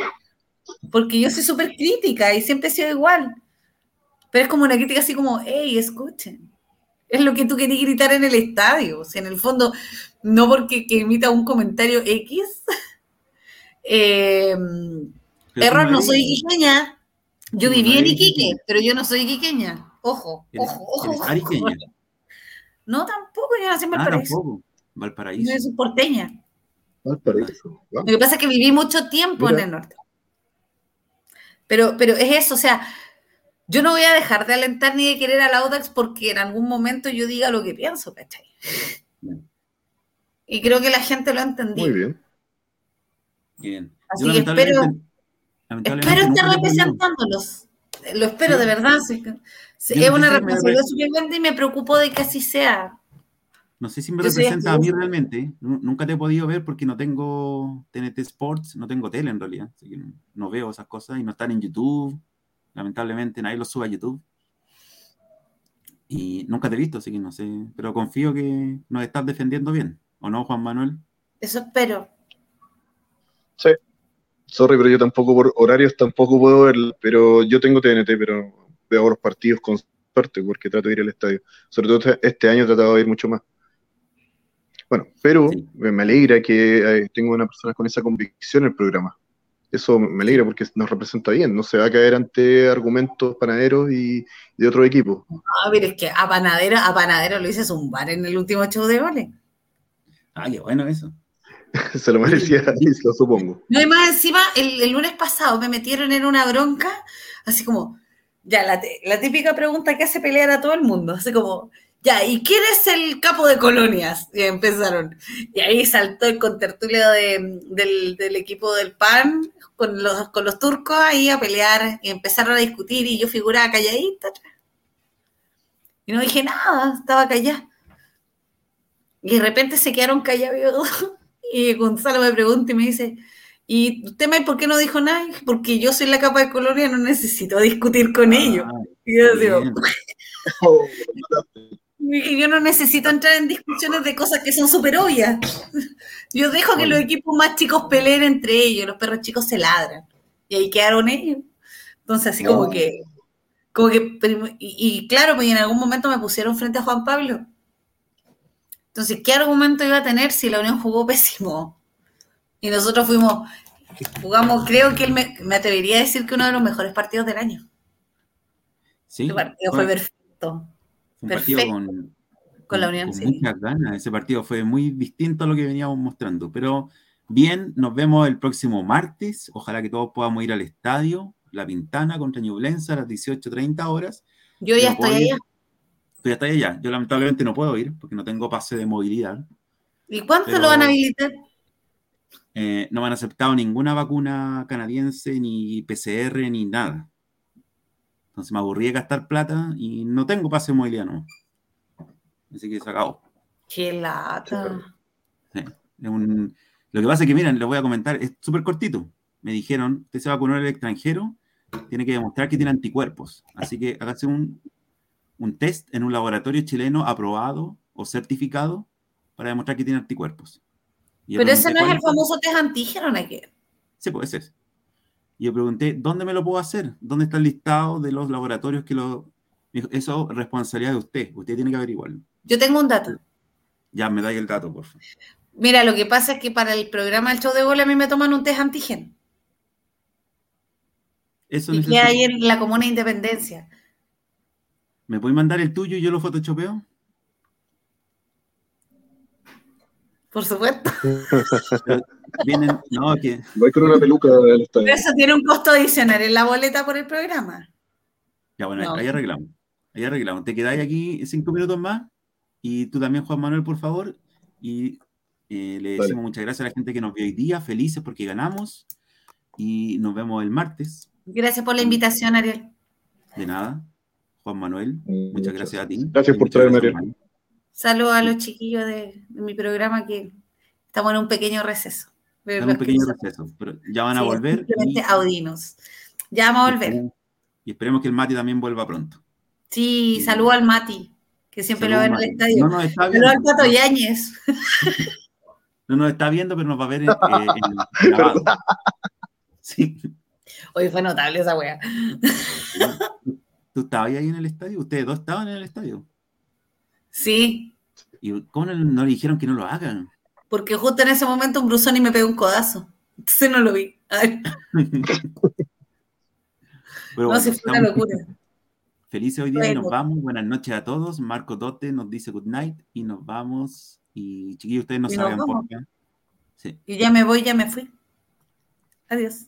Porque yo soy súper crítica y siempre he sido igual. Pero es como una crítica así como, hey, escuchen. Es lo que tú querías gritar en el estadio. O sea, en el fondo, no porque que emita un comentario X. eh, error, no soy iquiqueña. Yo viví en Iquique, pero yo no soy iquiqueña. Ojo, Eres, ojo, ojo. eres ojo. ariqueña. No, tampoco, yo nací en Ah, Valparaíso. tampoco. Valparaíso. Yo soy porteña. Valparaíso. Wow. Lo que pasa es que viví mucho tiempo Mira. en el norte. Pero, pero es eso, o sea, yo no voy a dejar de alentar ni de querer al Audax porque en algún momento yo diga lo que pienso, ¿cachai? Y creo que la gente lo ha entendido. Muy bien. Bien. Así Yo que espero- lamentablemente Espero estar representándolos. Lo espero, Sí. de verdad. Sí. Es no sé una responsabilidad re- súper grande y me preocupo de que así sea. No sé si me Yo representa a mí realmente. Nu- Nunca te he podido ver porque no tengo TNT Sports, no tengo tele en realidad. Así que no, veo esas cosas y no están en YouTube. Lamentablemente nadie los sube a YouTube. Y nunca te he visto, así que no sé. Pero confío que nos estás defendiendo bien. ¿O no, Juan Manuel? Eso espero. Sí. Sorry, pero yo tampoco por horarios tampoco puedo verlo. Pero yo tengo TNT, pero veo los partidos con suerte porque trato de ir al estadio. Sobre todo este, este año he tratado de ir mucho más. Bueno, pero me alegra que eh, tenga una persona con esa convicción en el programa. Eso me alegra porque nos representa bien, no se va a caer ante argumentos panaderos y de otro equipo. A ver, es que a Panadero, a Panadero lo hice bar en el último show de vale. Ah, qué bueno eso. se lo merecía, lo supongo. No, y más encima, el, lunes pasado me metieron en una bronca, así como, ya, la, la típica pregunta que hace pelear a todo el mundo, así como, ya, ¿y quién es el capo de colonias? Y empezaron. Y ahí saltó el contertulio de, del, equipo del PAN con los, con los turcos ahí a pelear y empezaron a discutir y yo figuraba calladita. Y no dije nada, estaba callada. Y de repente se quedaron callados y Gonzalo me pregunta y me dice, ¿y usted, por qué no dijo nada? Porque yo soy la capa de colonia, no necesito discutir con ellos. Ah, y yo digo, yo no necesito entrar en discusiones de cosas que son súper obvias. Yo dejo que los equipos más chicos peleen entre ellos, los perros chicos se ladran. Y ahí quedaron ellos. Entonces, así como que. Como que y, claro, pues en algún momento me pusieron frente a Juan Pablo. Entonces, ¿qué argumento iba a tener si la Unión jugó pésimo? Y nosotros fuimos, jugamos, creo que él me, atrevería a decir que uno de los mejores partidos del año. Sí. El partido fue perfecto. Un partido con, con, la Unión, muchas ganas. Ese partido fue muy distinto a lo que veníamos mostrando. Pero bien, nos vemos el próximo martes. Ojalá que todos podamos ir al estadio, La Pintana contra Ñublense a las 18.30 horas. Yo ya estoy allá. Tú ya estás allá. Yo lamentablemente no puedo ir porque no tengo pase de movilidad. ¿Y cuánto lo van a habilitar? Eh, no me han aceptado ninguna vacuna canadiense, ni PCR, ni nada. Entonces me aburrí de gastar plata y no tengo pase de movilidad, ¿no? Así que se acabó. Qué lata. Lo que pasa es que, miren, les voy a comentar, es súper cortito. Me dijeron, usted se va a poner el extranjero, tiene que demostrar que tiene anticuerpos. Así que hágase un, un test en un laboratorio chileno aprobado o certificado para demostrar que tiene anticuerpos. Pero ese no es el famoso test antígeno, ¿no? Sí, puede ser. Y yo pregunté, ¿dónde me lo puedo hacer? ¿Dónde está el listado de los laboratorios que lo... Eso es responsabilidad de usted. Usted tiene que averiguarlo. Yo tengo un dato. Ya, me da el dato, por favor. Mira, lo que pasa es que para el programa del show de gol a mí me toman un test antígeno. Eso y que hay en la Comuna Independencia. ¿Me puede mandar el tuyo y yo lo photoshopeo? Por supuesto. Vienen, no, que... Voy con una peluca. Pero eso tiene un costo adicional en la boleta por el programa. Ya, bueno, ahí arreglamos. Ahí arreglamos. Te quedáis aquí cinco minutos más. Y tú también, Juan Manuel, por favor. Y eh, le decimos muchas gracias a la gente que nos vio hoy día. Felices porque ganamos. Y nos vemos el martes. Gracias por la invitación, Ariel. De nada. Juan Manuel, muchas gracias a ti. Gracias por traerme, Ariel. Saludos a los chiquillos de, mi programa que estamos en un pequeño receso. En un pequeño receso, pero ya van a volver. Simplemente audinos. Ya vamos a volver. Y esperemos que el Mati también vuelva pronto. Sí, saludo al Mati, que siempre lo ve en el estadio. No nos está. Saludo al Pato Yáñez. No nos está viendo, pero nos va a ver en, eh, grabado. Sí. Hoy fue notable esa wea. ¿Tú estabas ahí en el estadio? ¿Ustedes dos estaban en el estadio? Sí. ¿Y cómo no, le dijeron que no lo hagan? Porque justo en ese momento un Brusoni me pegó un codazo. Entonces no lo vi. no, si fue una locura. Felices hoy día y nos vamos. Buenas noches a todos. Marco Dote nos dice good night y nos vamos. Y chiquillos, ustedes no saben por qué. Sí. Y ya me voy, ya me fui. Adiós.